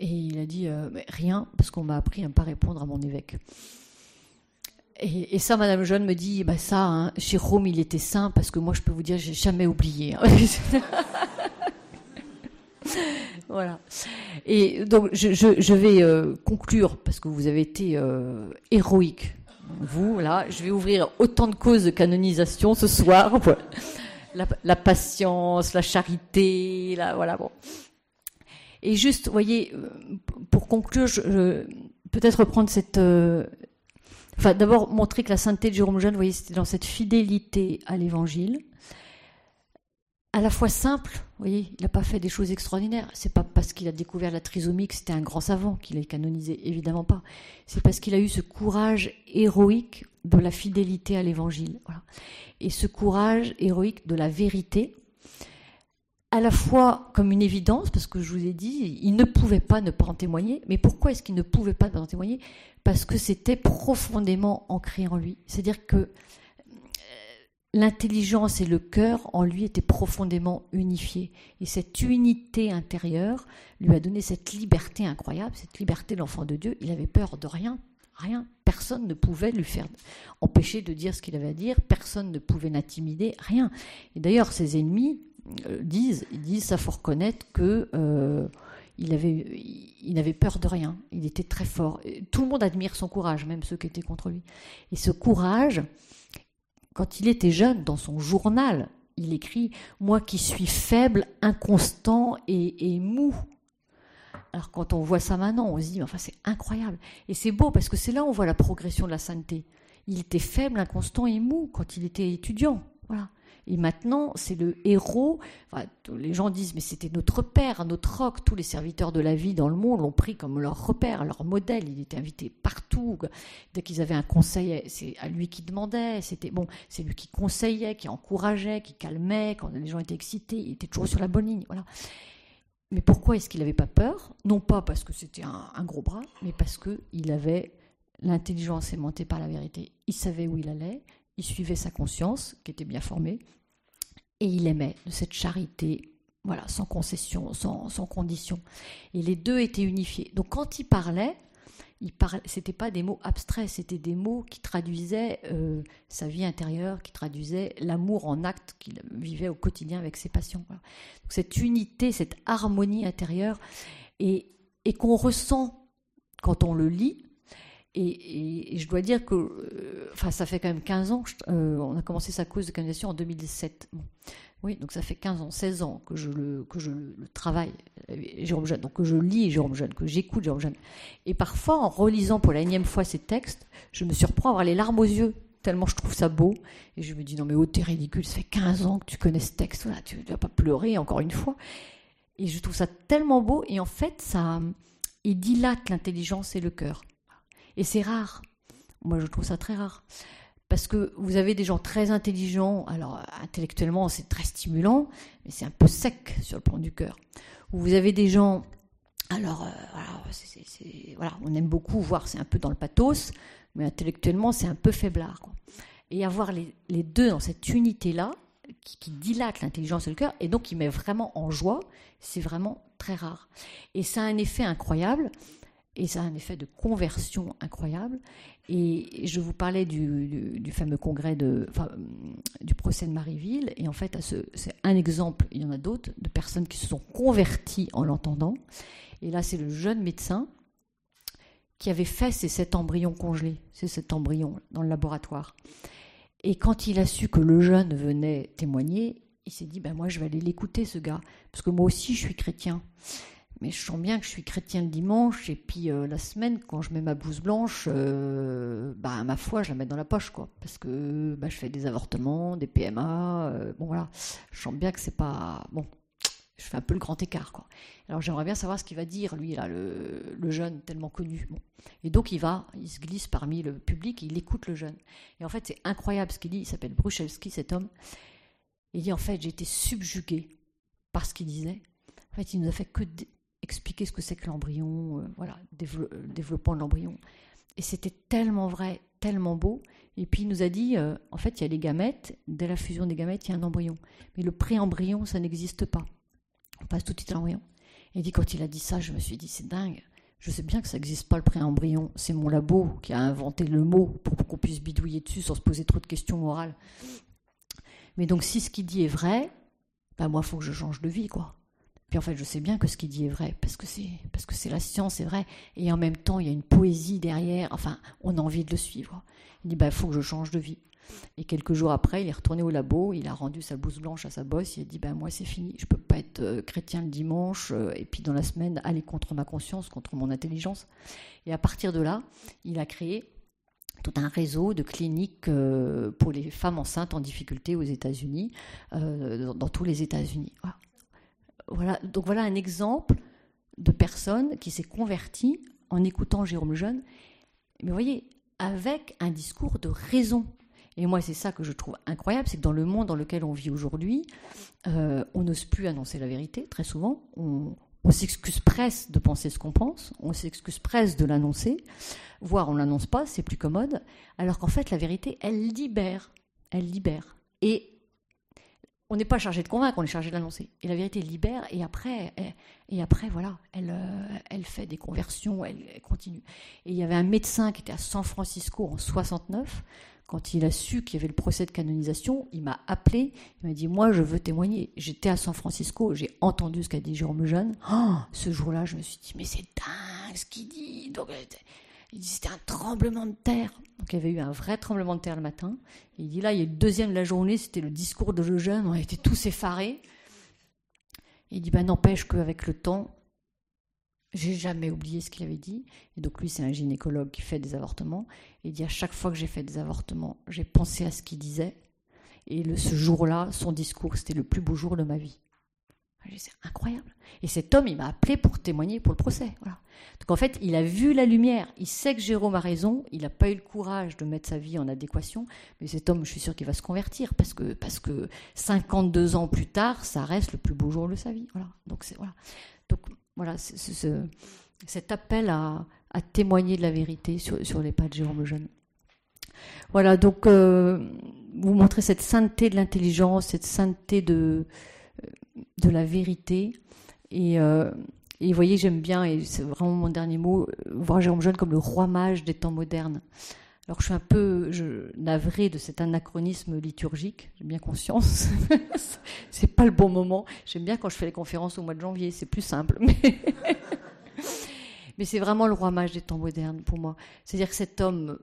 Et il a dit, euh, rien, parce qu'on m'a appris à ne pas répondre à mon évêque. Et, ça, Madame Jeune me dit, bah ça, hein, Jérôme, il était saint, parce que moi, je peux vous dire, j'ai jamais oublié. Voilà. Et donc, je, vais euh, conclure, parce que vous avez été euh, héroïque. Vous, là, je vais ouvrir autant de causes de canonisation ce soir. La, patience, la charité, la, voilà, bon. Et juste, vous voyez, euh, pour conclure, peut-être reprendre cette... enfin, d'abord, montrer que la sainteté de Jérôme Jeune, vous voyez, c'était dans cette fidélité à l'Évangile, à la fois simple, vous voyez, il n'a pas fait des choses extraordinaires. C'est pas parce qu'il a découvert la trisomie que c'était un grand savant qu'il est canonisé, évidemment pas. C'est parce qu'il a eu ce courage héroïque de la fidélité à l'évangile. Et ce courage héroïque de la vérité, à la fois comme une évidence, parce que je vous ai dit, il ne pouvait pas ne pas en témoigner. Mais pourquoi est-ce qu'il ne pouvait pas en témoigner? Parce que c'était profondément ancré en lui. C'est-à-dire que l'intelligence et le cœur en lui étaient profondément unifiés. Et cette unité intérieure lui a donné cette liberté incroyable, cette liberté de l'enfant de Dieu. Il avait peur de rien, rien. Personne ne pouvait lui faire empêcher de dire ce qu'il avait à dire, personne ne pouvait l'intimider, rien. Et d'ailleurs, ses ennemis euh, disent, ils disent, ça faut reconnaître que euh, il avait, il n'avait peur de rien. Il était très fort. Tout le monde admire son courage, même ceux qui étaient contre lui. Et ce courage, quand il était jeune, dans son journal, il écrit Moi qui suis faible, inconstant et, mou. Alors quand on voit ça maintenant, on se dit Enfin, c'est incroyable. Et c'est beau parce que c'est là où on voit la progression de la sainteté. Il était faible, inconstant et mou quand il était étudiant. Et maintenant, c'est le héros. les gens disent, mais c'était notre père, notre roc. Tous les serviteurs de la vie dans le monde l'ont pris comme leur repère, leur modèle. Il était invité partout. Dès qu'ils avaient un conseil, c'est à lui qui demandait. C'était bon, c'est lui qui conseillait, qui encourageait, qui calmait. Quand les gens étaient excités, il était toujours sur la bonne ligne. Voilà. Mais pourquoi est-ce qu'il n'avait pas peur? Non pas parce que c'était un, un, gros bras, mais parce qu'il avait l'intelligence aimantée par la vérité. Il savait où il allait, suivait sa conscience, qui était bien formée, et il aimait de cette charité, voilà, sans concession, sans, sans condition. Et les deux étaient unifiés. Donc quand il parlait, il parlait, c'était pas des mots abstraits, c'était des mots qui traduisaient euh, sa vie intérieure, qui traduisaient l'amour en acte qu'il vivait au quotidien avec ses patients. Cette unité, cette harmonie intérieure, et, et qu'on ressent quand on le lit, et, je dois dire que, euh, ça fait quand même 15 ans, euh, on a commencé sa cause de canalisation en 2017. Oui, donc ça fait 15 ans, 16 ans que je le, que je le travaille, euh, Jérôme Jeune, donc que je lis Jérôme Jeune, que j'écoute Jérôme Jeune. Et parfois, en relisant pour la énième fois ces textes, je me surprends à avoir les larmes aux yeux, tellement je trouve ça beau. Et je me dis, non mais oh, t'es ridicule, ça fait 15 ans que tu connais ce texte, tu ne vas pas pleurer encore une fois. Et je trouve ça tellement beau, et en fait, ça, il dilate l'intelligence et le cœur. Et c'est rare. Moi, je trouve ça très rare. Parce que vous avez des gens très intelligents, alors intellectuellement c'est très stimulant, mais c'est un peu sec sur le plan du cœur. Ou vous avez des gens, alors euh, voilà, on aime beaucoup voir, c'est un peu dans le pathos, mais intellectuellement c'est un peu faiblard. Et avoir les, deux dans cette unité-là, qui, qui, dilate l'intelligence et le cœur, et donc qui met vraiment en joie, c'est vraiment très rare. Et ça a un effet incroyable, et ça a un effet de conversion incroyable. Et je vous parlais du, fameux congrès de, du procès de Marieville, et en fait, c'est un exemple, il y en a d'autres, de personnes qui se sont converties en l'entendant. Et là, c'est le jeune médecin qui avait fait ces sept embryons congelés, ces sept embryons dans le laboratoire. Et quand il a su que le jeune venait témoigner, il s'est dit, ben moi je vais aller l'écouter ce gars, parce que moi aussi je suis chrétien mais je sens bien que je suis chrétien le dimanche et puis euh, la semaine quand je mets ma blouse blanche euh, bah ma foi je la mets dans la poche quoi. Parce que bah, je fais des avortements des PMA euh, bon voilà. Je sens bien que c'est pas bon je fais un peu le grand écart quoi. Alors j'aimerais bien savoir ce qu'il va dire lui là le, jeune tellement connu et donc il va il se glisse parmi le public il écoute le jeune. Et en fait c'est incroyable ce qu'il dit. Il s'appelle Bruchelski cet homme. Il dit en fait j'ai été subjugué par ce qu'il disait. En fait il nous a fait que expliquer ce que c'est que l'embryon, euh, voilà, euh, développement de l'embryon. Et c'était tellement vrai, tellement beau. Et puis il nous a dit, euh, en fait, il y a les gamètes, dès la fusion des gamètes, il y a un embryon. Mais le pré-embryon, ça n'existe pas. On passe tout de suite à l'embryon. Et dit, quand il a dit ça, je me suis dit, c'est dingue. Je sais bien que ça n'existe pas le pré-embryon. C'est mon labo qui a inventé le mot pour qu'on puisse bidouiller dessus sans se poser trop de questions morales. Mais donc, si ce qu'il dit est vrai, ben moi, il faut que je change de vie, quoi. Puis en fait, je sais bien que ce qu'il dit est vrai, parce que c'est parce que c'est la science, c'est vrai. Et en même temps, il y a une poésie derrière. Enfin, on a envie de le suivre. Il dit, bah, faut que je change de vie. Et quelques jours après, il est retourné au labo, il a rendu sa blouse blanche à sa bosse, il a dit, ben moi c'est fini, je peux pas être euh, chrétien le dimanche, euh, et puis dans la semaine aller contre ma conscience, contre mon intelligence. Et à partir de là, il a créé tout un réseau de cliniques euh, pour les femmes enceintes en difficulté aux États-Unis, dans, tous les États-Unis. Donc voilà un exemple de personne qui s'est convertie en écoutant Jérôme Jeune, mais vous voyez, avec un discours de raison. Et moi, c'est ça que je trouve incroyable, c'est que dans le monde dans lequel on vit aujourd'hui, euh, on n'ose plus annoncer la vérité, très souvent. On, s'excuse presque de penser ce qu'on pense, on s'excuse presque de l'annoncer, voire on l'annonce pas, c'est plus commode, alors qu'en fait, la vérité, elle libère. Elle libère. Et on n'est pas chargé de convaincre, on est chargé de l'annoncer. Et la vérité libère, et après, et, après voilà, elle, euh, elle fait des conversions, elle, continue. Et il y avait un médecin qui était à San Francisco en 69. Quand il a su qu'il y avait le procès de canonisation, il m'a appelé, il m'a dit Moi, je veux témoigner. J'étais à San Francisco, j'ai entendu ce qu'a dit Jérôme Lejeune. Oh, ce jour-là, je me suis dit Mais c'est dingue ce qu'il dit. Il dit c'était un tremblement de terre. Donc il y avait eu un vrai tremblement de terre le matin. il dit là, il y a le deuxième de la journée, c'était le discours de Lejeune, on a été tous effarés. il dit bah n'empêche qu'avec le temps, j'ai jamais oublié ce qu'il avait dit. Et donc lui, c'est un gynécologue qui fait des avortements. il dit à chaque fois que j'ai fait des avortements, j'ai pensé à ce qu'il disait. Et le, ce jour-là, son discours, c'était le plus beau jour de ma vie. C'est incroyable. Et cet homme, il m'a appelé pour témoigner pour le procès. Voilà. Donc en fait, il a vu la lumière. Il sait que Jérôme a raison. Il n'a pas eu le courage de mettre sa vie en adéquation. Mais cet homme, je suis sûr qu'il va se convertir parce que, parce que 52 ans plus tard, ça reste le plus beau jour de sa vie. Voilà. Donc voilà. Donc voilà, cet appel à, témoigner de la vérité sur, sur les pas de Jérôme Lejeune. Voilà, donc euh, vous montrez cette sainteté de l'intelligence, cette sainteté de, de la vérité. Et, euh, et vous voyez, j'aime bien, et c'est vraiment mon dernier mot, voir Jérôme Jeune comme le roi mage des temps modernes. Alors je suis un peu je, navrée de cet anachronisme liturgique, j'ai bien conscience. c'est pas le bon moment. J'aime bien quand je fais les conférences au mois de janvier, c'est plus simple. Mais, mais c'est vraiment le roi mage des temps modernes pour moi. C'est-à-dire que cet homme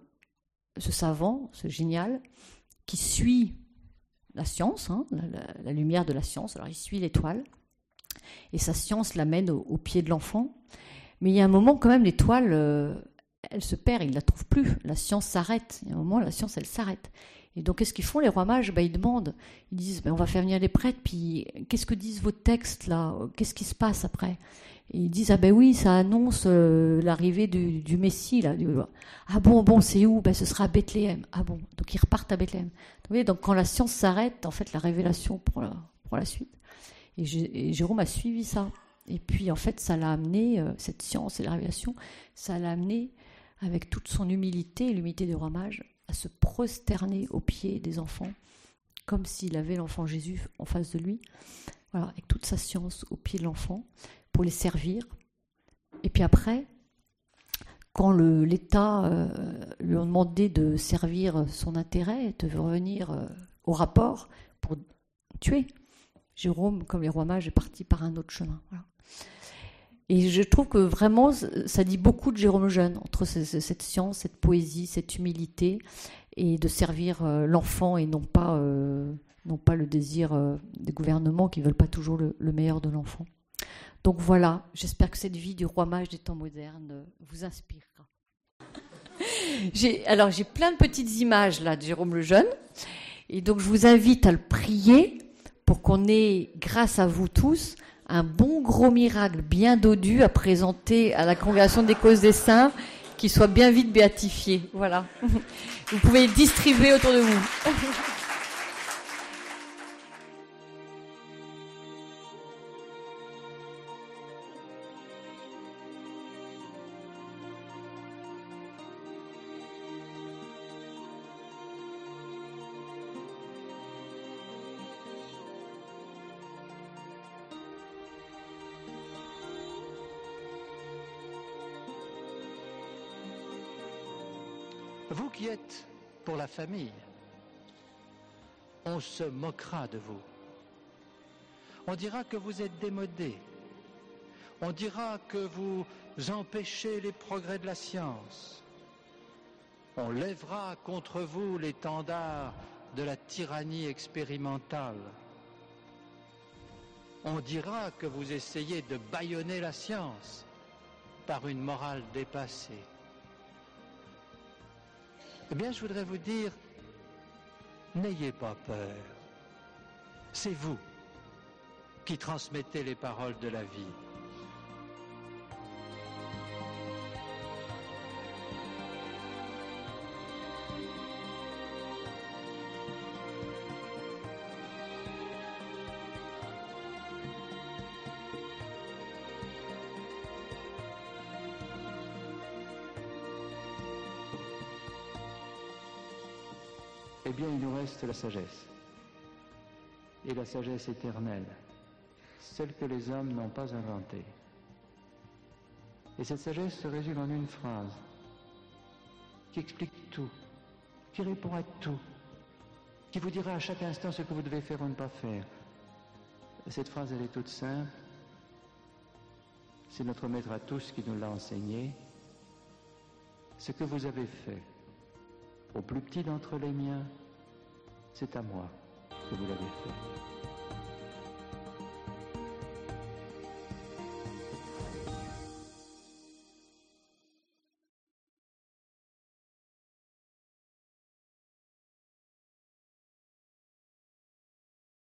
ce savant, ce génial, qui suit la science, hein, la, lumière de la science. Alors il suit l'étoile, et sa science l'amène au, pied de l'enfant. Mais il y a un moment quand même, l'étoile, euh, elle se perd, il ne la trouve plus. La science s'arrête. Il y a un moment, la science, elle s'arrête. Et donc, qu'est-ce qu'ils font les rois mages? Ben, Ils demandent, ils disent, ben, on va faire venir les prêtres, puis qu'est-ce que disent vos textes là? Qu'est-ce qui se passe après? Ils disent ah ben oui ça annonce euh, l'arrivée du, Messie là ah bon bon c'est où? Ben ce sera à Bethléem. Ah bon donc ils repartent à Bethléem. Vous donc quand la science s'arrête en fait la révélation pour la, suite. Et, Jérôme a suivi ça. Et puis en fait ça l'a amené euh, cette science et la révélation ça l'a amené avec toute son humilité l'humilité du roi mage à se prosterner aux pieds des enfants comme s'il avait l'enfant Jésus en face de lui. Voilà avec toute sa science aux pieds de l'enfant pour les servir. Et puis après, quand l'État euh, lui a demandé de servir son intérêt, de revenir euh, au rapport pour tuer, Jérôme, comme les rois mages, est parti par un autre chemin. Et je trouve que vraiment, ça dit beaucoup de Jérôme Jeune, entre cette science, cette poésie, cette humilité, et de servir euh, l'enfant et non pas, non pas le désir des gouvernements qui ne veulent pas toujours le meilleur de l'enfant. Donc voilà, j'espère que cette vie du roi mage des temps modernes vous inspirera. alors j'ai plein de petites images là de Jérôme le Jeune, et donc je vous invite à le prier pour qu'on ait, grâce à vous tous, un bon gros miracle bien dodu à présenter à la congrégation des causes des saints qui soit bien vite béatifié. Voilà. Vous pouvez distribuer autour de vous. Pour la famille, on se moquera de vous. On dira que vous êtes démodé. On dira que vous empêchez les progrès de la science. On lèvera contre vous l'étendard de la tyrannie expérimentale. On dira que vous essayez de bâillonner la science par une morale dépassée. Eh bien, je voudrais vous dire, n'ayez pas peur. C'est vous qui transmettez les paroles de la vie. Reste la sagesse. Et la sagesse éternelle, celle que les hommes n'ont pas inventée. Et cette sagesse se résume en une phrase qui explique tout, qui répond à tout, qui vous dira à chaque instant ce que vous devez faire ou ne pas faire. Cette phrase, elle est toute simple. C'est notre maître à tous qui nous l'a enseigné. Ce que vous avez fait au plus petit d'entre les miens, c'est à moi que vous l'avez fait.